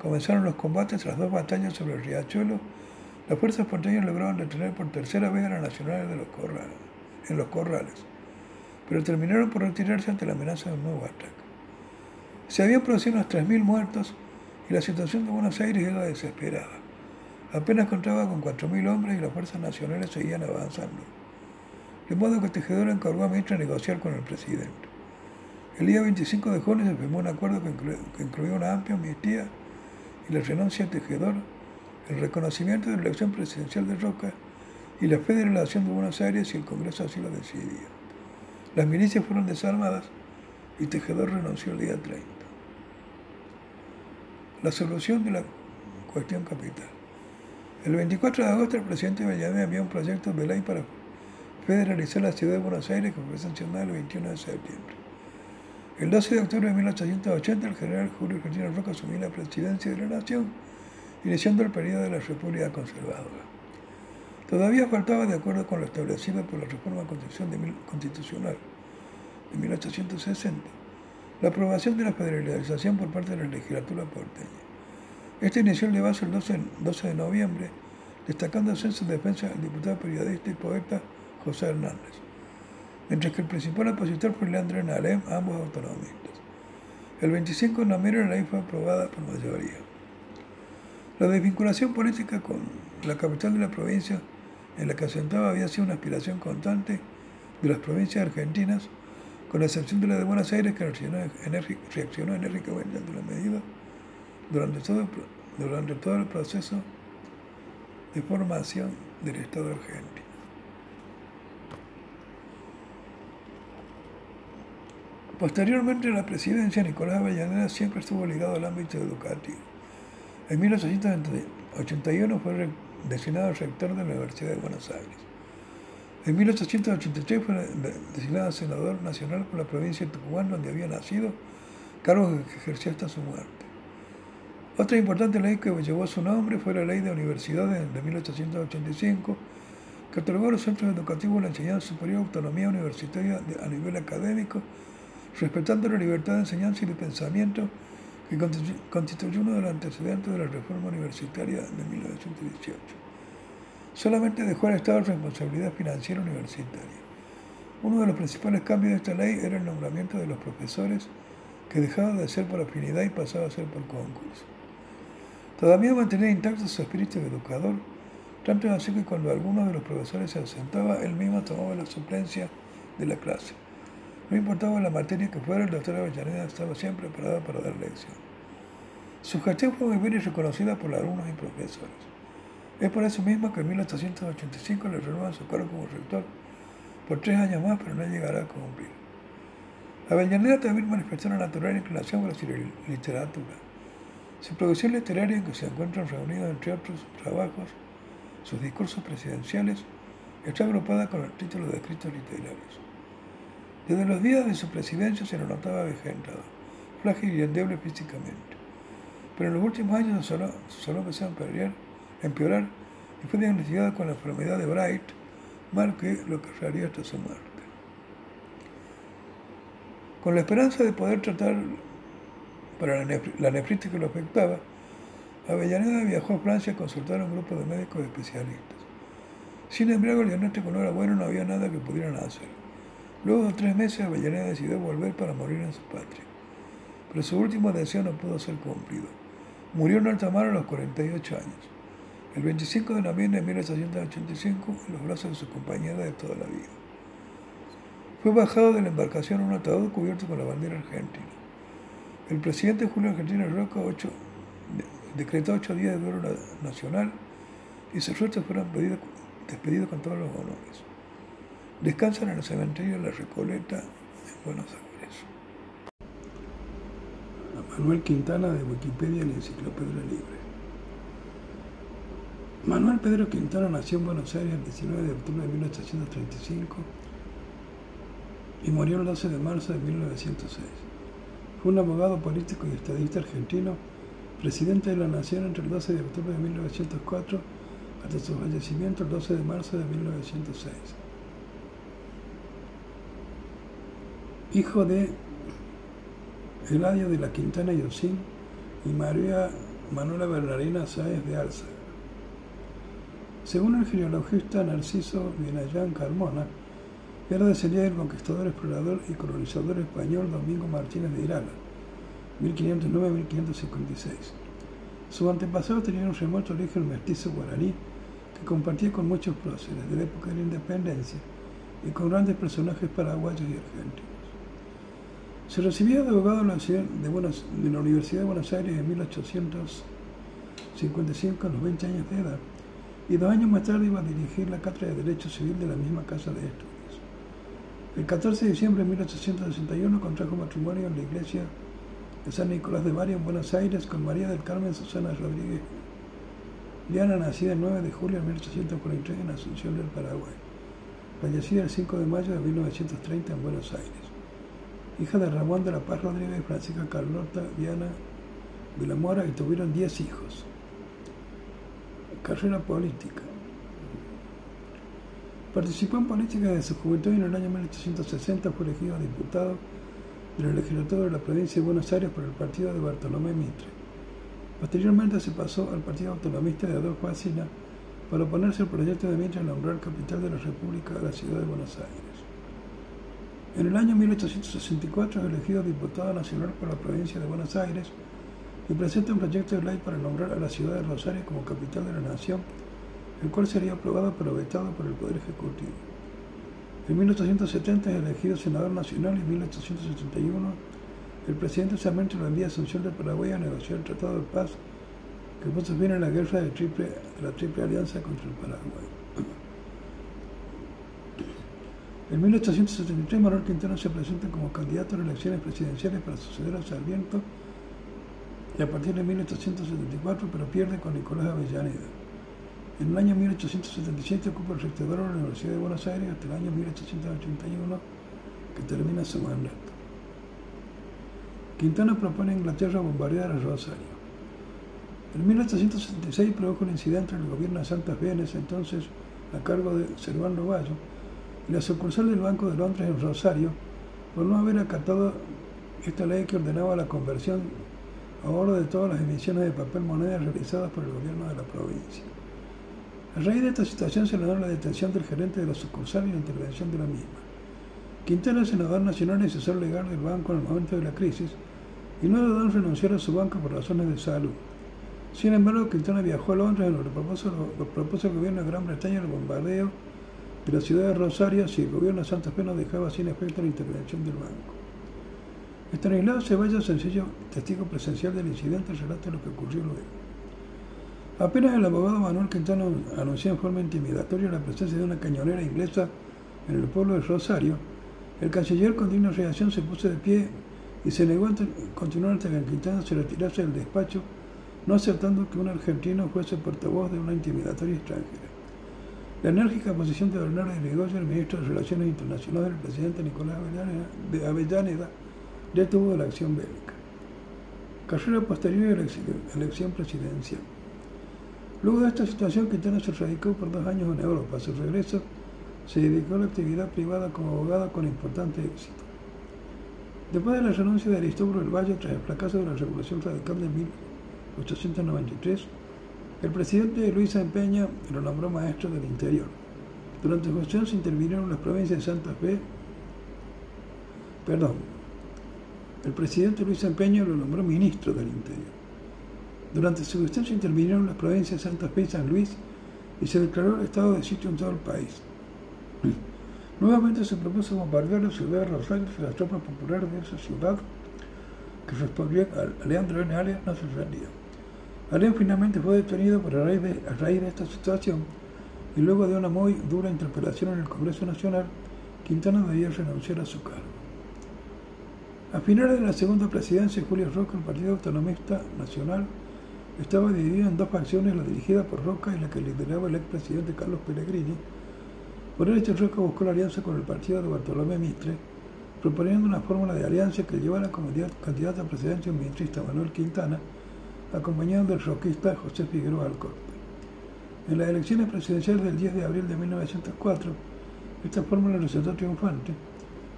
comenzaron los combates tras dos batallas sobre el riachuelo. Las fuerzas porteñas lograron detener por tercera vez a las nacionales de los corrales, en los corrales, pero terminaron por retirarse ante la amenaza de un nuevo ataque. Se habían producido unos 3.000 muertos y la situación de Buenos Aires era desesperada. Apenas contaba con 4.000 hombres y las fuerzas nacionales seguían avanzando. De modo que Tejedor encargó a Mitre a negociar con el presidente. El día 25 de junio se firmó un acuerdo que, incluía una amplia amnistía y la renuncia a Tejedor, el reconocimiento de la elección presidencial de Roca y la federación de Buenos Aires si el Congreso así lo decidía. Las milicias fueron desarmadas y Tejedor renunció el día 30. La solución de la cuestión capital. El 24 de agosto el presidente Avellaneda envió un proyecto de ley para federalizar la ciudad de Buenos Aires que fue sancionado el 21 de septiembre. El 12 de octubre de 1880 el general Julio Argentino Roca asumió la presidencia de la nación, iniciando el periodo de la República Conservadora. Todavía faltaba, de acuerdo con lo establecido por la reforma constitucional de 1860, la aprobación de la federalización por parte de la legislatura porteña. Este inició el debate el 12, 12 de noviembre, destacándose en su defensa el diputado periodista y poeta José Hernández, mientras que el principal opositor fue Leandro Nalem, ambos autonomistas. El 25 de noviembre la ley fue aprobada por mayoría. La desvinculación política con la capital de la provincia en la que asentaba había sido una aspiración constante de las provincias argentinas, con la excepción de la de Buenos Aires, que reaccionó, enérgicamente ante la medida durante todo, el proceso de formación del Estado argentino. Posteriormente la presidencia, Nicolás Avellaneda siempre estuvo ligado al ámbito educativo. En 1881 fue designado rector de la Universidad de Buenos Aires. En 1883 fue designado senador nacional por la provincia de Tucumán, donde había nacido, cargo que ejerció hasta su muerte. Otra importante ley que llevó su nombre fue la Ley de Universidades de 1885, que otorgó a los centros educativos la enseñanza superior autonomía universitaria a nivel académico respetando la libertad de enseñanza y de pensamiento que constituyó uno de los antecedentes de la reforma universitaria de 1918. Solamente dejó al Estado la responsabilidad financiera universitaria. Uno de los principales cambios de esta ley era el nombramiento de los profesores, que dejaba de ser por afinidad y pasaba a ser por concurso. Todavía mantenía intacto su espíritu de educador, tanto así que cuando alguno de los profesores se ausentaba, él mismo tomaba la suplencia de la clase. No importaba la materia que fuera, el doctor Avellaneda estaba siempre preparado para dar lección. Su gestión fue muy bien reconocida por alumnos y profesores. Es por eso mismo que en 1885 le renuevan su cargo como rector por tres años más, pero no llegará a cumplir. Avellaneda también manifestó una natural inclinación por la literatura. Su producción literaria, en que se encuentran reunidos entre otros trabajos, sus discursos presidenciales, está agrupada con el título de escritos literarios. Desde los días de su presidencia se lo notaba avejentado, frágil y endeble físicamente. Pero en los últimos años solo, solo empezó a empeorar, empeorar y fue diagnosticado con la enfermedad de Bright, mal que lo cargaría hasta su muerte. Con la esperanza de poder tratar para la, nefritis que lo afectaba, Avellaneda viajó a Francia a consultar a un grupo de médicos especialistas. Sin embargo, el diagnóstico no era bueno, no había nada que pudieran hacer. Luego de tres meses, Avellaneda decidió volver para morir en su patria. pero su último deseo no pudo ser cumplido. Murió en alta mar a los 48 años, el 25 de noviembre de 1885, en los brazos de su compañera de toda la vida. Fue bajado de la embarcación en un ataúd cubierto con la bandera argentina. El presidente Julio Argentino Roca decretó ocho días de duelo nacional y sus restos fueron despedidos con todos los honores. Descansan en el cementerio La Recoleta, en Buenos Aires. Manuel Quintana de Wikipedia y la Enciclopedia Libre. Manuel Pedro Quintana nació en Buenos Aires el 19 de octubre de 1835 y murió el 12 de marzo de 1906. Fue un abogado político y estadista argentino, presidente de la Nación entre el 12 de octubre de 1904 hasta su fallecimiento el 12 de marzo de 1906. Hijo de Eladio de la Quintana y y María Manuela Bernardina Sáez de Alza. Según el genealogista Narciso Vienayán Carmona, era descendía del conquistador, explorador y colonizador español Domingo Martínez de Irala, 1509-1556. Sus antepasados tenían un remoto origen mestizo guaraní que compartía con muchos próceres de la época de la independencia y con grandes personajes paraguayos y argentinos. Se recibió de abogado en la, de, la Universidad de Buenos Aires en 1855 a los 20 años de edad y dos años más tarde iba a dirigir la cátedra de Derecho Civil de la misma casa de estudios. El 14 de diciembre de 1861 contrajo matrimonio en la iglesia de San Nicolás de Bari en Buenos Aires con María del Carmen Susana Rodríguez Diana, nacida el 9 de julio de 1843 en Asunción del Paraguay, fallecida el 5 de mayo de 1930 en Buenos Aires, hija de Ramón de la Paz Rodríguez y Francisca Carlota Diana Vilamora y tuvieron 10 hijos. Carrera política. Participó en política desde su juventud y en el año 1860 fue elegido diputado del legislativo de la provincia de Buenos Aires por el partido de Bartolomé Mitre. Posteriormente se pasó al Partido Autonomista de Adolfo Asina para oponerse al proyecto de Mitre de nombrar capital de la República a la ciudad de Buenos Aires. En el año 1864 es elegido diputado nacional por la provincia de Buenos Aires y presenta un proyecto de ley para nombrar a la ciudad de Rosario como capital de la nación el cual sería aprobado pero vetado por el Poder Ejecutivo. En 1870 es elegido senador nacional y en 1871 el presidente Sarmiento lo envía a Asunción de Paraguay a negociar el Tratado de Paz que puso fin a la guerra de, la Triple Alianza contra el Paraguay. En 1873 Manuel Quintana se presenta como candidato a las elecciones presidenciales para suceder a Sarmiento y a partir de 1874 pero pierde con Nicolás Avellaneda. En el año 1877 ocupa el rectorado de la Universidad de Buenos Aires hasta el año 1881 que termina su mandato. Quintana propone a Inglaterra bombardear a Rosario. En 1876 produjo un incidente en el gobierno de Santa Fe, entonces a cargo de Servando Novallo, y la sucursal del Banco de Londres en Rosario, por no haber acatado esta ley que ordenaba la conversión a oro de todas las emisiones de papel moneda realizadas por el gobierno de la provincia. A raíz de esta situación se da la detención del gerente de la sucursal y la intervención de la misma. Quintana senador nacional y asesor legal del banco en el momento de la crisis y no dudó en renunciar a su banco por razones de salud. Sin embargo, Quintana viajó a Londres en lo que propuso, el gobierno de Gran Bretaña el bombardeo de la ciudad de Rosario si el gobierno de Santa Fe no dejaba sin efecto la intervención del banco. Estanislao Ceballos, sencillo testigo presencial del incidente, relata lo que ocurrió luego. Apenas el abogado Manuel Quintana anunció en forma intimidatoria la presencia de una cañonera inglesa en el pueblo de Rosario, el canciller con digna reacción se puso de pie y se negó a continuar hasta que Quintana se retirase del despacho, no aceptando que un argentino fuese portavoz de una intimidatoria extranjera. La enérgica posición de Bernardo de el ministro de Relaciones Internacionales del presidente Nicolás de Avellaneda, detuvo la acción bélica. Carrera posterior a la elección presidencial. Luego de esta situación, Quintana se radicó por dos años en Europa. A su regreso, se dedicó a la actividad privada como abogado con importante éxito. Después de la renuncia de Aristóbulo del Valle tras el fracaso de la Revolución Radical de 1893, el presidente Luis Empeña lo nombró maestro del interior. Durante su gestión se intervinieron las provincias de Santa Fe, perdón, el presidente Luis Empeño lo nombró ministro del Interior. Durante su gestión se intervinieron las provincias de Santa Fe y San Luis y se declaró el estado de sitio en todo el país. Nuevamente se propuso bombardear la ciudad de Rosario y las tropas populares de esa ciudad que respondían a Leandro N. Arias no se rendía. Arias finalmente fue detenido por a raíz, de, esta situación y luego de una muy dura interpelación en el Congreso Nacional, Quintana debía renunciar a su cargo. A finales de la segunda presidencia de Julio Roca, el Partido Autonomista Nacional estaba dividido en dos facciones, la dirigida por Roca y la que lideraba el expresidente Carlos Pellegrini, por el hecho, Roca buscó la alianza con el partido de Bartolomé Mitre, proponiendo una fórmula de alianza que llevara como candidato a presidencia el ministrista Manuel Quintana, acompañado del roquista José Figueroa Alcorte. En las elecciones presidenciales del 10 de abril de 1904, esta fórmula resultó triunfante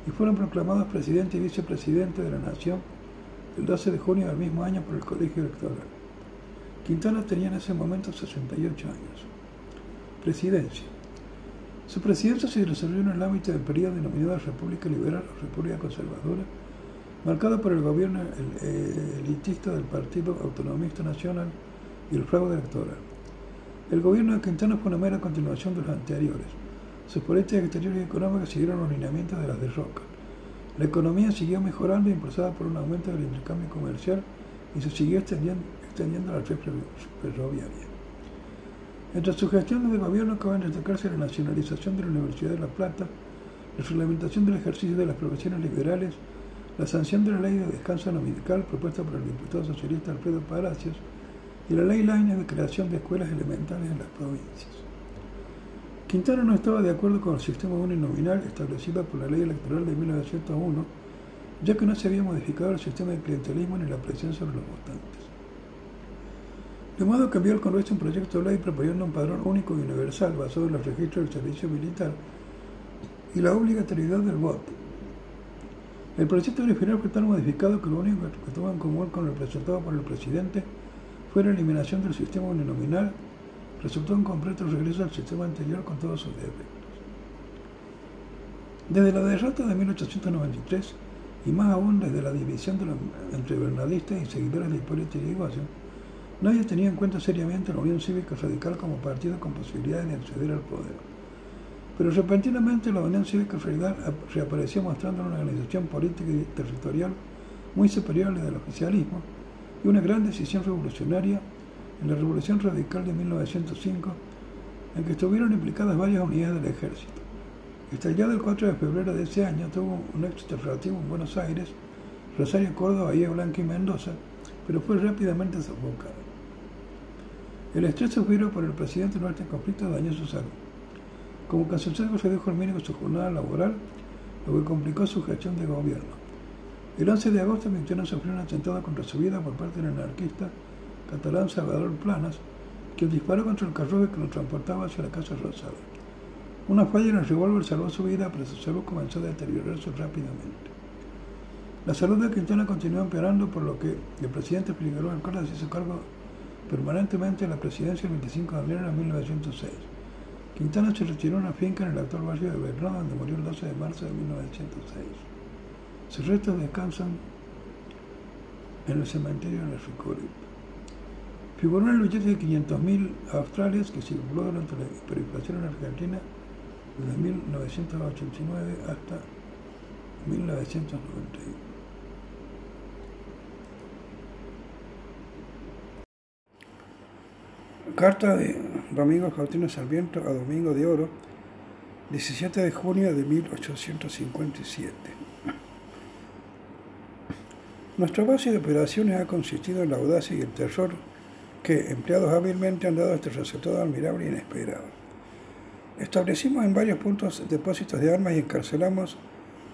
y fueron proclamados presidente y vicepresidente de la Nación el 12 de junio del mismo año por el Colegio Electoral. Quintana tenía en ese momento 68 años. Presidencia. Su presidencia se desarrolló en el ámbito del periodo denominado República Liberal o República Conservadora, marcada por el gobierno elitista del Partido Autonomista Nacional y el fraude electoral. El gobierno de Quintana fue una mera continuación de los anteriores. Sus políticas exteriores y económicas siguieron los lineamientos de las de Roca. La economía siguió mejorando, impulsada por un aumento del intercambio comercial y se siguió extendiendo, extendiendo la red ferroviaria. Entre sus gestiones de gobierno acaban de destacarse la nacionalización de la Universidad de La Plata, la reglamentación del ejercicio de las profesiones liberales, la sanción de la ley de descanso dominical propuesta por el diputado socialista Alfredo Palacios y la ley Laine de creación de escuelas elementales en las provincias. Quintana no estaba de acuerdo con el sistema uninominal establecido por la ley electoral de 1901, ya que no se había modificado el sistema de clientelismo ni la presión sobre los votantes. De modo que envió al Congreso un proyecto de ley proponiendo un padrón único y universal basado en los registros del servicio militar y la obligatoriedad del voto. El proyecto original fue tan modificado que lo único que tuvo en común con el presentado por el presidente fue la eliminación del sistema uninominal, resultó un completo regreso al sistema anterior con todos sus defectos. Desde la derrota de 1893, y más aún desde la división de los, entre bernadistas y seguidores de Hipólito Yrigoyen, Nadie tenía en cuenta seriamente la Unión Cívica Radical como partido con posibilidades de acceder al poder. Pero repentinamente la Unión Cívica Radical reapareció mostrando una organización política y territorial muy superior a la del oficialismo y una gran decisión revolucionaria en la Revolución Radical de 1905, en que estuvieron implicadas varias unidades del ejército. Estallada el 4 de febrero de ese año, tuvo un éxito relativo en Buenos Aires, Rosario, Córdoba, Bahía Blanca y Mendoza, pero fue rápidamente sofocado. El estrés sufrido por el presidente en este conflicto dañó su salud. Como consecuencia redujo al mínimo su jornada laboral, lo que complicó su gestión de gobierno. El 11 de agosto, Quintana sufrió un atentado contra su vida por parte del anarquista catalán Salvador Planas, quien disparó contra el carruaje que lo transportaba hacia la Casa Rosada. Una falla en el revólver salvó su vida, pero su salud comenzó a deteriorarse rápidamente. La salud de Quintana continuó empeorando, por lo que el presidente Figueroa Alcalá se hizo cargo permanentemente en la presidencia el 25 de abril de 1906. Quintana se retiró a una finca en el actual barrio de Bernal, donde murió el 12 de marzo de 1906. Sus restos descansan en el cementerio de la Ricorip. Figuró en el billete de 500.000 australes que circuló durante la hiperinflación en Argentina desde 1989 hasta 1991. Carta de Domingo Faustino Sarmiento a Domingo de Oro, 17 de junio de 1857. Nuestra base de operaciones ha consistido en la audacia y el terror que, empleados hábilmente, han dado este resultado admirable e inesperado. Establecimos en varios puntos depósitos de armas y encarcelamos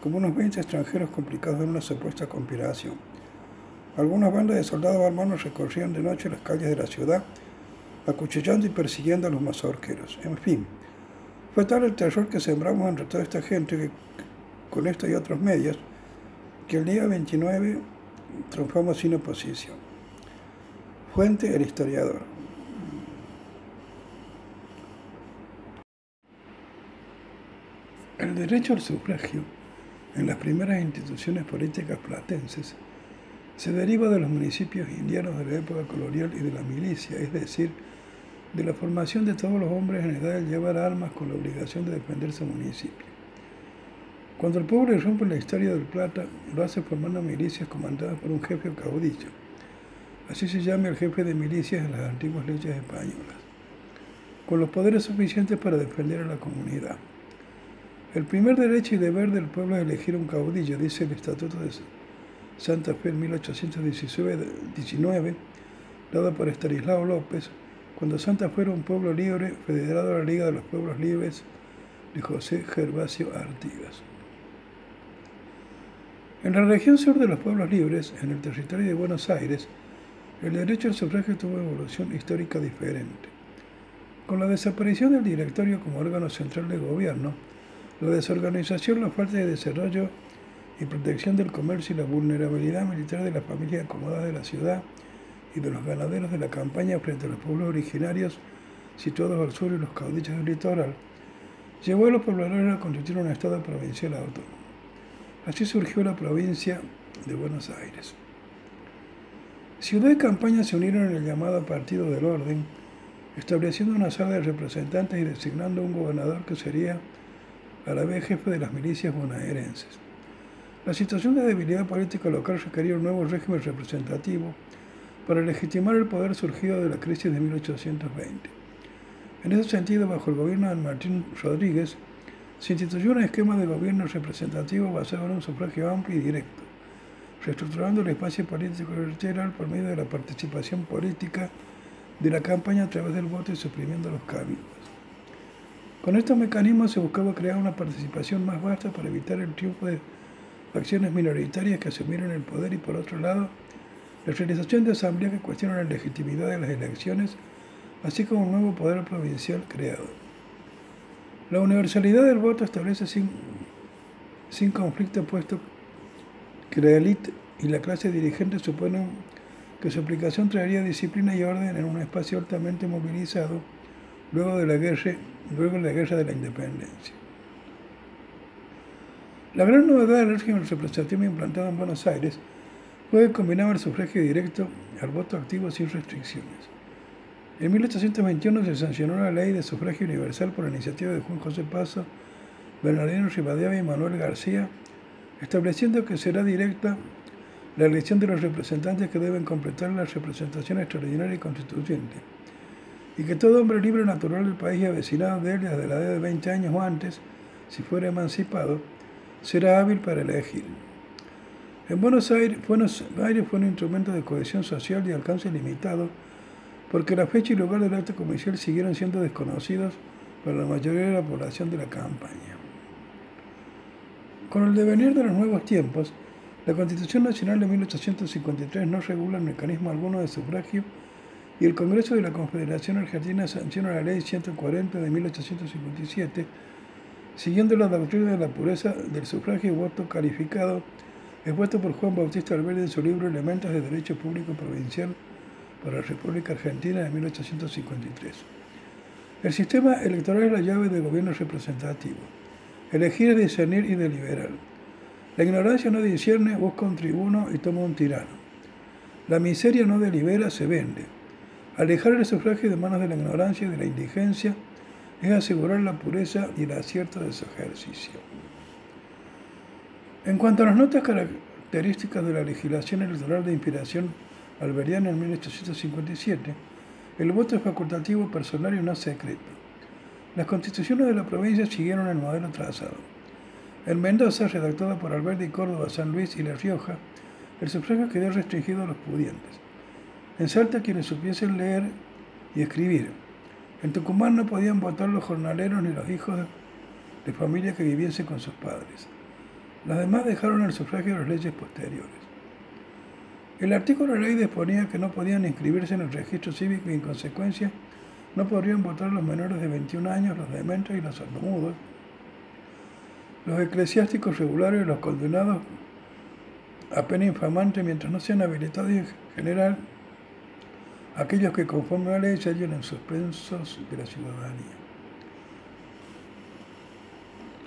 como unos 20 extranjeros complicados en una supuesta conspiración. Algunas bandas de soldados armados recorrían de noche las calles de la ciudad acuchillando y persiguiendo a los mazorqueros. En fin, fue tal el terror que sembramos entre toda esta gente que, con esto y otros medios, que el día 29 triunfamos sin oposición. Fuente el historiador. El derecho al sufragio en las primeras instituciones políticas platenses se deriva de los municipios indianos de la época colonial y de la milicia, es decir, de la formación de todos los hombres en edad de llevar armas con la obligación de defender su municipio. Cuando el pueblo irrumpe la historia del Plata, lo hace formando milicias comandadas por un jefe caudillo. Así se llama el jefe de milicias en las antiguas leyes españolas, con los poderes suficientes para defender a la comunidad. El primer derecho y deber del pueblo es elegir un caudillo, dice el Estatuto de Santa Fe en 1819, dado por Estanislao López, cuando Santa Fe era un pueblo libre, federado a la Liga de los Pueblos Libres de José Gervasio Artigas. En la región sur de los pueblos libres, en el territorio de Buenos Aires, el derecho al sufragio tuvo evolución histórica diferente. Con la desaparición del directorio como órgano central de gobierno, la desorganización, la falta de desarrollo y protección del comercio y la vulnerabilidad militar de las familias acomodadas de la ciudad y de los ganaderos de la campaña frente a los pueblos originarios situados al sur y los caudillos del litoral, llevó a los pobladores a constituir un Estado provincial autónomo. Así surgió la provincia de Buenos Aires. Ciudad y campaña se unieron en el llamado Partido del Orden, estableciendo una sala de representantes y designando un gobernador que sería a la vez jefe de las milicias bonaerenses. La situación de debilidad política local requería un nuevo régimen representativo para legitimar el poder surgido de la crisis de 1820. En ese sentido, bajo el gobierno de Martín Rodríguez, se instituyó un esquema de gobierno representativo basado en un sufragio amplio y directo, reestructurando el espacio político electoral por medio de la participación política de la campaña a través del voto y suprimiendo los cabildos. Con estos mecanismos se buscaba crear una participación más vasta para evitar el triunfo de facciones minoritarias que asumieron el poder y por otro lado, la realización de asambleas que cuestionan la legitimidad de las elecciones, así como un nuevo poder provincial creado. La universalidad del voto establece sin, sin conflicto puesto que la élite y la clase dirigente suponen que su aplicación traería disciplina y orden en un espacio altamente movilizado luego de la guerra, luego de la, guerra de la independencia. La gran novedad del régimen representativo implantado en Buenos Aires que combinaba el sufragio directo al voto activo sin restricciones. En 1821 se sancionó la ley de sufragio universal por iniciativa de Juan José Paso, Bernardino Rivadavia y Manuel García, estableciendo que será directa la elección de los representantes que deben completar la representación extraordinaria y constituyente, y que todo hombre libre natural del país y avecinado de él desde la edad de 20 años o antes, si fuera emancipado, será hábil para elegir. En Buenos Aires, Buenos Aires fue un instrumento de cohesión social y alcance limitado porque la fecha y lugar del acto comercial siguieron siendo desconocidos para la mayoría de la población de la campaña. Con el devenir de los nuevos tiempos, la Constitución Nacional de 1853 no regula el mecanismo alguno de sufragio y el Congreso de la Confederación Argentina sanciona la Ley 140 de 1857, siguiendo la doctrina de la pureza del sufragio y voto calificado expuesto por Juan Bautista Alberdi en su libro Elementos de Derecho Público Provincial para la República Argentina de 1853. El sistema electoral es la llave del gobierno representativo. Elegir es discernir y deliberar. La ignorancia no discierne, busca un tribuno y toma un tirano. La miseria no delibera, se vende. Alejar el sufragio de manos de la ignorancia y de la indigencia es asegurar la pureza y el acierto de su ejercicio. En cuanto a las notas características de la legislación electoral de inspiración Alberiano en 1857, el voto es facultativo, personal y no secreto. Las constituciones de la provincia siguieron el modelo trazado. En Mendoza, redactada por Alberti Córdoba, San Luis y La Rioja, el sufragio quedó restringido a los pudientes. En Salta, quienes supiesen leer y escribir. En Tucumán no podían votar los jornaleros ni los hijos de familia que viviesen con sus padres. Las demás dejaron el sufragio de las leyes posteriores. El artículo de ley disponía que no podían inscribirse en el registro cívico y en consecuencia no podrían votar los menores de 21 años, los dementes y los sordomudos, los eclesiásticos regulares y los condenados a pena infamante mientras no sean habilitados en general aquellos que conforme a la ley se hallen en suspensos de la ciudadanía.